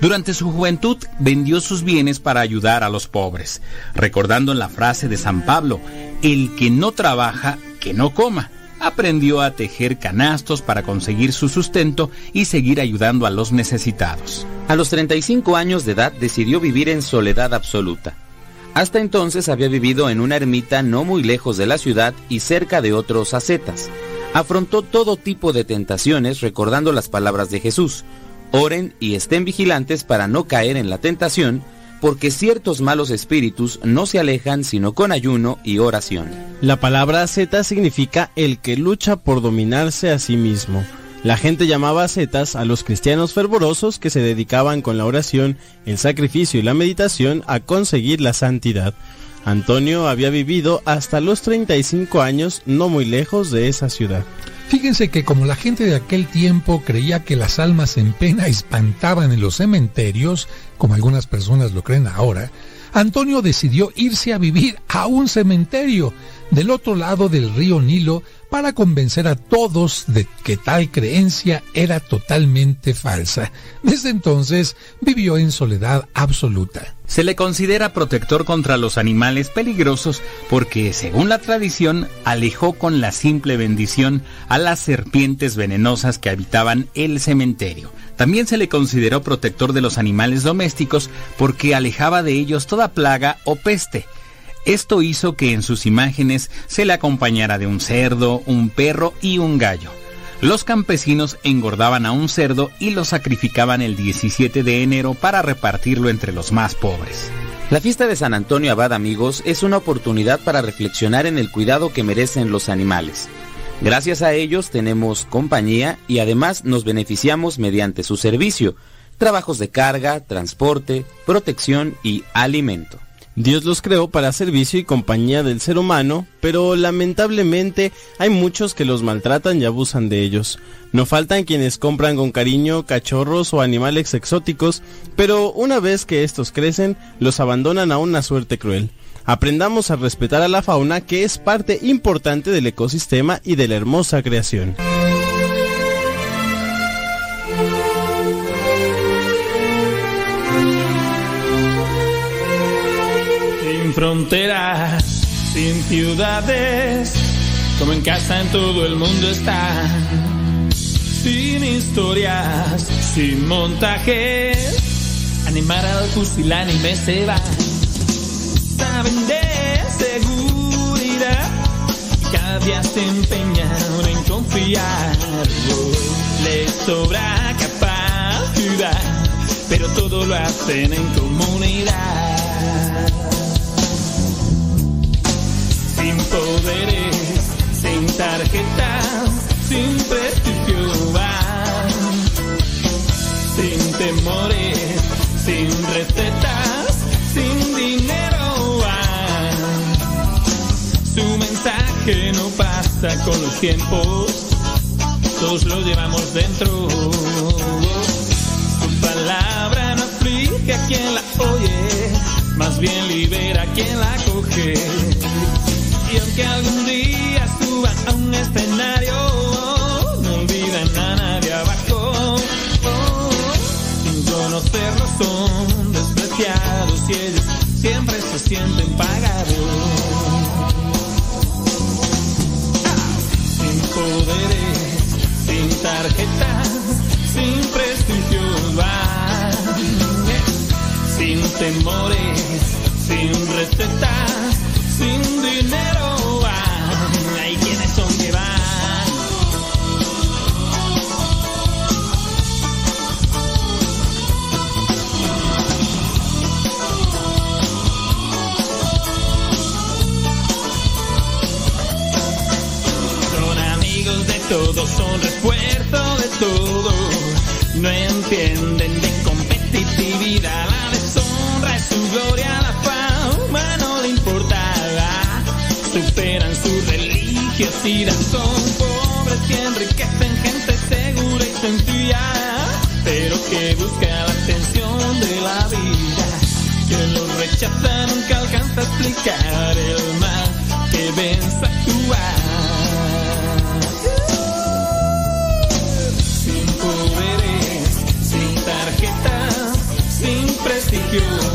Durante su juventud vendió sus bienes para ayudar a los pobres, recordando la frase de San Pablo, el que no trabaja, que no coma. Aprendió a tejer canastos para conseguir su sustento y seguir ayudando a los necesitados. A los 35 años de edad decidió vivir en soledad absoluta. Hasta entonces había vivido en una ermita no muy lejos de la ciudad y cerca de otros ascetas. Afrontó todo tipo de tentaciones recordando las palabras de Jesús. Oren y estén vigilantes para no caer en la tentación, porque ciertos malos espíritus no se alejan sino con ayuno y oración. La palabra Z significa el que lucha por dominarse a sí mismo. La gente llamaba ascetas a los cristianos fervorosos que se dedicaban con la oración, el sacrificio y la meditación a conseguir la santidad. Antonio había vivido hasta los 35 años no muy lejos de esa ciudad. Fíjense que como la gente de aquel tiempo creía que las almas en pena espantaban en los cementerios, como algunas personas lo creen ahora, Antonio decidió irse a vivir a un cementerio del otro lado del río Nilo para convencer a todos de que tal creencia era totalmente falsa. Desde entonces vivió en soledad absoluta. Se le considera protector contra los animales peligrosos porque, según la tradición, alejó con la simple bendición a las serpientes venenosas que habitaban el cementerio. También se le consideró protector de los animales domésticos porque alejaba de ellos toda plaga o peste. Esto hizo que en sus imágenes se le acompañara de un cerdo, un perro y un gallo. Los campesinos engordaban a un cerdo y lo sacrificaban el 17 de enero para repartirlo entre los más pobres. La fiesta de San Antonio Abad, amigos, es una oportunidad para reflexionar en el cuidado que merecen los animales. Gracias a ellos tenemos compañía y además nos beneficiamos mediante su servicio, trabajos de carga, transporte, protección y alimento. Dios los creó para servicio y compañía del ser humano, pero lamentablemente hay muchos que los maltratan y abusan de ellos. No faltan quienes compran con cariño cachorros o animales exóticos, pero una vez que estos crecen, los abandonan a una suerte cruel. Aprendamos a respetar a la fauna que es parte importante del ecosistema y de la hermosa creación. Fronteras, sin ciudades, como en casa en todo el mundo están. Sin historias, sin montajes, animar al pusilánime se va. Saben de seguridad cada día se empeñan en confiar. Les sobra capacidad, pero todo lo hacen en comunidad. Poderes, sin tarjetas, sin prestigio van, sin temores, sin recetas, sin dinero van. Su mensaje no pasa con los tiempos, todos lo llevamos dentro. Su palabra no aflige a quien la oye, más bien libera a quien la coge. Aunque algún día suban a un escenario, no olviden a nadie abajo. Sin conocerlo son despreciados y ellos siempre se sienten pagados. Sin poderes, sin tarjetas, sin prestigios van. Sin temores, sin recetas, sin dinero todos, son refuerzo de todo. No entienden de competitividad, la deshonra es su gloria, la fama no le importa. Superan su religiosidad, son pobres que enriquecen gente segura y sencilla, pero que busca la atención de la vida. Que los rechaza nunca alcanza a explicar el mal que ven actuar.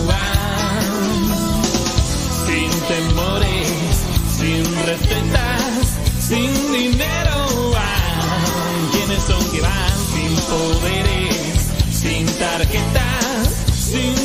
Van. Sin temores, sin recetas, sin dinero van. ¿Quiénes son que van sin poderes, sin tarjetas, sin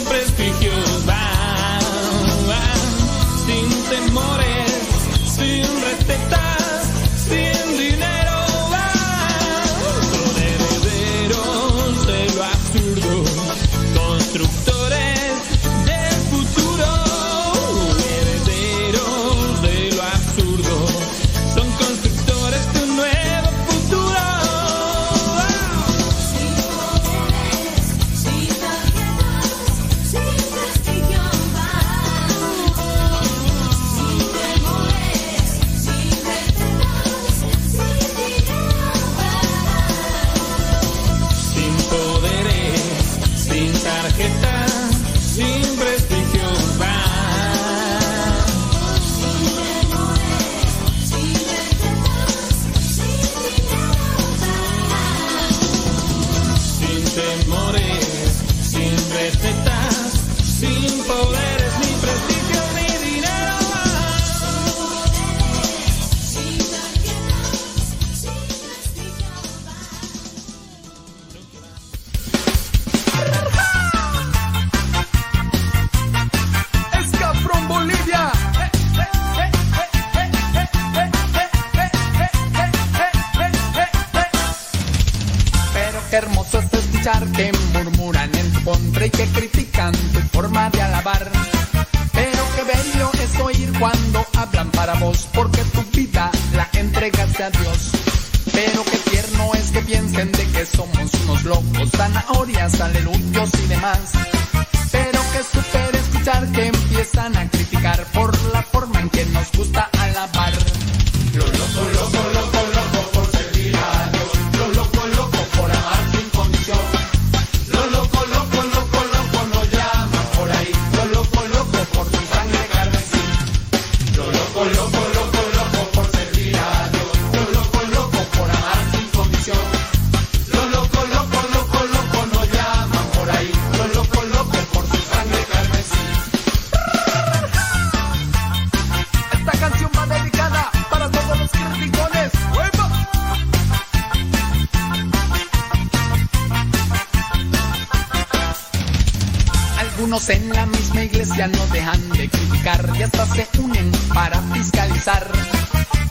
iglesia no dejan de criticar y hasta se unen para fiscalizar.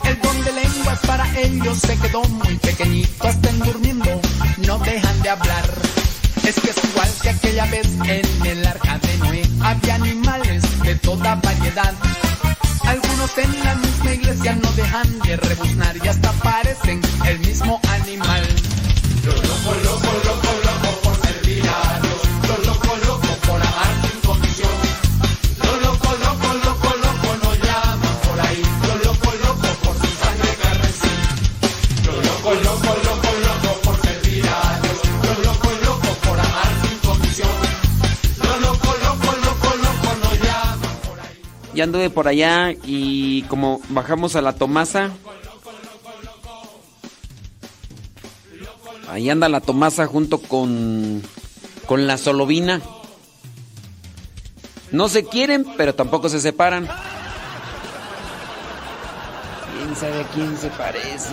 El don de lenguas para ellos se quedó muy pequeñito, estén durmiendo, no dejan de hablar. Es que es igual que aquella vez en el arca de Noé, había animales de toda variedad. Algunos en la misma iglesia no dejan de rebuznar y hasta parecen el mismo animal. Ya anduve por allá y como bajamos a la Tomasa. Ahí anda la Tomasa junto con, con la Solovina. No se quieren, pero tampoco se separan. ¿Quién sabe a quién se parece?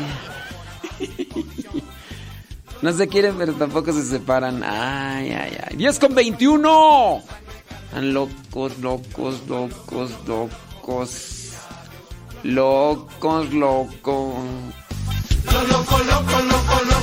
No se quieren, pero tampoco se separan. Ay, ay, ay. 10 con 21. Están locos, locos, locos, locos. Locos, locos. Lo loco, loco, loco, loco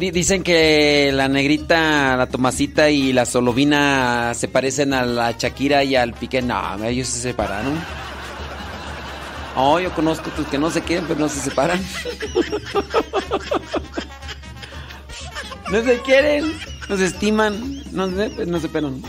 di- dicen que la negrita, la Tomasita y la Solovina se parecen a la Shakira y al Piqué. No, ellos se separaron. Oh, yo conozco pues, que no se quieren, pero no se separan. No se quieren, no se estiman, no se, no se pelan.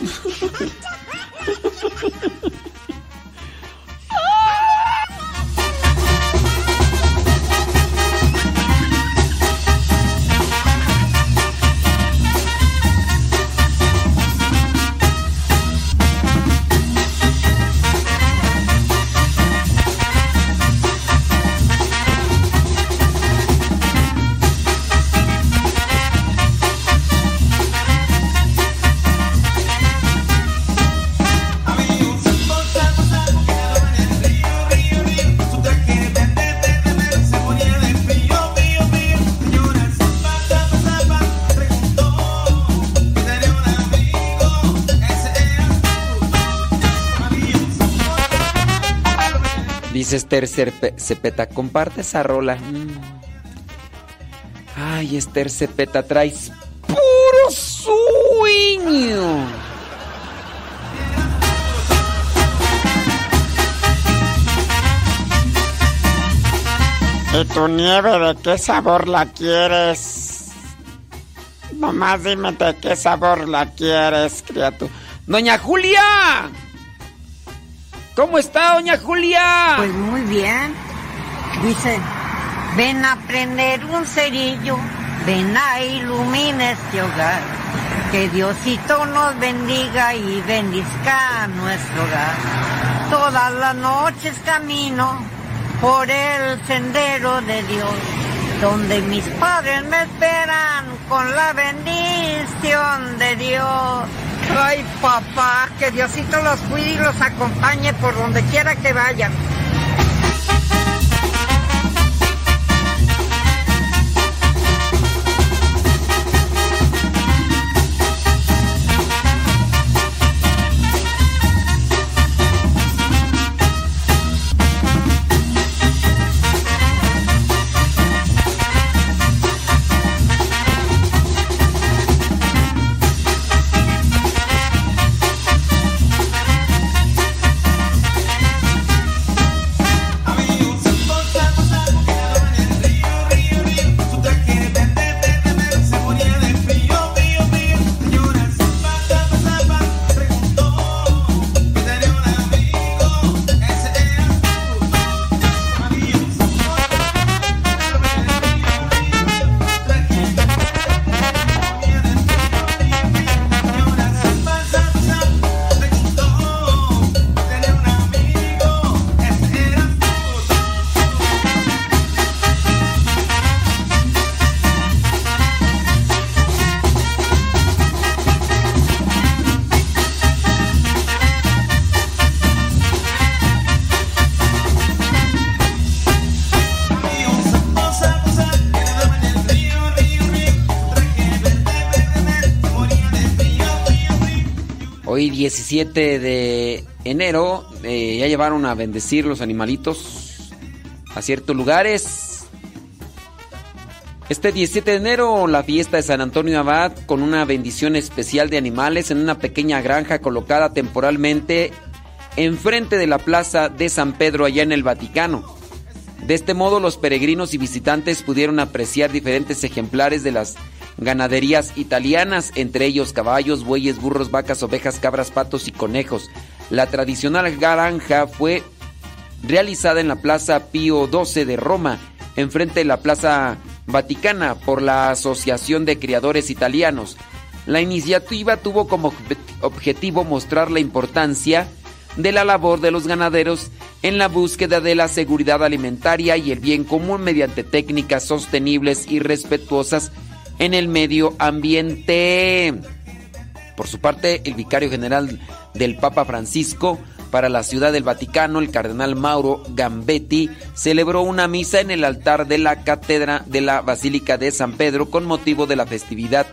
Esther Cepeta, comparte esa rola. Ay, Esther Cepeta, traes puro sueño. ¿Y tu nieve de qué sabor la quieres? Nomás dime de qué sabor la quieres, criatura. Doña Julia. ¿Cómo está, doña Julia? Pues muy bien. Dice, ven a prender un cerillo, ven a iluminar este hogar. Que Diosito nos bendiga y bendizca nuestro hogar. Todas las noches camino por el sendero de Dios, donde mis padres me esperan con la bendición de Dios. Ay, papá, que Diosito los cuide y los acompañe por donde quiera que vayan. 17 de enero eh, ya llevaron a bendecir los animalitos a ciertos lugares. Este 17 de enero la fiesta de San Antonio Abad con una bendición especial de animales en una pequeña granja colocada temporalmente enfrente de la plaza de San Pedro allá en el Vaticano. De este modo los peregrinos y visitantes pudieron apreciar diferentes ejemplares de las ganaderías italianas, entre ellos caballos, bueyes, burros, vacas, ovejas, cabras, patos y conejos. La tradicional granja fue realizada en la Plaza Pío XII de Roma, enfrente de la Plaza Vaticana, por la Asociación de Criadores Italianos. La iniciativa tuvo como obje- objetivo mostrar la importancia de la labor de los ganaderos en la búsqueda de la seguridad alimentaria y el bien común mediante técnicas sostenibles y respetuosas en el medio ambiente. Por su parte, el vicario general del Papa Francisco para la Ciudad del Vaticano, el cardenal Mauro Gambetti, celebró una misa en el altar de la cátedra de la Basílica de San Pedro con motivo de la festividad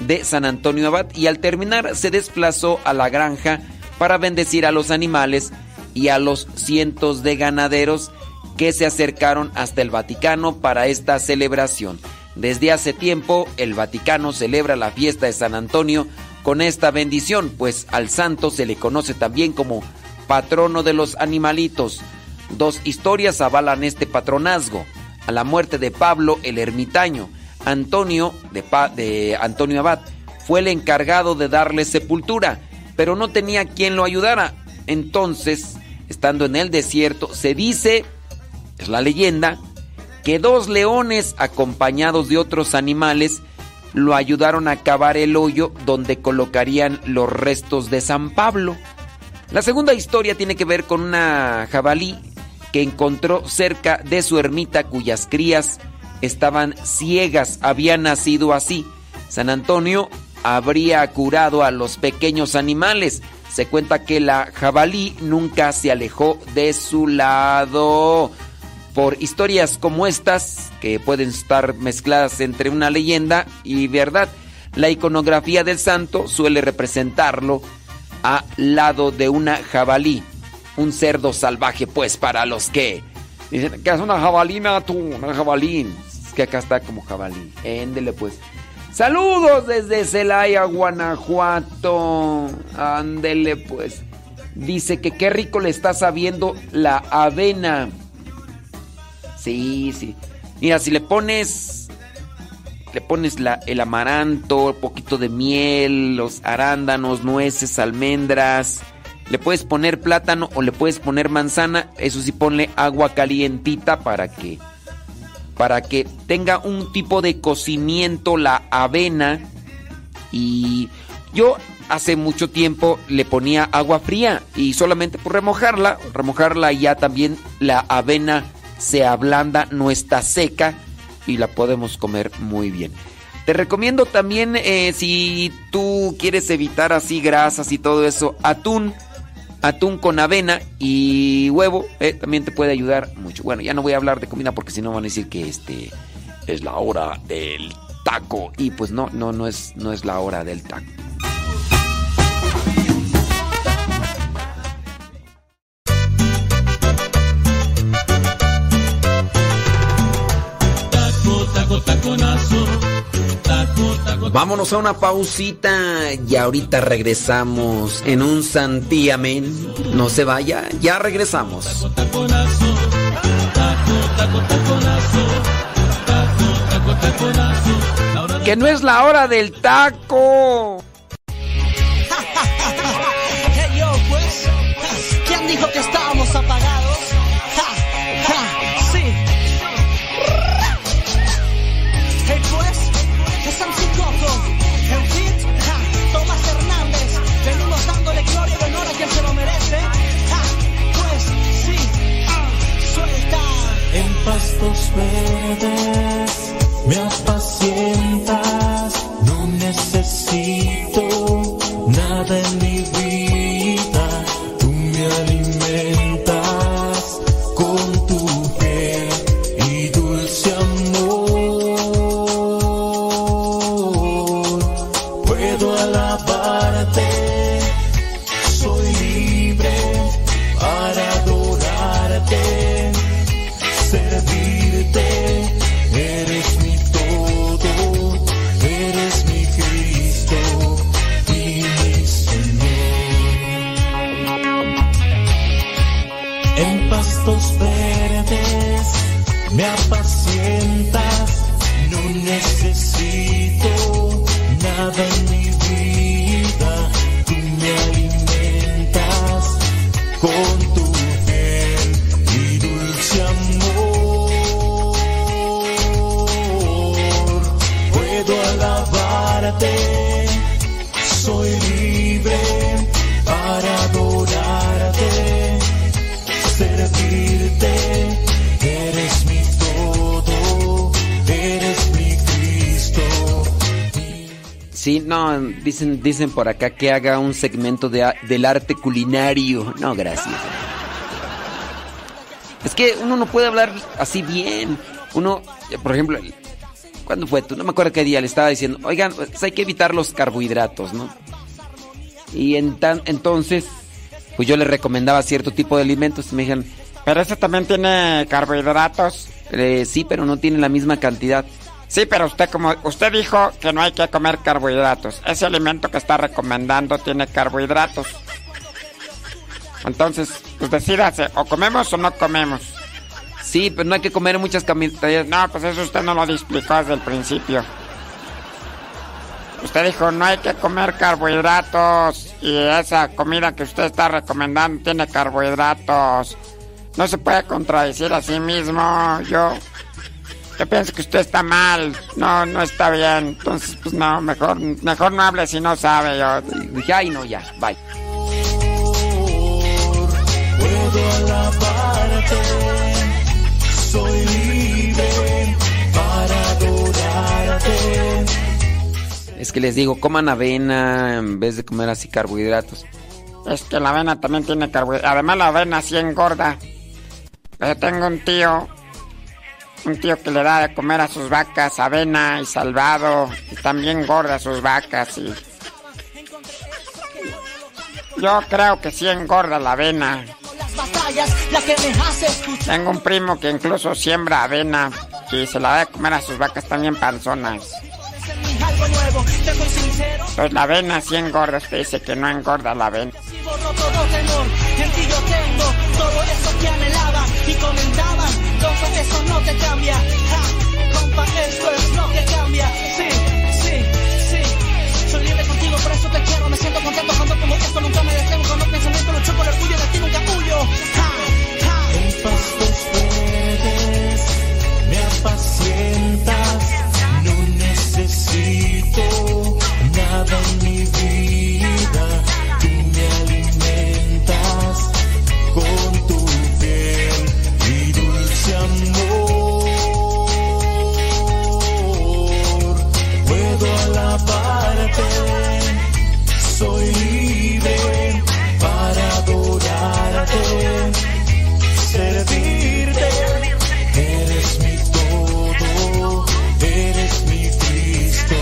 de San Antonio Abad y al terminar se desplazó a la granja para bendecir a los animales y a los cientos de ganaderos que se acercaron hasta el Vaticano para esta celebración. Desde hace tiempo, el Vaticano celebra la fiesta de San Antonio con esta bendición, pues al santo se le conoce también como patrono de los animalitos. Dos historias avalan este patronazgo. A la muerte de Pablo el ermitaño, Antonio de, de Antonio Abad fue el encargado de darle sepultura, pero no tenía quien lo ayudara. Entonces, estando en el desierto, se dice, es la leyenda, que dos leones acompañados de otros animales lo ayudaron a cavar el hoyo donde colocarían los restos de San Pablo. La segunda historia tiene que ver con una jabalí que encontró cerca de su ermita cuyas crías estaban ciegas, habían nacido así. San Antonio habría curado a los pequeños animales. Se cuenta que la jabalí nunca se alejó de su lado. Por historias como estas, que pueden estar mezcladas entre una leyenda y verdad, la iconografía del santo suele representarlo al lado de una jabalí. un cerdo salvaje, pues, para los que dicen que es una jabalina tú, una jabalín. Es que acá está como jabalí. Éndele, pues. Saludos desde Celaya, Guanajuato. Ándele, pues. Dice que qué rico le está sabiendo la avena. Sí, sí. Mira, si le pones. Le pones el amaranto, un poquito de miel, los arándanos, nueces, almendras. Le puedes poner plátano o le puedes poner manzana. Eso sí, ponle agua calientita para que. Para que tenga un tipo de cocimiento la avena. Y yo hace mucho tiempo le ponía agua fría y solamente por remojarla, remojarla ya también la avena se ablanda, no está seca y la podemos comer muy bien. Te recomiendo también eh, si tú quieres evitar así grasas y todo eso, atún, atún con avena y huevo, eh, también te puede ayudar mucho. Bueno, ya no voy a hablar de comida porque si no van a decir que este es la hora del taco y pues no, no, no es, no es la hora del taco. Taco, taconazo. Taco, taco, Vámonos a una pausita y ahorita regresamos en un santiamén. No se vaya, ya regresamos. Taco, taconazo. Taco, taconazo. Que no es la hora del taco. Hey yo, pues, ¿quién dijo que estábamos apagados? Necesito nada en En pastos verdes. Me apacientas, no necesito nada en mi vida, tú me alimentas con Sí, no, dicen, dicen por acá que haga un segmento de, del arte culinario. No, gracias. Es que uno no puede hablar así bien. Uno, por ejemplo, ¿cuándo fue? Tú no me acuerdo qué día le estaba diciendo, oigan, pues hay que evitar los carbohidratos, ¿no? Y en tan- entonces, pues yo le recomendaba cierto tipo de alimentos. Me dijeron, Pero ese también tiene carbohidratos. "Eh, sí, pero no tiene la misma cantidad. Sí, pero usted como usted dijo que no hay que comer carbohidratos. Ese alimento que está recomendando tiene carbohidratos. Entonces, pues decídase, o comemos o no comemos. Sí, pero no hay que comer muchas cantidades. No, pues eso usted no lo explicó desde el principio. Usted dijo, no hay que comer carbohidratos. Y esa comida que usted está recomendando tiene carbohidratos. No se puede contradecir a sí mismo. Yo, yo pienso que usted está mal. No, no está bien. Entonces, pues no, mejor, mejor no hable si no sabe. Yo dije, ay, no, ya, bye. Puedo alabarte, soy libre para adorarte. Es que les digo, coman avena en vez de comer así carbohidratos. Es que la avena también tiene carbohidratos. Además, la avena sí engorda. Yo tengo un tío, un tío que le da de comer a sus vacas avena y salvado. Y también engorda a sus vacas. Y... Yo creo que sí engorda la avena. Tengo un primo que incluso siembra avena y se la da de comer a sus vacas también panzonas. Pues la avena sí engorda, usted dice que no engorda la avena. Borro todo temor, en ti yo tengo todo eso no te cambia. Ja, compa, esto es lo que cambia. Sí, sí, sí. Soy libre contigo, por eso te quiero. Me siento contento cuando como esto nunca me detengo. Con los pensamientos lucho por el orgullo de ti, nunca huyo. Ja, ja. En verdes me apacientas, no necesito nada en mi vida. Alabarte, soy libre para adorarte servirte. Eres mi todo, eres mi Cristo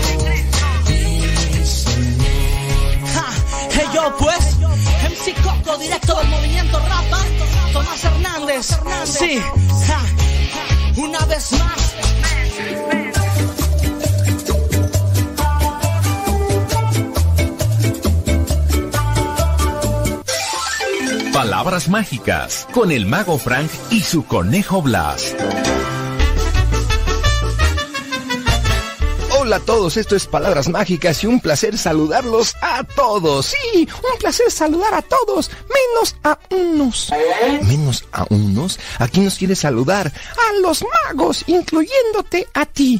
y mi Señor. Ja, hey yo pues, MC Coco, directo del movimiento Rapa, Tomás Hernández, sí, ja, una vez más. Palabras mágicas con el mago Frank y su conejo Blas. Hola a todos, esto es Palabras Mágicas y un placer saludarlos a todos. Sí, un placer saludar a todos, menos a unos. ¿Menos a unos? Aquí nos quiere saludar a los magos, incluyéndote a ti.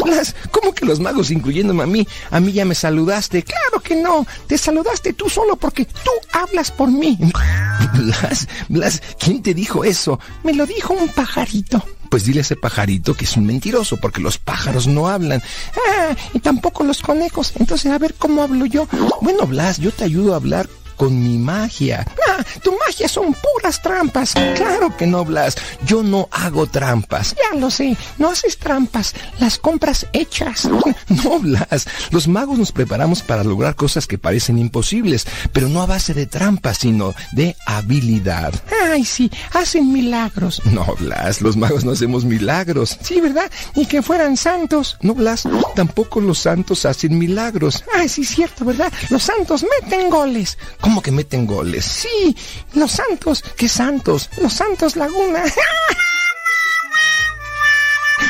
¿cómo que los magos incluyéndome a mí? A mí ya me saludaste. Claro que no, te saludaste tú solo porque tú hablas por mí. Blas, Blas, ¿quién te dijo eso? Me lo dijo un pajarito. Pues dile a ese pajarito que es un mentiroso, porque los pájaros no hablan. Ah, y tampoco los conejos. Entonces, a ver cómo hablo yo. Bueno, Blas, yo te ayudo a hablar con mi magia. Ah, tu magia son puras trampas. Claro que no, Blas. Yo no hago trampas. Ya lo sé. No haces trampas. Las compras hechas. No, Blas. Los magos nos preparamos para lograr cosas que parecen imposibles, pero no a base de trampas, sino de habilidad. Ay, sí, hacen milagros. No, Blas, los magos no hacemos milagros. Sí, ¿verdad? Ni que fueran santos. No, Blas, tampoco los santos hacen milagros. Ay, sí, cierto, ¿verdad? Los santos meten goles. ¿Cómo que meten goles? Sí, los santos. ¿Qué santos? Los santos Laguna.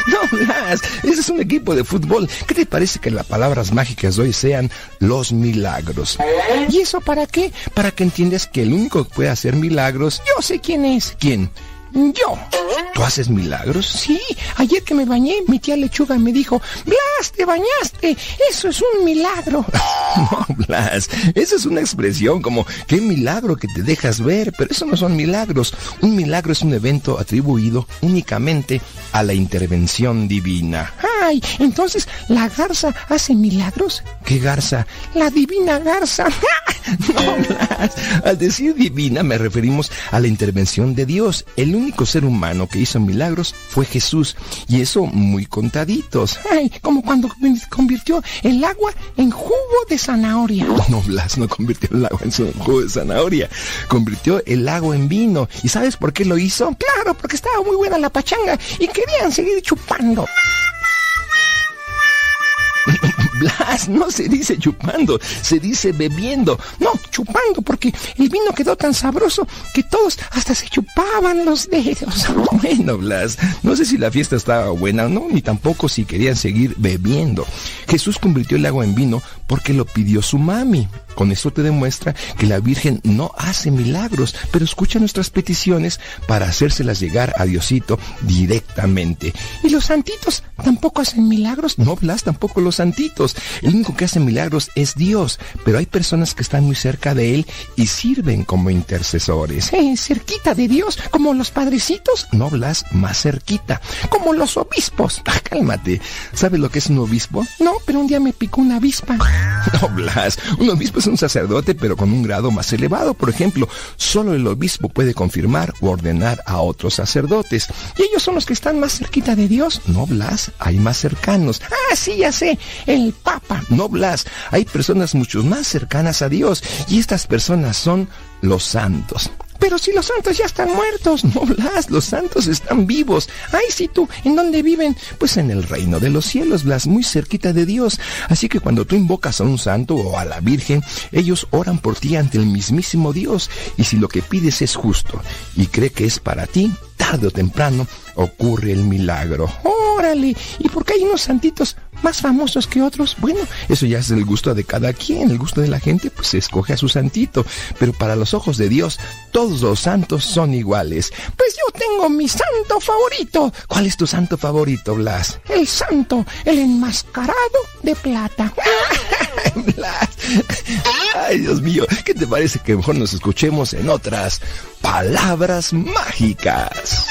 No, Blas, ese es un equipo de fútbol. ¿Qué te parece que las palabras mágicas de hoy sean los milagros? ¿Y eso para qué? Para que entiendas que el único que puede hacer milagros, yo sé quién es. ¿Quién? Yo. ¿Tú haces milagros? Sí, ayer que me bañé, mi tía Lechuga me dijo, Blas, te bañaste, eso es un milagro. No, Blas, esa es una expresión como, qué milagro que te dejas ver, pero eso no son milagros. Un milagro es un evento atribuido únicamente a la intervención divina. Ay, entonces, ¿la garza hace milagros? ¿Qué garza? La divina garza. No, Blas, al decir divina me referimos a la intervención de Dios. El único ser humano que hizo milagros fue Jesús. Y eso muy contaditos. Ay, como cuando convirtió el agua en jugo de zanahoria. No, Blas no convirtió el agua en jugo de zanahoria. Convirtió el agua en vino. ¿Y sabes por qué lo hizo? Claro, porque estaba muy buena la pachanga y querían seguir chupando. Blas, no se dice chupando, se dice bebiendo. No, chupando, porque el vino quedó tan sabroso que todos hasta se chupaban los dedos. Bueno, Blas, no sé si la fiesta estaba buena o no, ni tampoco si querían seguir bebiendo. Jesús convirtió el agua en vino porque lo pidió su mami. Con eso te demuestra que la Virgen no hace milagros, pero escucha nuestras peticiones para hacérselas llegar a Diosito directamente. ¿Y los santitos tampoco hacen milagros? No, Blas, tampoco los santitos. El único que hace milagros es Dios, pero hay personas que están muy cerca de Él y sirven como intercesores. Eh, cerquita de Dios, como los padrecitos. No, Blas, más cerquita, como los obispos. Ah, cálmate. ¿Sabes lo que es un obispo? No, pero un día me picó una avispa. No, Blas, un obispo es un sacerdote, pero con un grado más elevado. Por ejemplo, solo el obispo puede confirmar o ordenar a otros sacerdotes. Y ellos son los que están más cerquita de Dios. No, Blas, hay más cercanos. Ah, sí, ya sé, el Papa. No, Blas, hay personas mucho más cercanas a Dios. Y estas personas son los santos. Pero si los santos ya están muertos, no Blas, los santos están vivos. Ay, si tú, ¿en dónde viven? Pues en el reino de los cielos, Blas, muy cerquita de Dios. Así que cuando tú invocas a un santo o a la Virgen, ellos oran por ti ante el mismísimo Dios. Y si lo que pides es justo y cree que es para ti, tarde o temprano ocurre el milagro. ¡Órale! ¿Y por qué hay unos santitos más famosos que otros, bueno, eso ya es el gusto de cada quien, el gusto de la gente, pues se escoge a su santito, pero para los ojos de Dios, todos los santos son iguales. Pues yo tengo mi santo favorito. ¿Cuál es tu santo favorito, Blas? El santo, el enmascarado de plata. Blas. Ay, Dios mío, ¿qué te parece que mejor nos escuchemos en otras palabras mágicas?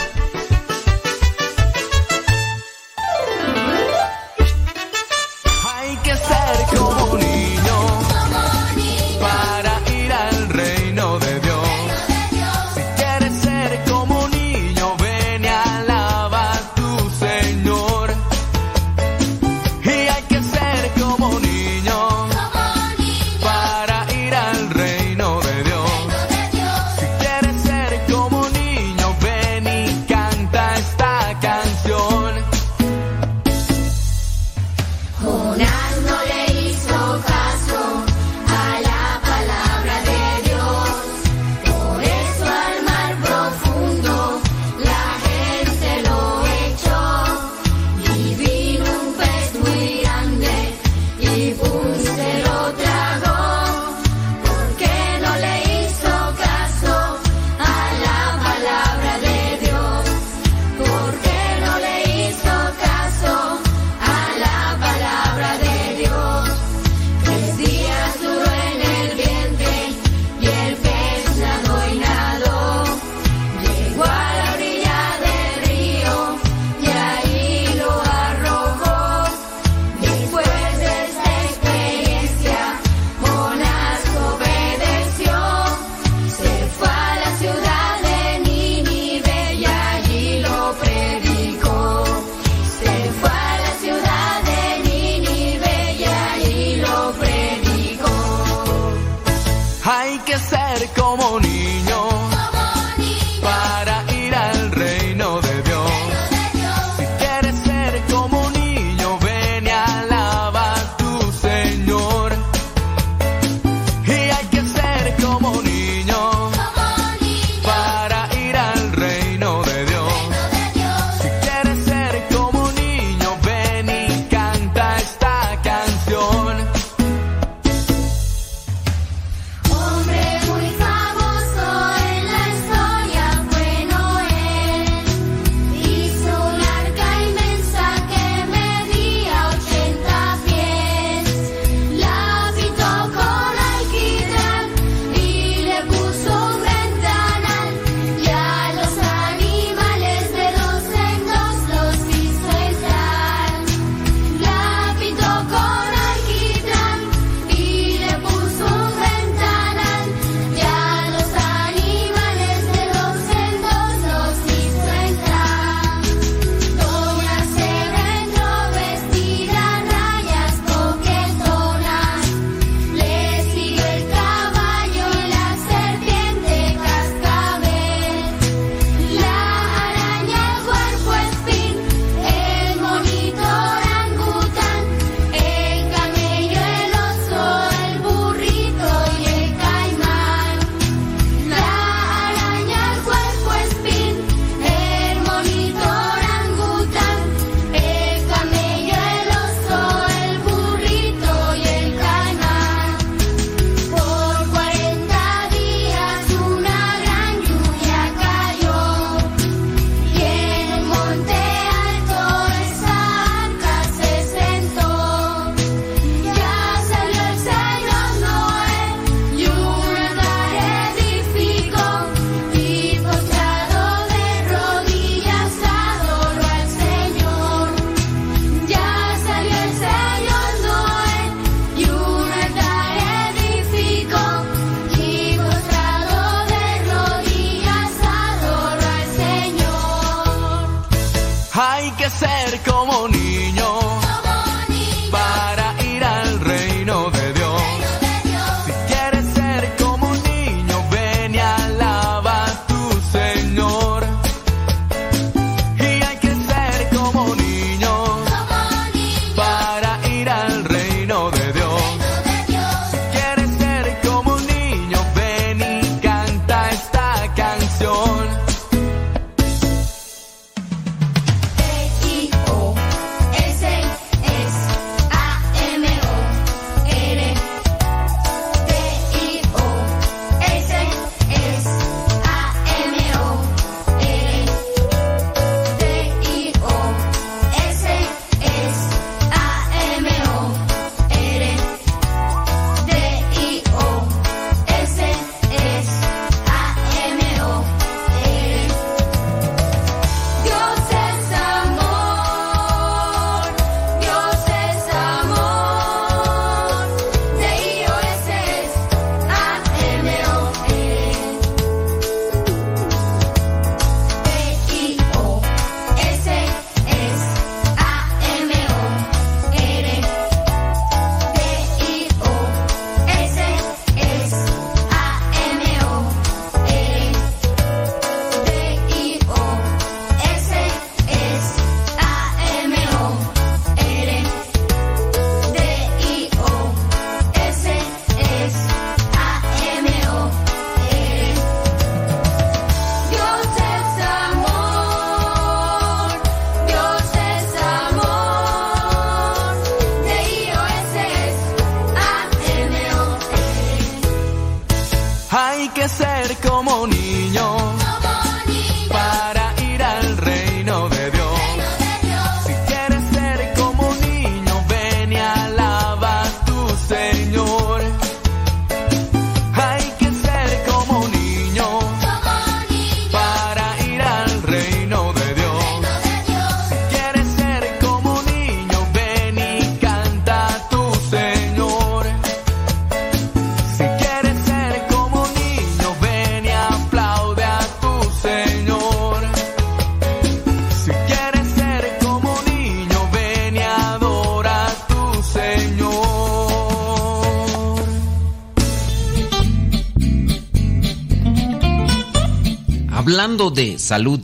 De salud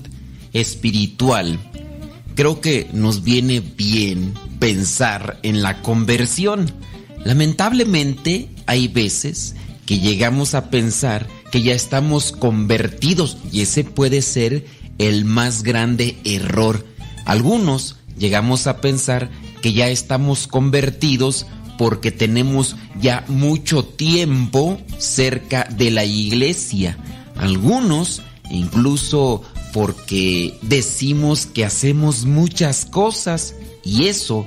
espiritual, creo que nos viene bien pensar en la conversión. Lamentablemente hay veces que llegamos a pensar que ya estamos convertidos y ese puede ser el más grande error. Algunos llegamos a pensar que ya estamos convertidos porque tenemos ya mucho tiempo cerca de la iglesia. Algunos incluso porque decimos que hacemos muchas cosas y eso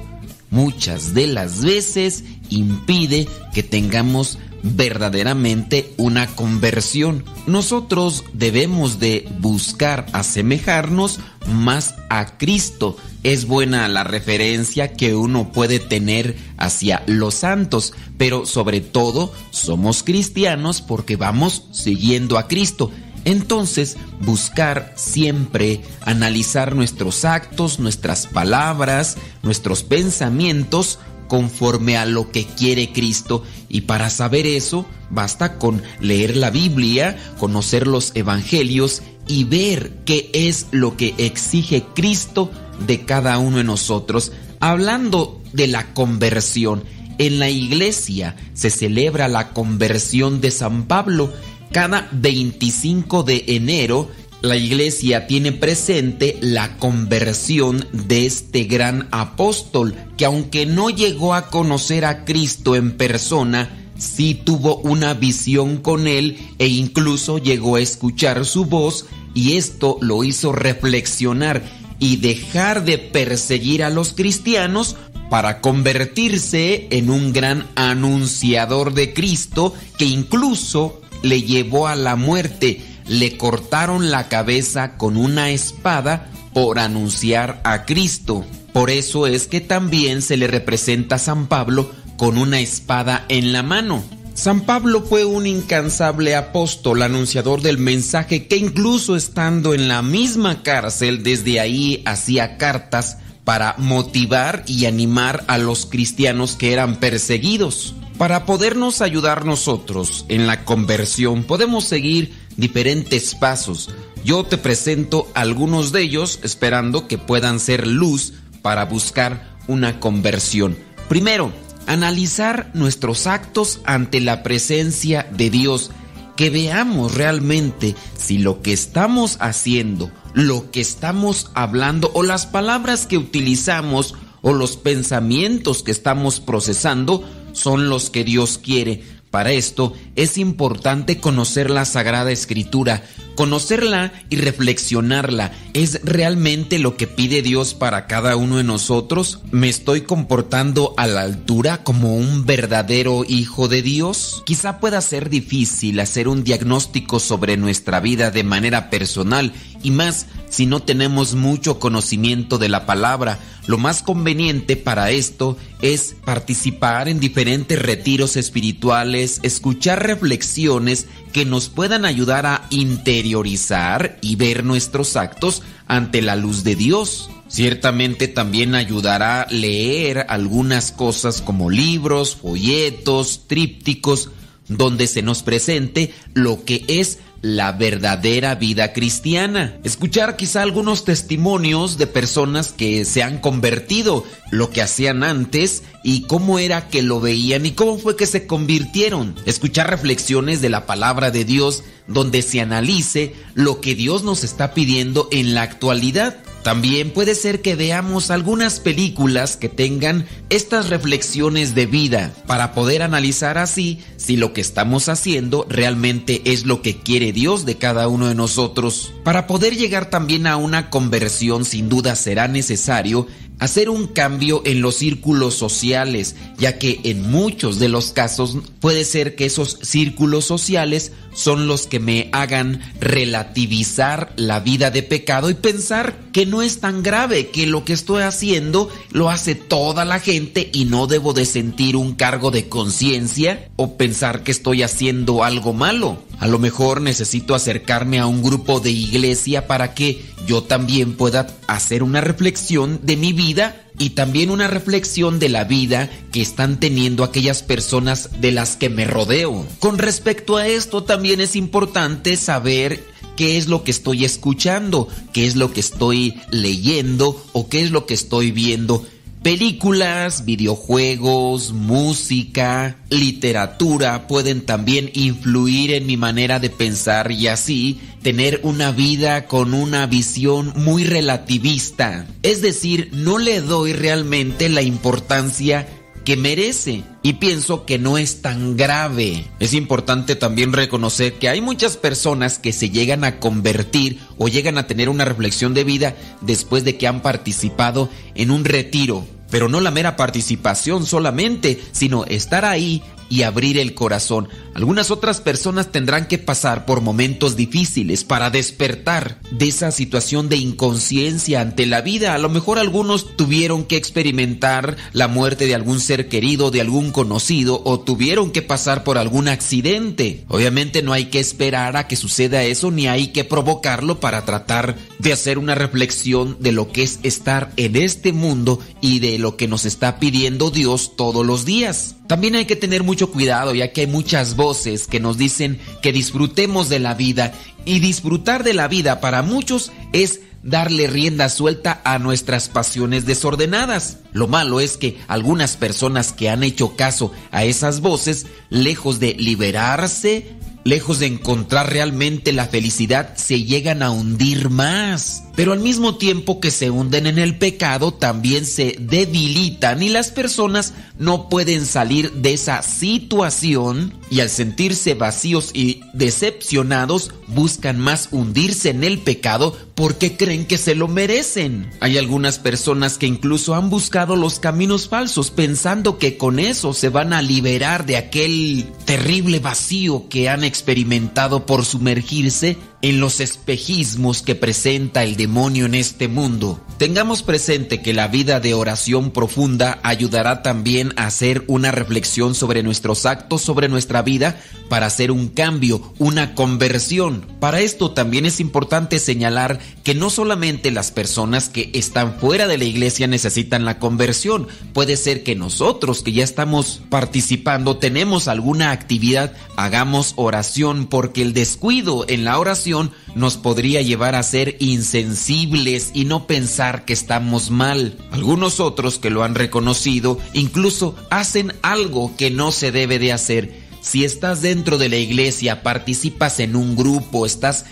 muchas de las veces impide que tengamos verdaderamente una conversión. Nosotros debemos de buscar asemejarnos más a Cristo. Es buena la referencia que uno puede tener hacia los santos, pero sobre todo somos cristianos porque vamos siguiendo a Cristo. Entonces, buscar siempre analizar nuestros actos, nuestras palabras, nuestros pensamientos conforme a lo que quiere Cristo. Y para saber eso, basta con leer la Biblia, conocer los evangelios y ver qué es lo que exige Cristo de cada uno de nosotros. Hablando de la conversión, en la iglesia se celebra la conversión de San Pablo. Cada 25 de enero la iglesia tiene presente la conversión de este gran apóstol, que aunque no llegó a conocer a Cristo en persona, sí tuvo una visión con él e incluso llegó a escuchar su voz y esto lo hizo reflexionar y dejar de perseguir a los cristianos para convertirse en un gran anunciador de Cristo que incluso le llevó a la muerte le cortaron la cabeza con una espada por anunciar a Cristo. Por eso es que también se le representa a San Pablo con una espada en la mano. San Pablo fue un incansable apóstol, anunciador del mensaje que incluso estando en la misma cárcel desde ahí hacía cartas para motivar y animar a los cristianos que eran perseguidos. Para podernos ayudar nosotros en la conversión podemos seguir diferentes pasos. Yo te presento algunos de ellos esperando que puedan ser luz para buscar una conversión. Primero, analizar nuestros actos ante la presencia de Dios, que veamos realmente si lo que estamos haciendo, lo que estamos hablando o las palabras que utilizamos o los pensamientos que estamos procesando son los que Dios quiere. Para esto es importante conocer la Sagrada Escritura. Conocerla y reflexionarla es realmente lo que pide Dios para cada uno de nosotros. ¿Me estoy comportando a la altura como un verdadero hijo de Dios? Quizá pueda ser difícil hacer un diagnóstico sobre nuestra vida de manera personal y más si no tenemos mucho conocimiento de la palabra. Lo más conveniente para esto es participar en diferentes retiros espirituales, escuchar reflexiones que nos puedan ayudar a interiorizar y ver nuestros actos ante la luz de Dios. Ciertamente también ayudará leer algunas cosas como libros, folletos, trípticos, donde se nos presente lo que es la verdadera vida cristiana. Escuchar quizá algunos testimonios de personas que se han convertido, lo que hacían antes y cómo era que lo veían y cómo fue que se convirtieron. Escuchar reflexiones de la palabra de Dios donde se analice lo que Dios nos está pidiendo en la actualidad. También puede ser que veamos algunas películas que tengan estas reflexiones de vida para poder analizar así si lo que estamos haciendo realmente es lo que quiere Dios de cada uno de nosotros. Para poder llegar también a una conversión sin duda será necesario hacer un cambio en los círculos sociales, ya que en muchos de los casos puede ser que esos círculos sociales son los que me hagan relativizar la vida de pecado y pensar que no es tan grave, que lo que estoy haciendo lo hace toda la gente y no debo de sentir un cargo de conciencia o pensar que estoy haciendo algo malo. A lo mejor necesito acercarme a un grupo de iglesia para que yo también pueda hacer una reflexión de mi vida y también una reflexión de la vida que están teniendo aquellas personas de las que me rodeo. Con respecto a esto también es importante saber qué es lo que estoy escuchando, qué es lo que estoy leyendo o qué es lo que estoy viendo. Películas, videojuegos, música, literatura pueden también influir en mi manera de pensar y así tener una vida con una visión muy relativista. Es decir, no le doy realmente la importancia que merece y pienso que no es tan grave. Es importante también reconocer que hay muchas personas que se llegan a convertir o llegan a tener una reflexión de vida después de que han participado en un retiro. Pero no la mera participación solamente, sino estar ahí y abrir el corazón. Algunas otras personas tendrán que pasar por momentos difíciles para despertar de esa situación de inconsciencia ante la vida. A lo mejor algunos tuvieron que experimentar la muerte de algún ser querido, de algún conocido, o tuvieron que pasar por algún accidente. Obviamente no hay que esperar a que suceda eso, ni hay que provocarlo para tratar de hacer una reflexión de lo que es estar en este mundo y de lo que nos está pidiendo Dios todos los días. También hay que tener mucho cuidado ya que hay muchas voces que nos dicen que disfrutemos de la vida y disfrutar de la vida para muchos es darle rienda suelta a nuestras pasiones desordenadas. Lo malo es que algunas personas que han hecho caso a esas voces, lejos de liberarse, lejos de encontrar realmente la felicidad, se llegan a hundir más. Pero al mismo tiempo que se hunden en el pecado, también se debilitan y las personas no pueden salir de esa situación y al sentirse vacíos y decepcionados, buscan más hundirse en el pecado porque creen que se lo merecen. Hay algunas personas que incluso han buscado los caminos falsos pensando que con eso se van a liberar de aquel terrible vacío que han experimentado por sumergirse en los espejismos que presenta el demonio en este mundo. Tengamos presente que la vida de oración profunda ayudará también a hacer una reflexión sobre nuestros actos, sobre nuestra vida, para hacer un cambio, una conversión. Para esto también es importante señalar que no solamente las personas que están fuera de la iglesia necesitan la conversión, puede ser que nosotros que ya estamos participando, tenemos alguna actividad, hagamos oración porque el descuido en la oración nos podría llevar a ser insensibles y no pensar que estamos mal. Algunos otros que lo han reconocido incluso hacen algo que no se debe de hacer. Si estás dentro de la iglesia, participas en un grupo, estás